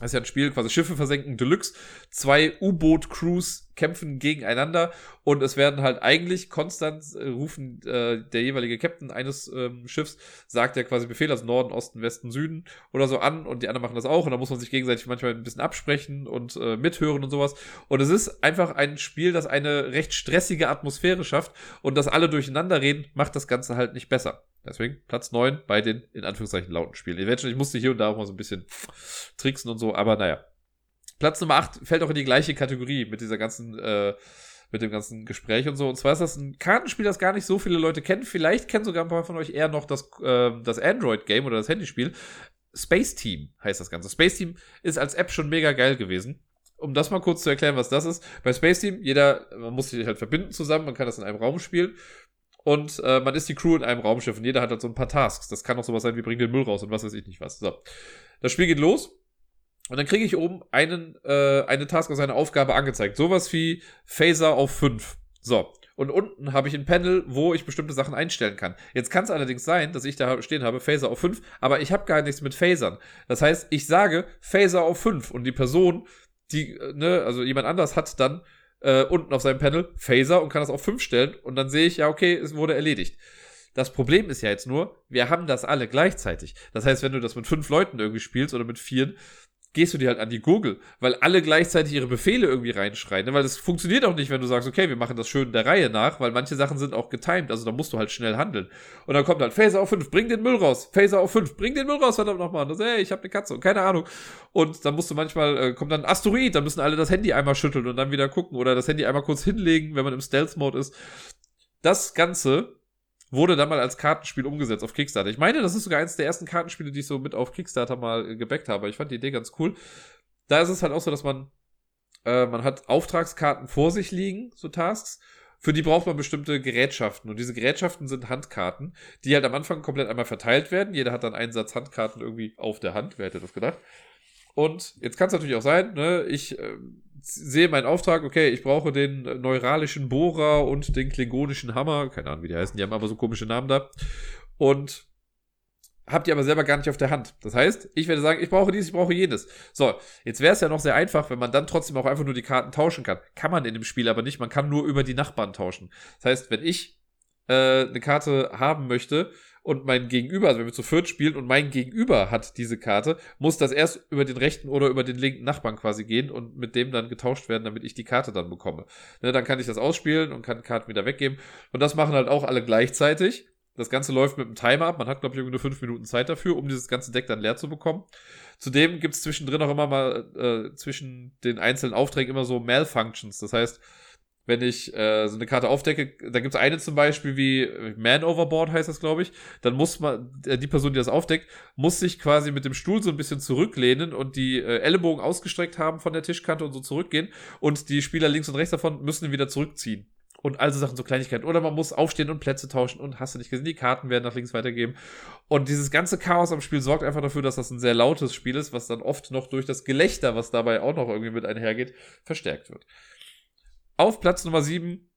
Das ist ja ein Spiel, quasi Schiffe versenken Deluxe. Zwei U-Boot-Crews kämpfen gegeneinander und es werden halt eigentlich konstant äh, rufen äh, der jeweilige Captain eines ähm, Schiffs sagt ja quasi Befehl, also Norden, Osten, Westen, Süden oder so an und die anderen machen das auch und da muss man sich gegenseitig manchmal ein bisschen absprechen und äh, mithören und sowas. Und es ist einfach ein Spiel, das eine recht stressige Atmosphäre schafft und dass alle durcheinander reden, macht das Ganze halt nicht besser. Deswegen Platz 9 bei den in Anführungszeichen lauten Spielen. Schon, ich musste hier und da auch mal so ein bisschen tricksen und so, aber naja. Platz Nummer 8 fällt auch in die gleiche Kategorie mit dieser ganzen äh, mit dem ganzen Gespräch und so. Und zwar ist das ein Kartenspiel, das gar nicht so viele Leute kennen. Vielleicht kennen sogar ein paar von euch eher noch das, äh, das Android-Game oder das Handyspiel. Space Team heißt das Ganze. Space Team ist als App schon mega geil gewesen. Um das mal kurz zu erklären, was das ist. Bei Space Team, jeder, man muss sich halt verbinden zusammen, man kann das in einem Raum spielen. Und äh, man ist die Crew in einem Raumschiff und jeder hat halt so ein paar Tasks. Das kann auch sowas sein wie bring den Müll raus und was weiß ich nicht was. So. Das Spiel geht los und dann kriege ich oben einen, äh, eine Task aus einer Aufgabe angezeigt. Sowas wie Phaser auf 5. So. Und unten habe ich ein Panel, wo ich bestimmte Sachen einstellen kann. Jetzt kann es allerdings sein, dass ich da stehen habe, Phaser auf 5, aber ich habe gar nichts mit Phasern. Das heißt, ich sage Phaser auf 5 und die Person, die, äh, ne, also jemand anders hat dann äh, unten auf seinem Panel Phaser und kann das auf 5 stellen und dann sehe ich, ja, okay, es wurde erledigt. Das Problem ist ja jetzt nur, wir haben das alle gleichzeitig. Das heißt, wenn du das mit fünf Leuten irgendwie spielst oder mit vieren, gehst du dir halt an die Gurgel, weil alle gleichzeitig ihre Befehle irgendwie reinschreien. Ne? Weil das funktioniert auch nicht, wenn du sagst, okay, wir machen das schön der Reihe nach, weil manche Sachen sind auch getimed, also da musst du halt schnell handeln. Und dann kommt halt Phaser auf 5, bring den Müll raus. Phaser auf 5, bring den Müll raus, verdammt nochmal. Dann, hey, ich habe eine Katze keine Ahnung. Und dann musst du manchmal, äh, kommt dann ein Asteroid, dann müssen alle das Handy einmal schütteln und dann wieder gucken oder das Handy einmal kurz hinlegen, wenn man im Stealth-Mode ist. Das Ganze wurde dann mal als Kartenspiel umgesetzt auf Kickstarter. Ich meine, das ist sogar eines der ersten Kartenspiele, die ich so mit auf Kickstarter mal gebackt habe. Ich fand die Idee ganz cool. Da ist es halt auch so, dass man, äh, man hat Auftragskarten vor sich liegen, so Tasks. Für die braucht man bestimmte Gerätschaften. Und diese Gerätschaften sind Handkarten, die halt am Anfang komplett einmal verteilt werden. Jeder hat dann einen Satz Handkarten irgendwie auf der Hand. Wer hätte das gedacht? Und jetzt kann es natürlich auch sein, ne, ich äh, sehe meinen Auftrag, okay, ich brauche den neuralischen Bohrer und den klingonischen Hammer, keine Ahnung, wie die heißen, die haben aber so komische Namen da. Und habt ihr aber selber gar nicht auf der Hand. Das heißt, ich werde sagen, ich brauche dies, ich brauche jenes. So, jetzt wäre es ja noch sehr einfach, wenn man dann trotzdem auch einfach nur die Karten tauschen kann. Kann man in dem Spiel aber nicht, man kann nur über die Nachbarn tauschen. Das heißt, wenn ich äh, eine Karte haben möchte, und mein Gegenüber, also wenn wir zu viert spielen und mein Gegenüber hat diese Karte, muss das erst über den rechten oder über den linken Nachbarn quasi gehen und mit dem dann getauscht werden, damit ich die Karte dann bekomme. Ne, dann kann ich das ausspielen und kann die Karten wieder weggeben. Und das machen halt auch alle gleichzeitig. Das Ganze läuft mit einem Timer ab. Man hat, glaube ich, nur fünf Minuten Zeit dafür, um dieses ganze Deck dann leer zu bekommen. Zudem gibt es zwischendrin auch immer mal äh, zwischen den einzelnen Aufträgen immer so Malfunctions. Das heißt, wenn ich äh, so eine Karte aufdecke, da gibt es eine zum Beispiel wie Man Overboard heißt das, glaube ich, dann muss man, äh, die Person, die das aufdeckt, muss sich quasi mit dem Stuhl so ein bisschen zurücklehnen und die äh, Ellenbogen ausgestreckt haben von der Tischkante und so zurückgehen und die Spieler links und rechts davon müssen wieder zurückziehen. Und also Sachen, so Kleinigkeiten. Oder man muss aufstehen und Plätze tauschen und hast du nicht gesehen, die Karten werden nach links weitergeben. Und dieses ganze Chaos am Spiel sorgt einfach dafür, dass das ein sehr lautes Spiel ist, was dann oft noch durch das Gelächter, was dabei auch noch irgendwie mit einhergeht, verstärkt wird. Auf Platz Nummer 7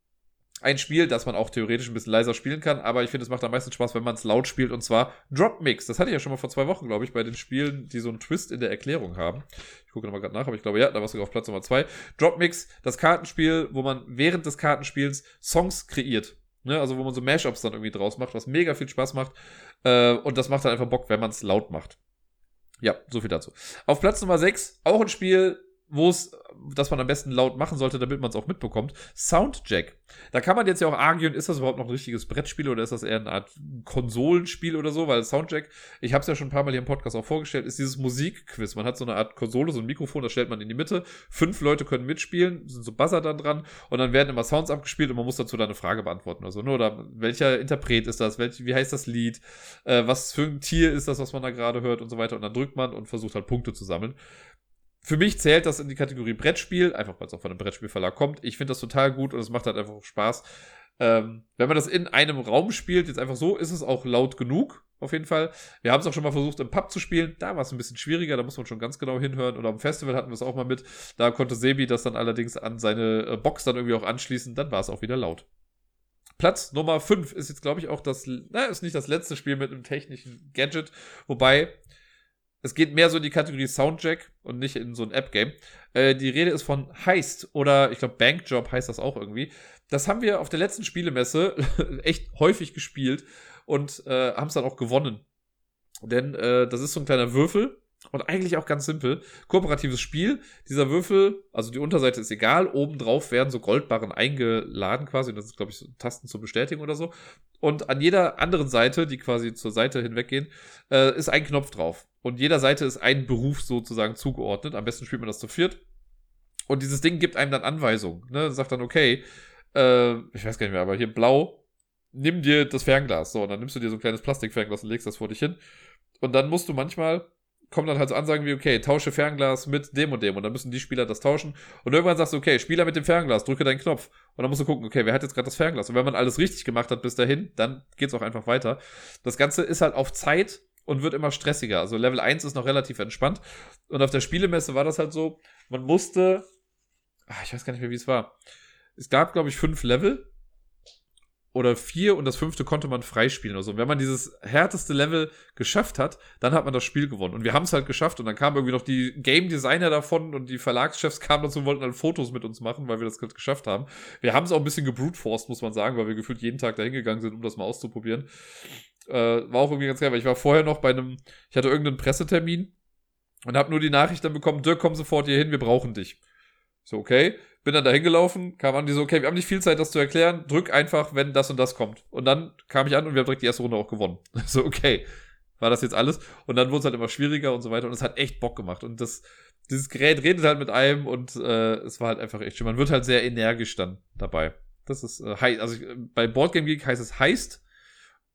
ein Spiel, das man auch theoretisch ein bisschen leiser spielen kann, aber ich finde, es macht am meisten Spaß, wenn man es laut spielt, und zwar Drop Mix. Das hatte ich ja schon mal vor zwei Wochen, glaube ich, bei den Spielen, die so einen Twist in der Erklärung haben. Ich gucke nochmal gerade nach, aber ich glaube, ja, da war es sogar auf Platz Nummer 2. Drop Mix, das Kartenspiel, wo man während des Kartenspiels Songs kreiert. Ne? Also, wo man so Mashups dann irgendwie draus macht, was mega viel Spaß macht. Äh, und das macht dann einfach Bock, wenn man es laut macht. Ja, so viel dazu. Auf Platz Nummer 6, auch ein Spiel, wo es, dass man am besten laut machen sollte, damit man es auch mitbekommt. Soundjack. Da kann man jetzt ja auch argieren, ist das überhaupt noch ein richtiges Brettspiel oder ist das eher eine Art Konsolenspiel oder so? Weil Soundjack, ich habe es ja schon ein paar Mal hier im Podcast auch vorgestellt, ist dieses Musikquiz. Man hat so eine Art Konsole, so ein Mikrofon, das stellt man in die Mitte. Fünf Leute können mitspielen, sind so Buzzer dann dran und dann werden immer Sounds abgespielt und man muss dazu dann eine Frage beantworten oder so. Ne? Oder welcher Interpret ist das? Welch, wie heißt das Lied? Äh, was für ein Tier ist das, was man da gerade hört und so weiter? Und dann drückt man und versucht halt Punkte zu sammeln für mich zählt das in die Kategorie Brettspiel, einfach weil es auch von einem Brettspielverlag kommt. Ich finde das total gut und es macht halt einfach Spaß. Ähm, wenn man das in einem Raum spielt, jetzt einfach so, ist es auch laut genug, auf jeden Fall. Wir haben es auch schon mal versucht, im Pub zu spielen. Da war es ein bisschen schwieriger, da muss man schon ganz genau hinhören. Oder am Festival hatten wir es auch mal mit. Da konnte Sebi das dann allerdings an seine äh, Box dann irgendwie auch anschließen. Dann war es auch wieder laut. Platz Nummer 5 ist jetzt, glaube ich, auch das, na, ist nicht das letzte Spiel mit einem technischen Gadget. Wobei, es geht mehr so in die Kategorie Soundjack und nicht in so ein App-Game. Äh, die Rede ist von Heist oder ich glaube Bankjob heißt das auch irgendwie. Das haben wir auf der letzten Spielemesse (laughs) echt häufig gespielt und äh, haben es dann auch gewonnen. Denn äh, das ist so ein kleiner Würfel und eigentlich auch ganz simpel. Kooperatives Spiel. Dieser Würfel, also die Unterseite ist egal. Obendrauf werden so Goldbarren eingeladen quasi. Das ist, glaube ich, so Tasten zur Bestätigung oder so. Und an jeder anderen Seite, die quasi zur Seite hinweggehen, äh, ist ein Knopf drauf. Und jeder Seite ist ein Beruf sozusagen zugeordnet. Am besten spielt man das zu viert. Und dieses Ding gibt einem dann Anweisungen. Ne? Sagt dann, okay, äh, ich weiß gar nicht mehr, aber hier blau, nimm dir das Fernglas. So, und dann nimmst du dir so ein kleines Plastikfernglas und legst das vor dich hin. Und dann musst du manchmal, kommen dann halt so Ansagen wie, okay, tausche Fernglas mit dem und dem. Und dann müssen die Spieler das tauschen. Und irgendwann sagst du, okay, Spieler mit dem Fernglas, drücke deinen Knopf. Und dann musst du gucken, okay, wer hat jetzt gerade das Fernglas? Und wenn man alles richtig gemacht hat bis dahin, dann geht's auch einfach weiter. Das Ganze ist halt auf Zeit und wird immer stressiger. Also Level 1 ist noch relativ entspannt. Und auf der Spielemesse war das halt so, man musste, ach, ich weiß gar nicht mehr, wie es war. Es gab, glaube ich, fünf Level oder vier und das fünfte konnte man freispielen oder so. Und wenn man dieses härteste Level geschafft hat, dann hat man das Spiel gewonnen. Und wir haben es halt geschafft und dann kamen irgendwie noch die Game Designer davon und die Verlagschefs kamen dazu und wollten dann Fotos mit uns machen, weil wir das halt geschafft haben. Wir haben es auch ein bisschen gebrutforced, muss man sagen, weil wir gefühlt jeden Tag dahin gegangen sind, um das mal auszuprobieren. Äh, war auch irgendwie ganz geil, weil ich war vorher noch bei einem, ich hatte irgendeinen Pressetermin und habe nur die Nachricht dann bekommen, Dirk, komm sofort hier hin, wir brauchen dich. So, okay. Bin dann dahin gelaufen, kam an, die so, okay, wir haben nicht viel Zeit, das zu erklären, drück einfach, wenn das und das kommt. Und dann kam ich an und wir haben direkt die erste Runde auch gewonnen. (laughs) So, okay. War das jetzt alles? Und dann wurde es halt immer schwieriger und so weiter und es hat echt Bock gemacht. Und das, dieses Gerät redet halt mit einem und äh, es war halt einfach echt schön. Man wird halt sehr energisch dann dabei. Das ist äh, heiß. Also ich, bei Boardgame Geek heißt es heißt.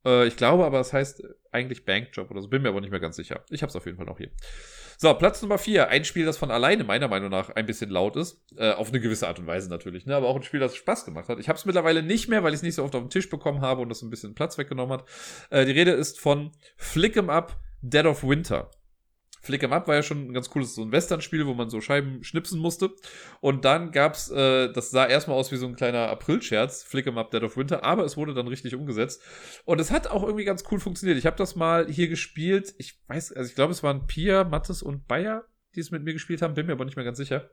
Äh, ich glaube aber, es heißt eigentlich Bankjob oder so. Bin mir aber nicht mehr ganz sicher. Ich habe es auf jeden Fall noch hier. So, Platz Nummer 4. Ein Spiel, das von alleine meiner Meinung nach ein bisschen laut ist. Äh, auf eine gewisse Art und Weise natürlich. Ne? Aber auch ein Spiel, das Spaß gemacht hat. Ich habe es mittlerweile nicht mehr, weil ich es nicht so oft auf den Tisch bekommen habe und das ein bisschen Platz weggenommen hat. Äh, die Rede ist von Flick 'em Up Dead of Winter. Flick 'em Up war ja schon ein ganz cooles so ein Western-Spiel, wo man so Scheiben schnipsen musste. Und dann gab's, äh, das sah erstmal aus wie so ein kleiner April-Scherz, Flick 'em Up Dead of Winter, aber es wurde dann richtig umgesetzt. Und es hat auch irgendwie ganz cool funktioniert. Ich habe das mal hier gespielt. Ich weiß, also ich glaube, es waren Pia, Mattes und Bayer, die es mit mir gespielt haben, bin mir aber nicht mehr ganz sicher.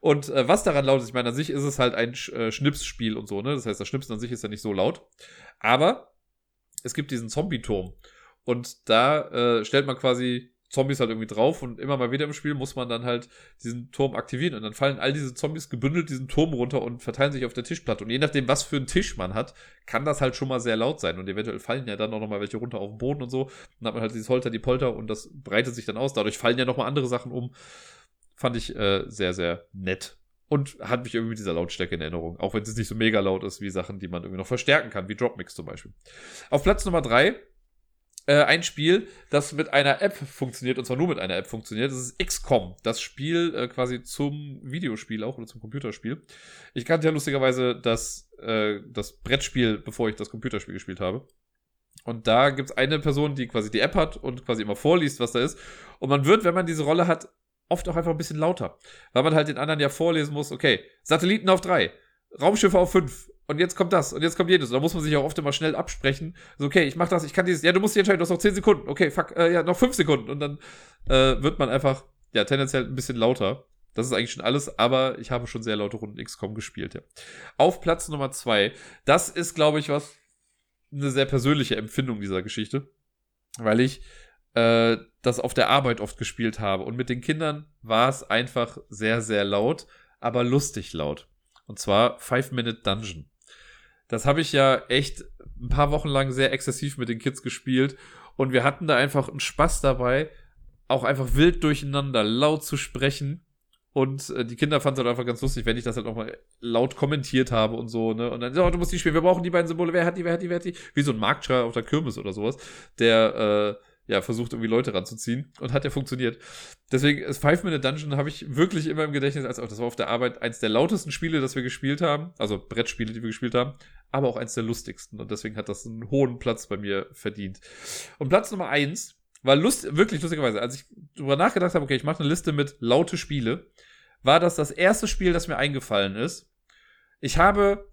Und äh, was daran laut ist, ich meine, an sich ist es halt ein äh, Schnipsspiel und so, ne? Das heißt, das Schnipsen an sich ist ja nicht so laut. Aber es gibt diesen Zombie-Turm. Und da äh, stellt man quasi Zombies halt irgendwie drauf und immer mal wieder im Spiel muss man dann halt diesen Turm aktivieren und dann fallen all diese Zombies gebündelt diesen Turm runter und verteilen sich auf der Tischplatte. Und je nachdem, was für einen Tisch man hat, kann das halt schon mal sehr laut sein und eventuell fallen ja dann auch nochmal welche runter auf den Boden und so. Dann hat man halt dieses Holter, die Polter und das breitet sich dann aus. Dadurch fallen ja nochmal andere Sachen um. Fand ich äh, sehr, sehr nett. Und hat mich irgendwie mit dieser Lautstärke in Erinnerung. Auch wenn es nicht so mega laut ist wie Sachen, die man irgendwie noch verstärken kann, wie Dropmix zum Beispiel. Auf Platz Nummer drei äh, ein Spiel, das mit einer App funktioniert, und zwar nur mit einer App funktioniert. Das ist XCOM, das Spiel äh, quasi zum Videospiel auch oder zum Computerspiel. Ich kannte ja lustigerweise das, äh, das Brettspiel, bevor ich das Computerspiel gespielt habe. Und da gibt es eine Person, die quasi die App hat und quasi immer vorliest, was da ist. Und man wird, wenn man diese Rolle hat, oft auch einfach ein bisschen lauter. Weil man halt den anderen ja vorlesen muss, okay, Satelliten auf drei, Raumschiffe auf fünf, und jetzt kommt das und jetzt kommt jedes. Und da muss man sich auch oft immer schnell absprechen. So, okay, ich mach das, ich kann dieses, ja, du musst dich entscheiden, du hast noch 10 Sekunden. Okay, fuck, äh, ja, noch 5 Sekunden. Und dann äh, wird man einfach, ja, tendenziell ein bisschen lauter. Das ist eigentlich schon alles, aber ich habe schon sehr laute Runden XCOM gespielt, ja. Auf Platz Nummer 2, das ist, glaube ich, was, eine sehr persönliche Empfindung dieser Geschichte. Weil ich äh, das auf der Arbeit oft gespielt habe. Und mit den Kindern war es einfach sehr, sehr laut, aber lustig laut. Und zwar Five Minute Dungeon. Das habe ich ja echt ein paar Wochen lang sehr exzessiv mit den Kids gespielt und wir hatten da einfach einen Spaß dabei, auch einfach wild durcheinander laut zu sprechen. Und äh, die Kinder fanden es halt einfach ganz lustig, wenn ich das halt auch mal laut kommentiert habe und so, ne? Und dann, oh, du musst die spielen, wir brauchen die beiden Symbole, wer hat die, wer hat die, wer hat die? Wie so ein Marktschreier auf der Kirmes oder sowas, der äh, ja, versucht irgendwie Leute ranzuziehen und hat ja funktioniert. Deswegen ist Five Minute Dungeon habe ich wirklich immer im Gedächtnis, als auch das war auf der Arbeit eins der lautesten Spiele, das wir gespielt haben, also Brettspiele, die wir gespielt haben, aber auch eins der lustigsten und deswegen hat das einen hohen Platz bei mir verdient. Und Platz Nummer eins war lust, wirklich lustigerweise, als ich darüber nachgedacht habe, okay, ich mache eine Liste mit laute Spiele, war das das erste Spiel, das mir eingefallen ist. Ich habe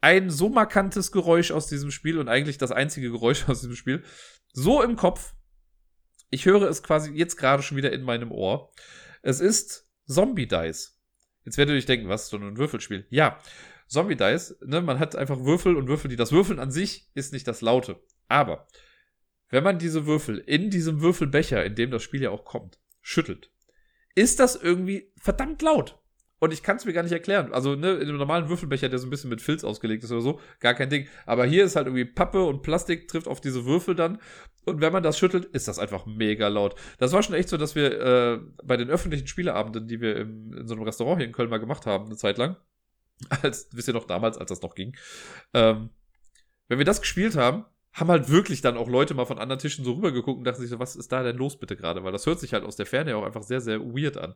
ein so markantes Geräusch aus diesem Spiel und eigentlich das einzige Geräusch (laughs) aus diesem Spiel so im Kopf, ich höre es quasi jetzt gerade schon wieder in meinem Ohr. Es ist Zombie Dice. Jetzt werdet ihr euch denken, was ist denn ein Würfelspiel? Ja, Zombie Dice, ne, man hat einfach Würfel und Würfel, die das Würfeln an sich ist nicht das Laute. Aber wenn man diese Würfel in diesem Würfelbecher, in dem das Spiel ja auch kommt, schüttelt, ist das irgendwie verdammt laut. Und ich kann es mir gar nicht erklären. Also, ne, in einem normalen Würfelbecher, der so ein bisschen mit Filz ausgelegt ist oder so, gar kein Ding. Aber hier ist halt irgendwie Pappe und Plastik trifft auf diese Würfel dann. Und wenn man das schüttelt, ist das einfach mega laut. Das war schon echt so, dass wir äh, bei den öffentlichen Spieleabenden, die wir im, in so einem Restaurant hier in Köln mal gemacht haben, eine Zeit lang, (laughs) als, wisst ihr noch damals, als das noch ging, ähm, wenn wir das gespielt haben, haben halt wirklich dann auch Leute mal von anderen Tischen so rübergeguckt und dachten sich so, was ist da denn los bitte gerade? Weil das hört sich halt aus der Ferne auch einfach sehr, sehr weird an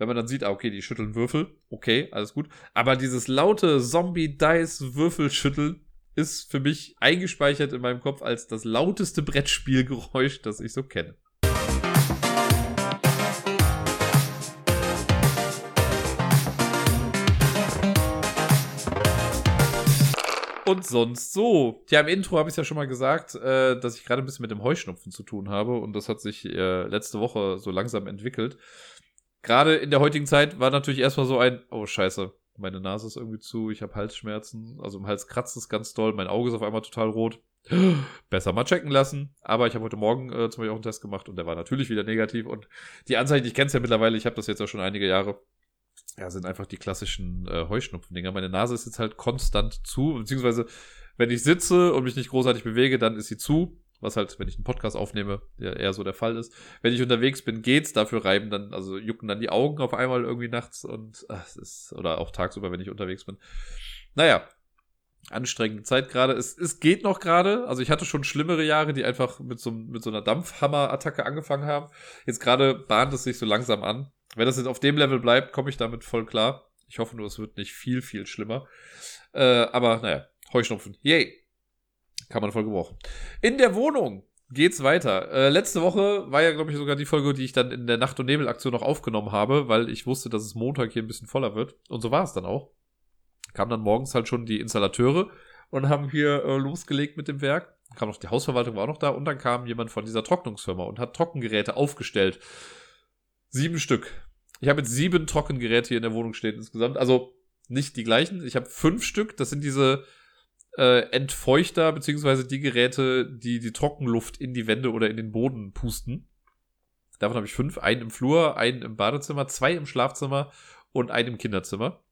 wenn man dann sieht, ah, okay, die schütteln Würfel, okay, alles gut. Aber dieses laute Zombie-Dice-Würfelschütteln ist für mich eingespeichert in meinem Kopf als das lauteste Brettspielgeräusch, das ich so kenne. Und sonst so. Ja, im Intro habe ich ja schon mal gesagt, äh, dass ich gerade ein bisschen mit dem Heuschnupfen zu tun habe und das hat sich äh, letzte Woche so langsam entwickelt gerade in der heutigen Zeit war natürlich erstmal so ein, oh scheiße, meine Nase ist irgendwie zu, ich habe Halsschmerzen, also im Hals kratzt es ganz doll, mein Auge ist auf einmal total rot. (gasps) Besser mal checken lassen. Aber ich habe heute Morgen äh, zum Beispiel auch einen Test gemacht und der war natürlich wieder negativ. Und die Anzeichen, ich kenne es ja mittlerweile, ich habe das jetzt ja schon einige Jahre. Ja, sind einfach die klassischen äh, Heuschnupfendinger. Meine Nase ist jetzt halt konstant zu, beziehungsweise wenn ich sitze und mich nicht großartig bewege, dann ist sie zu was halt, wenn ich einen Podcast aufnehme, ja eher so der Fall ist. Wenn ich unterwegs bin, geht's, dafür reiben dann, also jucken dann die Augen auf einmal irgendwie nachts und ach, es ist, oder auch tagsüber, wenn ich unterwegs bin. Naja, anstrengende Zeit gerade. Es, es geht noch gerade. Also ich hatte schon schlimmere Jahre, die einfach mit so, mit so einer Dampfhammer-Attacke angefangen haben. Jetzt gerade bahnt es sich so langsam an. Wenn das jetzt auf dem Level bleibt, komme ich damit voll klar. Ich hoffe nur, es wird nicht viel, viel schlimmer. Äh, aber naja, Heuschnupfen. Yay. Kann man voll gebrauchen. In der Wohnung geht's weiter. Äh, letzte Woche war ja, glaube ich, sogar die Folge, die ich dann in der Nacht- und Nebel-Aktion noch aufgenommen habe, weil ich wusste, dass es Montag hier ein bisschen voller wird. Und so war es dann auch. Kamen dann morgens halt schon die Installateure und haben hier äh, losgelegt mit dem Werk. Kam noch die Hausverwaltung war auch noch da und dann kam jemand von dieser Trocknungsfirma und hat Trockengeräte aufgestellt. Sieben Stück. Ich habe jetzt sieben Trockengeräte hier in der Wohnung stehen insgesamt. Also nicht die gleichen. Ich habe fünf Stück. Das sind diese äh, Entfeuchter, beziehungsweise die Geräte, die die Trockenluft in die Wände oder in den Boden pusten. Davon habe ich fünf. Einen im Flur, einen im Badezimmer, zwei im Schlafzimmer und einen im Kinderzimmer.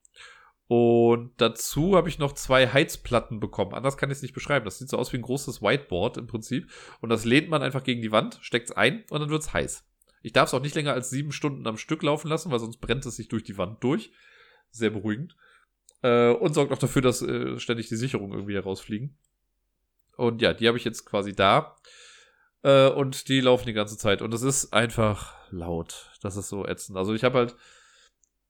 Und dazu habe ich noch zwei Heizplatten bekommen. Anders kann ich es nicht beschreiben. Das sieht so aus wie ein großes Whiteboard im Prinzip. Und das lehnt man einfach gegen die Wand, steckt es ein und dann wird es heiß. Ich darf es auch nicht länger als sieben Stunden am Stück laufen lassen, weil sonst brennt es sich durch die Wand durch. Sehr beruhigend. Äh, und sorgt auch dafür, dass äh, ständig die Sicherungen irgendwie herausfliegen. Und ja, die habe ich jetzt quasi da. Äh, und die laufen die ganze Zeit. Und es ist einfach laut. Das ist so ätzend. Also ich habe halt.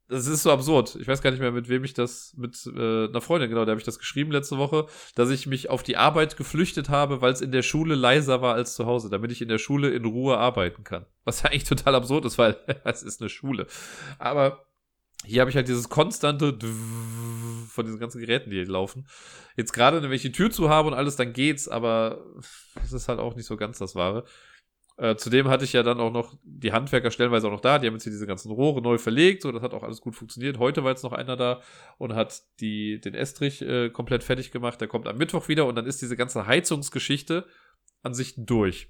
Das ist so absurd. Ich weiß gar nicht mehr, mit wem ich das, mit äh, einer Freundin, genau, der habe ich das geschrieben letzte Woche, dass ich mich auf die Arbeit geflüchtet habe, weil es in der Schule leiser war als zu Hause, damit ich in der Schule in Ruhe arbeiten kann. Was ja eigentlich total absurd ist, weil (laughs) es ist eine Schule. Aber hier habe ich halt dieses konstante von diesen ganzen Geräten, die hier laufen. Jetzt gerade, wenn ich die Tür zu habe und alles, dann geht's, aber es ist halt auch nicht so ganz das Wahre. Äh, zudem hatte ich ja dann auch noch die Handwerker stellenweise auch noch da. Die haben jetzt hier diese ganzen Rohre neu verlegt. So, das hat auch alles gut funktioniert. Heute war jetzt noch einer da und hat die, den Estrich äh, komplett fertig gemacht. Der kommt am Mittwoch wieder und dann ist diese ganze Heizungsgeschichte an sich durch.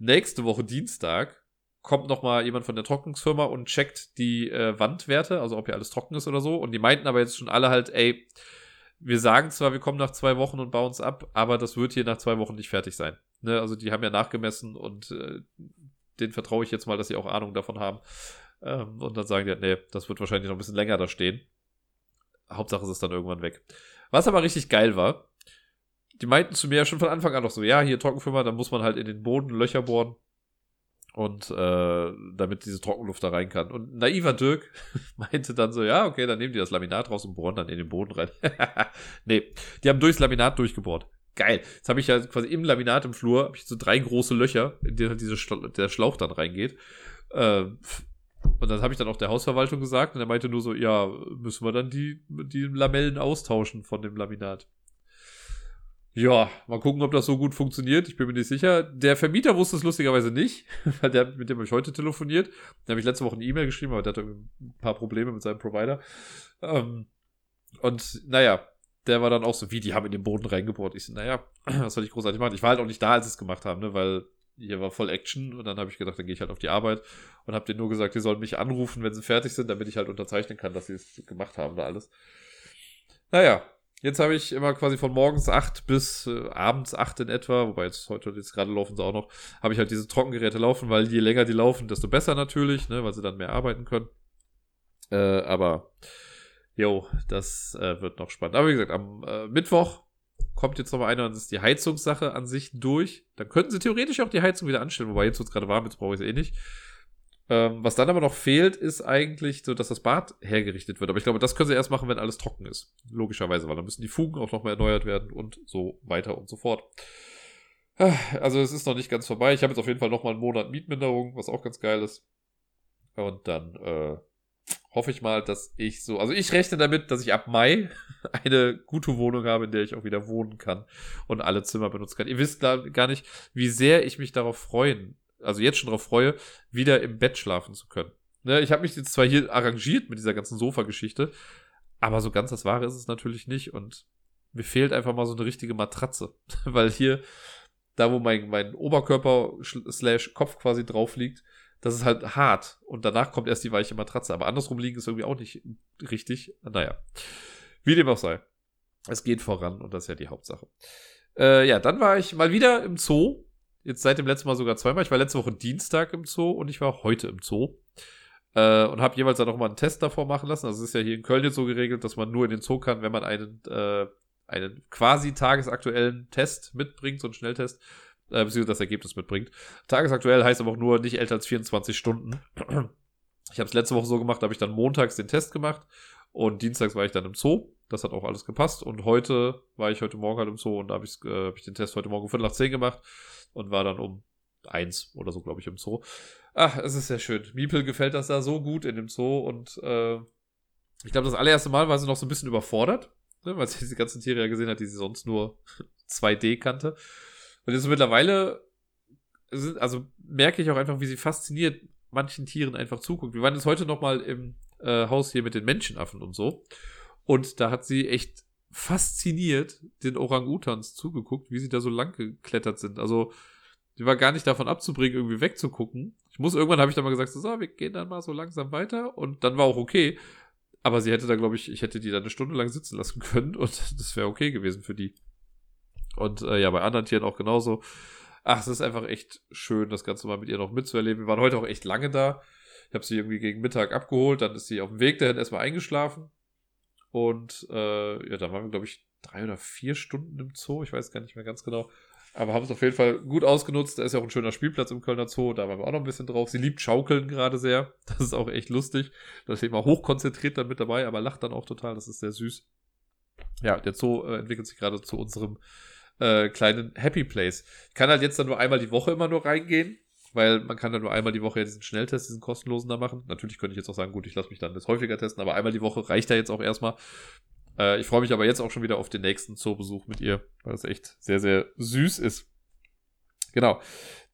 Nächste Woche Dienstag kommt noch mal jemand von der Trocknungsfirma und checkt die äh, Wandwerte, also ob hier alles trocken ist oder so. Und die meinten aber jetzt schon alle halt, ey, wir sagen zwar, wir kommen nach zwei Wochen und bauen es ab, aber das wird hier nach zwei Wochen nicht fertig sein. Ne? Also die haben ja nachgemessen und äh, denen vertraue ich jetzt mal, dass sie auch Ahnung davon haben. Ähm, und dann sagen die, nee, das wird wahrscheinlich noch ein bisschen länger da stehen. Hauptsache es ist dann irgendwann weg. Was aber richtig geil war, die meinten zu mir ja schon von Anfang an noch so, ja, hier Trockenfirma, da muss man halt in den Boden Löcher bohren und äh, damit diese Trockenluft da rein kann. Und naiver Dirk (laughs) meinte dann so, ja, okay, dann nehmen die das Laminat raus und bohren dann in den Boden rein. (laughs) nee, die haben durchs Laminat durchgebohrt. Geil. Jetzt habe ich ja quasi im Laminat im Flur ich so drei große Löcher, in denen halt diese der Schlauch dann reingeht. Äh, und dann habe ich dann auch der Hausverwaltung gesagt und er meinte nur so, ja, müssen wir dann die, die Lamellen austauschen von dem Laminat. Ja, mal gucken, ob das so gut funktioniert. Ich bin mir nicht sicher. Der Vermieter wusste es lustigerweise nicht, (laughs) weil der, mit dem habe ich heute telefoniert. Da habe ich letzte Woche eine E-Mail geschrieben, aber der hatte ein paar Probleme mit seinem Provider. Ähm, und naja, der war dann auch so, wie, die haben in den Boden reingebohrt. Ich so, naja, (clears throat) was soll ich großartig machen? Ich war halt auch nicht da, als sie es gemacht haben, ne, weil hier war voll Action und dann habe ich gedacht, dann gehe ich halt auf die Arbeit und habe denen nur gesagt, die sollen mich anrufen, wenn sie fertig sind, damit ich halt unterzeichnen kann, dass sie es gemacht haben da alles. Naja, jetzt habe ich immer quasi von morgens acht bis äh, abends acht in etwa, wobei jetzt heute jetzt gerade laufen sie auch noch, habe ich halt diese Trockengeräte laufen, weil je länger die laufen, desto besser natürlich, ne, weil sie dann mehr arbeiten können. Äh, aber jo, das äh, wird noch spannend. Aber wie gesagt, am äh, Mittwoch kommt jetzt noch mal einer und ist die Heizungssache an sich durch. Dann könnten sie theoretisch auch die Heizung wieder anstellen, wobei jetzt wird gerade warm, jetzt brauche ich es eh nicht. Ähm, was dann aber noch fehlt, ist eigentlich so, dass das Bad hergerichtet wird. Aber ich glaube, das können sie erst machen, wenn alles trocken ist. Logischerweise, weil dann müssen die Fugen auch nochmal erneuert werden und so weiter und so fort. Also es ist noch nicht ganz vorbei. Ich habe jetzt auf jeden Fall nochmal einen Monat Mietminderung, was auch ganz geil ist. Und dann äh, hoffe ich mal, dass ich so, also ich rechne damit, dass ich ab Mai (laughs) eine gute Wohnung habe, in der ich auch wieder wohnen kann und alle Zimmer benutzen kann. Ihr wisst gar nicht, wie sehr ich mich darauf freuen also jetzt schon darauf freue, wieder im Bett schlafen zu können. Ne, ich habe mich jetzt zwar hier arrangiert mit dieser ganzen Sofa-Geschichte, aber so ganz das Wahre ist es natürlich nicht und mir fehlt einfach mal so eine richtige Matratze, (laughs) weil hier, da wo mein, mein Oberkörper slash Kopf quasi drauf liegt, das ist halt hart und danach kommt erst die weiche Matratze, aber andersrum liegen ist irgendwie auch nicht richtig. Naja, wie dem auch sei. Es geht voran und das ist ja die Hauptsache. Äh, ja, dann war ich mal wieder im Zoo Jetzt seit dem letzten Mal sogar zweimal. Ich war letzte Woche Dienstag im Zoo und ich war heute im Zoo. Äh, und habe jeweils dann nochmal einen Test davor machen lassen. Also es ist ja hier in Köln jetzt so geregelt, dass man nur in den Zoo kann, wenn man einen, äh, einen quasi tagesaktuellen Test mitbringt, so einen Schnelltest, äh, beziehungsweise das Ergebnis mitbringt. Tagesaktuell heißt aber auch nur nicht älter als 24 Stunden. Ich habe es letzte Woche so gemacht, da habe ich dann montags den Test gemacht und dienstags war ich dann im Zoo. Das hat auch alles gepasst. Und heute war ich heute Morgen halt im Zoo und da habe ich, äh, hab ich den Test heute Morgen um Viertel nach zehn gemacht und war dann um eins oder so, glaube ich, im Zoo. Ach, es ist sehr schön. Miepel gefällt das da so gut in dem Zoo und äh, ich glaube, das allererste Mal war sie noch so ein bisschen überfordert, ne, weil sie (laughs) diese ganzen Tiere ja gesehen hat, die sie sonst nur (laughs) 2D kannte. Und jetzt mittlerweile, sind, also merke ich auch einfach, wie sie fasziniert manchen Tieren einfach zuguckt. Wir waren jetzt heute noch mal im äh, Haus hier mit den Menschenaffen und so. Und da hat sie echt fasziniert den Orang-Utans zugeguckt, wie sie da so lang geklettert sind. Also, die war gar nicht davon abzubringen, irgendwie wegzugucken. Ich muss, irgendwann habe ich dann mal gesagt, so, wir gehen dann mal so langsam weiter. Und dann war auch okay. Aber sie hätte da, glaube ich, ich hätte die da eine Stunde lang sitzen lassen können und (laughs) das wäre okay gewesen für die. Und äh, ja, bei anderen Tieren auch genauso. Ach, es ist einfach echt schön, das Ganze mal mit ihr noch mitzuerleben. Wir waren heute auch echt lange da. Ich habe sie irgendwie gegen Mittag abgeholt, dann ist sie auf dem Weg dahin erstmal eingeschlafen. Und äh, ja, da waren wir, glaube ich, drei oder vier Stunden im Zoo. Ich weiß gar nicht mehr ganz genau. Aber haben es auf jeden Fall gut ausgenutzt. Da ist ja auch ein schöner Spielplatz im Kölner Zoo. Da waren wir auch noch ein bisschen drauf. Sie liebt Schaukeln gerade sehr. (laughs) Das ist auch echt lustig. Da ist sie immer hochkonzentriert dann mit dabei, aber lacht dann auch total. Das ist sehr süß. Ja, der Zoo äh, entwickelt sich gerade zu unserem äh, kleinen Happy Place. Ich kann halt jetzt dann nur einmal die Woche immer nur reingehen weil man kann dann nur einmal die Woche diesen Schnelltest, diesen kostenlosen da machen. Natürlich könnte ich jetzt auch sagen, gut, ich lasse mich dann das häufiger testen, aber einmal die Woche reicht da jetzt auch erstmal. Äh, ich freue mich aber jetzt auch schon wieder auf den nächsten Zoobesuch mit ihr, weil es echt sehr, sehr süß ist. Genau.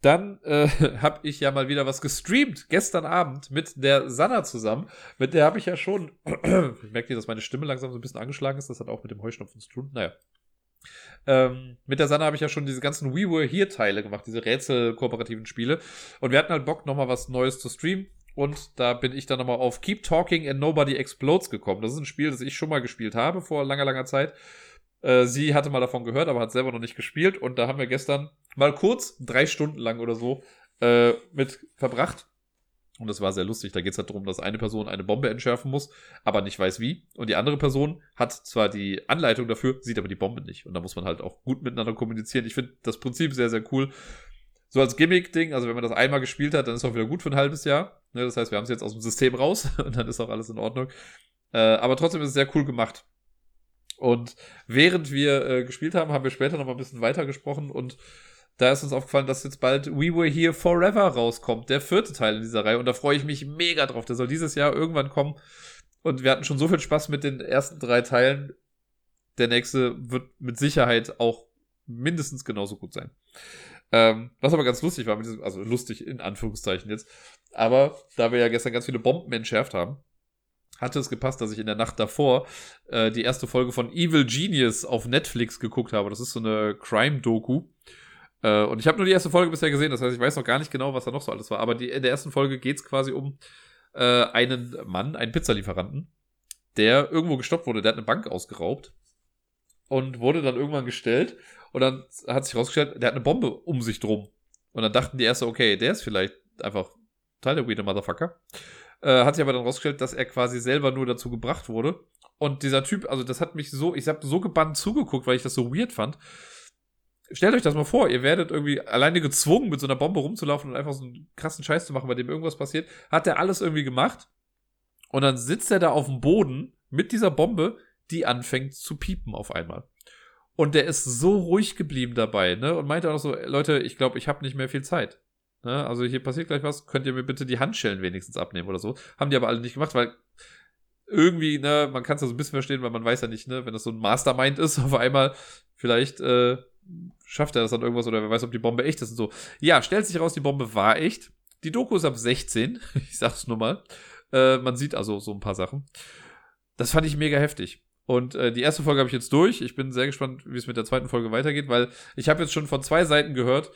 Dann äh, (laughs) habe ich ja mal wieder was gestreamt gestern Abend mit der Sanna zusammen. Mit der habe ich ja schon. (clears throat) ich merke, dass meine Stimme langsam so ein bisschen angeschlagen ist. Das hat auch mit dem Heuschnupfen zu tun. Naja, ähm, mit der Sanna habe ich ja schon diese ganzen We Were Here Teile gemacht, diese Rätsel-kooperativen Spiele. Und wir hatten halt Bock, nochmal was Neues zu streamen. Und da bin ich dann nochmal auf Keep Talking and Nobody Explodes gekommen. Das ist ein Spiel, das ich schon mal gespielt habe vor langer, langer Zeit. Äh, sie hatte mal davon gehört, aber hat selber noch nicht gespielt. Und da haben wir gestern mal kurz, drei Stunden lang oder so, äh, mit verbracht. Und das war sehr lustig. Da geht es halt darum, dass eine Person eine Bombe entschärfen muss, aber nicht weiß wie. Und die andere Person hat zwar die Anleitung dafür, sieht aber die Bombe nicht. Und da muss man halt auch gut miteinander kommunizieren. Ich finde das Prinzip sehr, sehr cool. So als Gimmick-Ding, also wenn man das einmal gespielt hat, dann ist auch wieder gut für ein halbes Jahr. Ne, das heißt, wir haben es jetzt aus dem System raus (laughs) und dann ist auch alles in Ordnung. Äh, aber trotzdem ist es sehr cool gemacht. Und während wir äh, gespielt haben, haben wir später noch mal ein bisschen weiter gesprochen und da ist uns aufgefallen, dass jetzt bald We Were Here Forever rauskommt, der vierte Teil in dieser Reihe. Und da freue ich mich mega drauf. Der soll dieses Jahr irgendwann kommen. Und wir hatten schon so viel Spaß mit den ersten drei Teilen. Der nächste wird mit Sicherheit auch mindestens genauso gut sein. Ähm, was aber ganz lustig war, diesem, also lustig in Anführungszeichen jetzt. Aber da wir ja gestern ganz viele Bomben entschärft haben, hatte es gepasst, dass ich in der Nacht davor äh, die erste Folge von Evil Genius auf Netflix geguckt habe. Das ist so eine Crime-Doku Äh, und ich habe nur die erste Folge bisher gesehen, das heißt, ich weiß noch gar nicht genau, was da noch so alles war. Aber die, in der ersten Folge geht es quasi um äh, einen Mann, einen Pizzalieferanten, der irgendwo gestoppt wurde. Der hat eine Bank ausgeraubt und wurde dann irgendwann gestellt. Und dann hat sich herausgestellt, der hat eine Bombe um sich drum. Und dann dachten die erste, okay, der ist vielleicht einfach Teil der weirde Motherfucker. Äh, hat sich aber dann rausgestellt, dass er quasi selber nur dazu gebracht wurde. Und dieser Typ, also das hat mich so, ich habe so gebannt zugeguckt, weil ich das so weird fand. Stellt euch das mal vor, ihr werdet irgendwie alleine gezwungen, mit so einer Bombe rumzulaufen und einfach so einen krassen Scheiß zu machen, bei dem irgendwas passiert. Hat er alles irgendwie gemacht. Und dann sitzt er da auf dem Boden mit dieser Bombe, die anfängt zu piepen auf einmal. Und der ist so ruhig geblieben dabei, ne? Und meinte auch so, Leute, ich glaube, ich habe nicht mehr viel Zeit. Ne? Also hier passiert gleich was, könnt ihr mir bitte die Handschellen wenigstens abnehmen oder so. Haben die aber alle nicht gemacht, weil irgendwie, ne, man kann es ja so ein bisschen verstehen, weil man weiß ja nicht, ne, wenn das so ein Mastermind ist, (laughs) auf einmal, vielleicht äh, schafft er das dann irgendwas oder wer weiß, ob die Bombe echt ist und so. Ja, stellt sich raus, die Bombe war echt. Die Doku ist ab 16, (laughs) ich sag's nur mal. Äh, man sieht also so ein paar Sachen. Das fand ich mega heftig. Und äh, die erste Folge habe ich jetzt durch. Ich bin sehr gespannt, wie es mit der zweiten Folge weitergeht, weil ich habe jetzt schon von zwei Seiten gehört,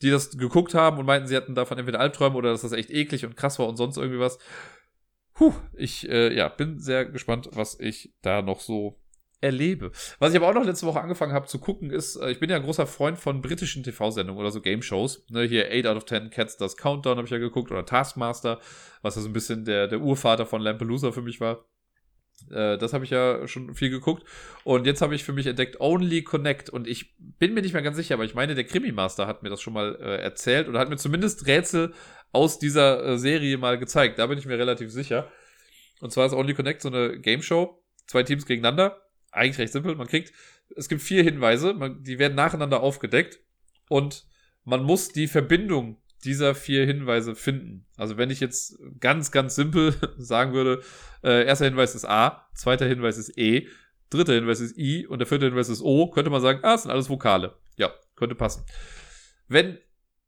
die das geguckt haben und meinten, sie hatten davon entweder Albträume oder dass das echt eklig und krass war und sonst irgendwie was. Puh, ich äh, ja, bin sehr gespannt, was ich da noch so erlebe. Was ich aber auch noch letzte Woche angefangen habe zu gucken, ist, äh, ich bin ja ein großer Freund von britischen TV-Sendungen oder so Game-Shows. Ne, hier 8 out of 10 Cats das Countdown habe ich ja geguckt oder Taskmaster, was ja so ein bisschen der, der Urvater von Lampelusa für mich war. Äh, das habe ich ja schon viel geguckt. Und jetzt habe ich für mich entdeckt Only Connect. Und ich bin mir nicht mehr ganz sicher, aber ich meine, der Krimi-Master hat mir das schon mal äh, erzählt oder hat mir zumindest Rätsel aus dieser äh, Serie mal gezeigt. Da bin ich mir relativ sicher. Und zwar ist Only Connect so eine Game Show. Zwei Teams gegeneinander. Eigentlich recht simpel. Man kriegt, es gibt vier Hinweise, man, die werden nacheinander aufgedeckt. Und man muss die Verbindung dieser vier Hinweise finden. Also wenn ich jetzt ganz, ganz simpel (laughs) sagen würde, äh, erster Hinweis ist A, zweiter Hinweis ist E, dritter Hinweis ist I und der vierte Hinweis ist O, könnte man sagen, ah, das sind alles Vokale. Ja, könnte passen. Wenn,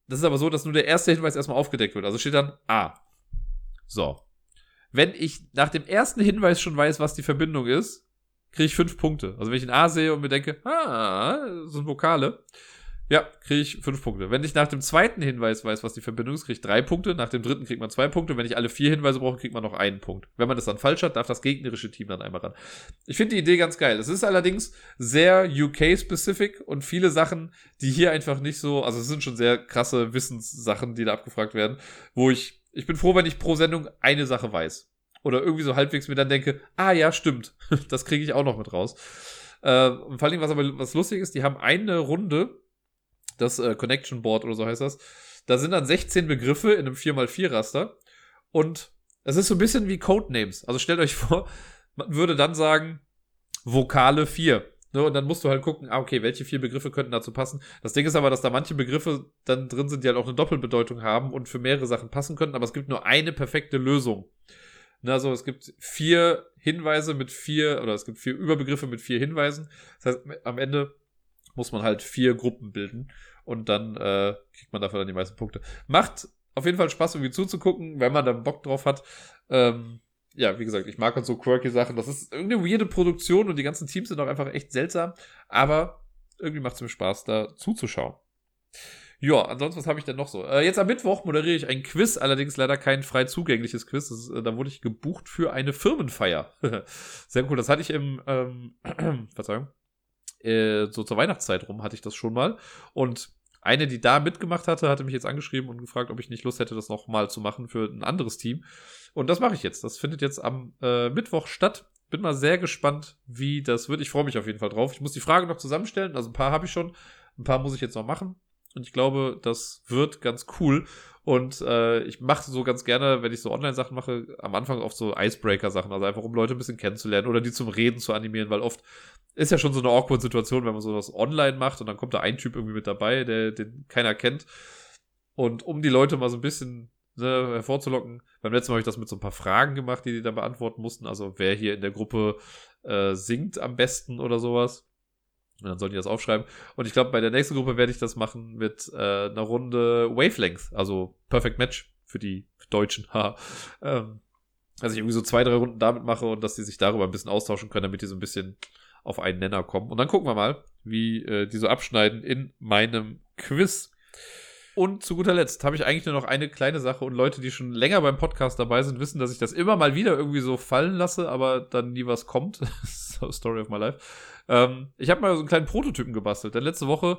das ist aber so, dass nur der erste Hinweis erstmal aufgedeckt wird. Also steht dann A. So. Wenn ich nach dem ersten Hinweis schon weiß, was die Verbindung ist, kriege ich fünf Punkte. Also wenn ich ein A sehe und mir denke, ah, sind Vokale, ja, kriege ich fünf Punkte. Wenn ich nach dem zweiten Hinweis weiß, was die Verbindung ist, kriege ich drei Punkte. Nach dem dritten kriegt man zwei Punkte. Wenn ich alle vier Hinweise brauche, kriegt man noch einen Punkt. Wenn man das dann falsch hat, darf das gegnerische Team dann einmal ran. Ich finde die Idee ganz geil. Es ist allerdings sehr UK-specific und viele Sachen, die hier einfach nicht so, also es sind schon sehr krasse Wissenssachen, die da abgefragt werden, wo ich, ich bin froh, wenn ich pro Sendung eine Sache weiß. Oder irgendwie so halbwegs mir dann denke, ah ja, stimmt. (laughs) das kriege ich auch noch mit raus. Äh, und vor allem, was aber was lustig ist, die haben eine Runde, das äh, Connection Board oder so heißt das. Da sind dann 16 Begriffe in einem 4x4-Raster. Und es ist so ein bisschen wie Codenames. Also stellt euch (laughs) vor, man würde dann sagen, Vokale 4. Ne, und dann musst du halt gucken, ah, okay, welche vier Begriffe könnten dazu passen. Das Ding ist aber, dass da manche Begriffe dann drin sind, die halt auch eine Doppelbedeutung haben und für mehrere Sachen passen könnten, aber es gibt nur eine perfekte Lösung. Ne, also es gibt vier Hinweise mit vier, oder es gibt vier Überbegriffe mit vier Hinweisen. Das heißt, am Ende muss man halt vier Gruppen bilden und dann äh, kriegt man dafür dann die meisten Punkte. Macht auf jeden Fall Spaß, irgendwie zuzugucken, wenn man da Bock drauf hat. Ähm, ja, wie gesagt, ich mag halt so quirky Sachen. Das ist irgendeine weirde Produktion und die ganzen Teams sind auch einfach echt seltsam, aber irgendwie macht es mir Spaß, da zuzuschauen. Ja, ansonsten, was habe ich denn noch so? Äh, jetzt am Mittwoch moderiere ich ein Quiz, allerdings leider kein frei zugängliches Quiz. Ist, äh, da wurde ich gebucht für eine Firmenfeier. (laughs) Sehr cool. Das hatte ich im, ähm, (clears throat) Verzeihung, äh, so zur Weihnachtszeit rum hatte ich das schon mal. Und eine, die da mitgemacht hatte, hatte mich jetzt angeschrieben und gefragt, ob ich nicht Lust hätte, das nochmal zu machen für ein anderes Team. Und das mache ich jetzt. Das findet jetzt am äh, Mittwoch statt. Bin mal sehr gespannt, wie das wird. Ich freue mich auf jeden Fall drauf. Ich muss die Frage noch zusammenstellen. Also ein paar habe ich schon. Ein paar muss ich jetzt noch machen. Und ich glaube, das wird ganz cool. Und äh, ich mache so ganz gerne, wenn ich so Online-Sachen mache, am Anfang oft so Icebreaker-Sachen, also einfach um Leute ein bisschen kennenzulernen oder die zum Reden zu animieren, weil oft ist ja schon so eine awkward Situation, wenn man sowas online macht und dann kommt da ein Typ irgendwie mit dabei, der den keiner kennt. Und um die Leute mal so ein bisschen ne, hervorzulocken, beim letzten Mal habe ich das mit so ein paar Fragen gemacht, die die dann beantworten mussten. Also wer hier in der Gruppe äh, singt am besten oder sowas. Und dann sollen die das aufschreiben. Und ich glaube, bei der nächsten Gruppe werde ich das machen mit äh, einer Runde Wavelength, also Perfect Match für die Deutschen. (laughs) ähm, dass ich irgendwie so zwei, drei Runden damit mache und dass die sich darüber ein bisschen austauschen können, damit die so ein bisschen auf einen Nenner kommen. Und dann gucken wir mal, wie äh, die so abschneiden in meinem Quiz. Und zu guter Letzt habe ich eigentlich nur noch eine kleine Sache und Leute, die schon länger beim Podcast dabei sind, wissen, dass ich das immer mal wieder irgendwie so fallen lasse, aber dann nie was kommt. (laughs) Story of my life. Ähm, ich habe mal so einen kleinen Prototypen gebastelt, denn letzte Woche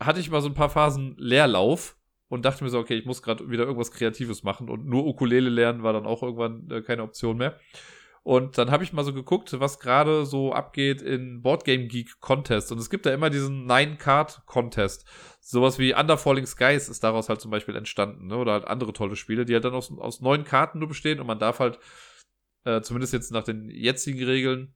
hatte ich mal so ein paar Phasen Leerlauf und dachte mir so, okay, ich muss gerade wieder irgendwas Kreatives machen und nur Ukulele lernen war dann auch irgendwann äh, keine Option mehr. Und dann habe ich mal so geguckt, was gerade so abgeht in Boardgame Geek Contest. Und es gibt da immer diesen Nine-Card-Contest. Sowas wie Underfalling Skies ist daraus halt zum Beispiel entstanden. Ne? Oder halt andere tolle Spiele, die halt dann aus, aus neun Karten nur bestehen. Und man darf halt, äh, zumindest jetzt nach den jetzigen Regeln,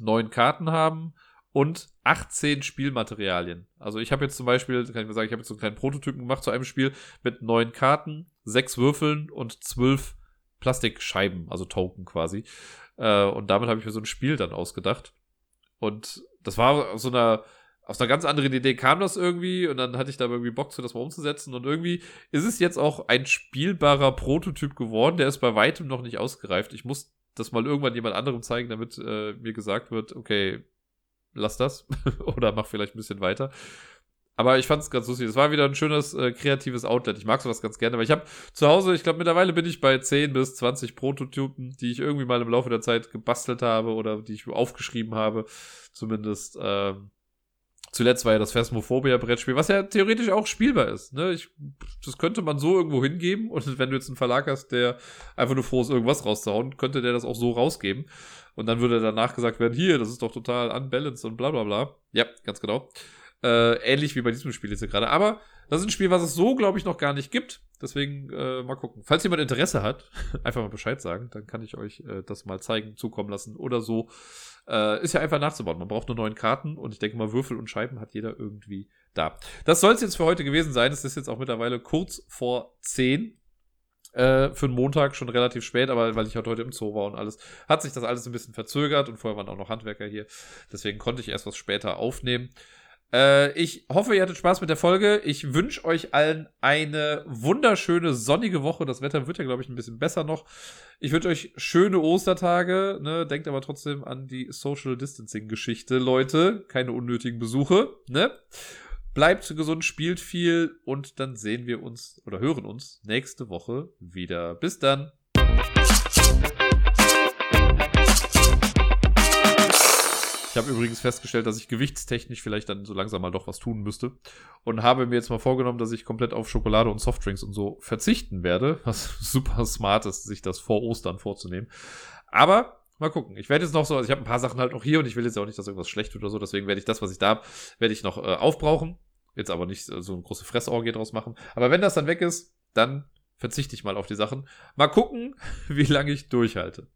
neun Karten haben und 18 Spielmaterialien. Also ich habe jetzt zum Beispiel, kann ich mal sagen, ich habe jetzt so einen kleinen Prototypen gemacht zu einem Spiel mit neun Karten, sechs Würfeln und zwölf Plastikscheiben, also Token quasi. Äh, und damit habe ich mir so ein Spiel dann ausgedacht. Und das war aus so einer, aus einer ganz anderen Idee kam das irgendwie und dann hatte ich da irgendwie Bock das mal umzusetzen. Und irgendwie ist es jetzt auch ein spielbarer Prototyp geworden, der ist bei weitem noch nicht ausgereift. Ich muss das mal irgendwann jemand anderem zeigen, damit äh, mir gesagt wird, okay, lass das (laughs) oder mach vielleicht ein bisschen weiter. Aber ich fand es ganz lustig. Es war wieder ein schönes äh, kreatives Outlet. Ich mag sowas ganz gerne, weil ich habe zu Hause, ich glaube mittlerweile bin ich bei 10 bis 20 Prototypen, die ich irgendwie mal im Laufe der Zeit gebastelt habe oder die ich aufgeschrieben habe. Zumindest ähm, zuletzt war ja das Phasmophobia-Brettspiel, was ja theoretisch auch spielbar ist. Ne? Ich, das könnte man so irgendwo hingeben und (laughs) wenn du jetzt einen Verlag hast, der einfach nur froh ist, irgendwas rauszuhauen, könnte der das auch so rausgeben. Und dann würde danach gesagt werden, hier, das ist doch total unbalanced und bla bla bla. Ja, ganz genau. Äh, ähnlich wie bei diesem Spiel jetzt gerade. Aber das ist ein Spiel, was es so, glaube ich, noch gar nicht gibt. Deswegen äh, mal gucken. Falls jemand Interesse hat, (laughs) einfach mal Bescheid sagen. Dann kann ich euch äh, das mal zeigen, zukommen lassen oder so. Äh, ist ja einfach nachzubauen. Man braucht nur neun Karten und ich denke mal, Würfel und Scheiben hat jeder irgendwie da. Das soll es jetzt für heute gewesen sein. Es ist jetzt auch mittlerweile kurz vor zehn äh, für einen Montag schon relativ spät, aber weil ich halt heute im Zoo war und alles, hat sich das alles ein bisschen verzögert und vorher waren auch noch Handwerker hier. Deswegen konnte ich erst was später aufnehmen. Äh, ich hoffe, ihr hattet Spaß mit der Folge. Ich wünsche euch allen eine wunderschöne sonnige Woche. Das Wetter wird ja, glaube ich, ein bisschen besser noch. Ich wünsche euch schöne Ostertage. Ne? Denkt aber trotzdem an die Social Distancing-Geschichte, Leute. Keine unnötigen Besuche. Ne? Bleibt gesund, spielt viel und dann sehen wir uns oder hören uns nächste Woche wieder. Bis dann. Ich habe übrigens festgestellt, dass ich gewichtstechnisch vielleicht dann so langsam mal doch was tun müsste. Und habe mir jetzt mal vorgenommen, dass ich komplett auf Schokolade und Softdrinks und so verzichten werde. Was (laughs) super smart ist, sich das vor Ostern vorzunehmen. Aber mal gucken. Ich werde jetzt noch so, also ich habe ein paar Sachen halt noch hier und ich will jetzt auch nicht, dass irgendwas schlecht wird oder so. Deswegen werde ich das, was ich da habe, werde ich noch äh, aufbrauchen. Jetzt aber nicht so eine große Fressorgie draus machen. Aber wenn das dann weg ist, dann verzichte ich mal auf die Sachen. Mal gucken, (laughs) wie lange ich durchhalte.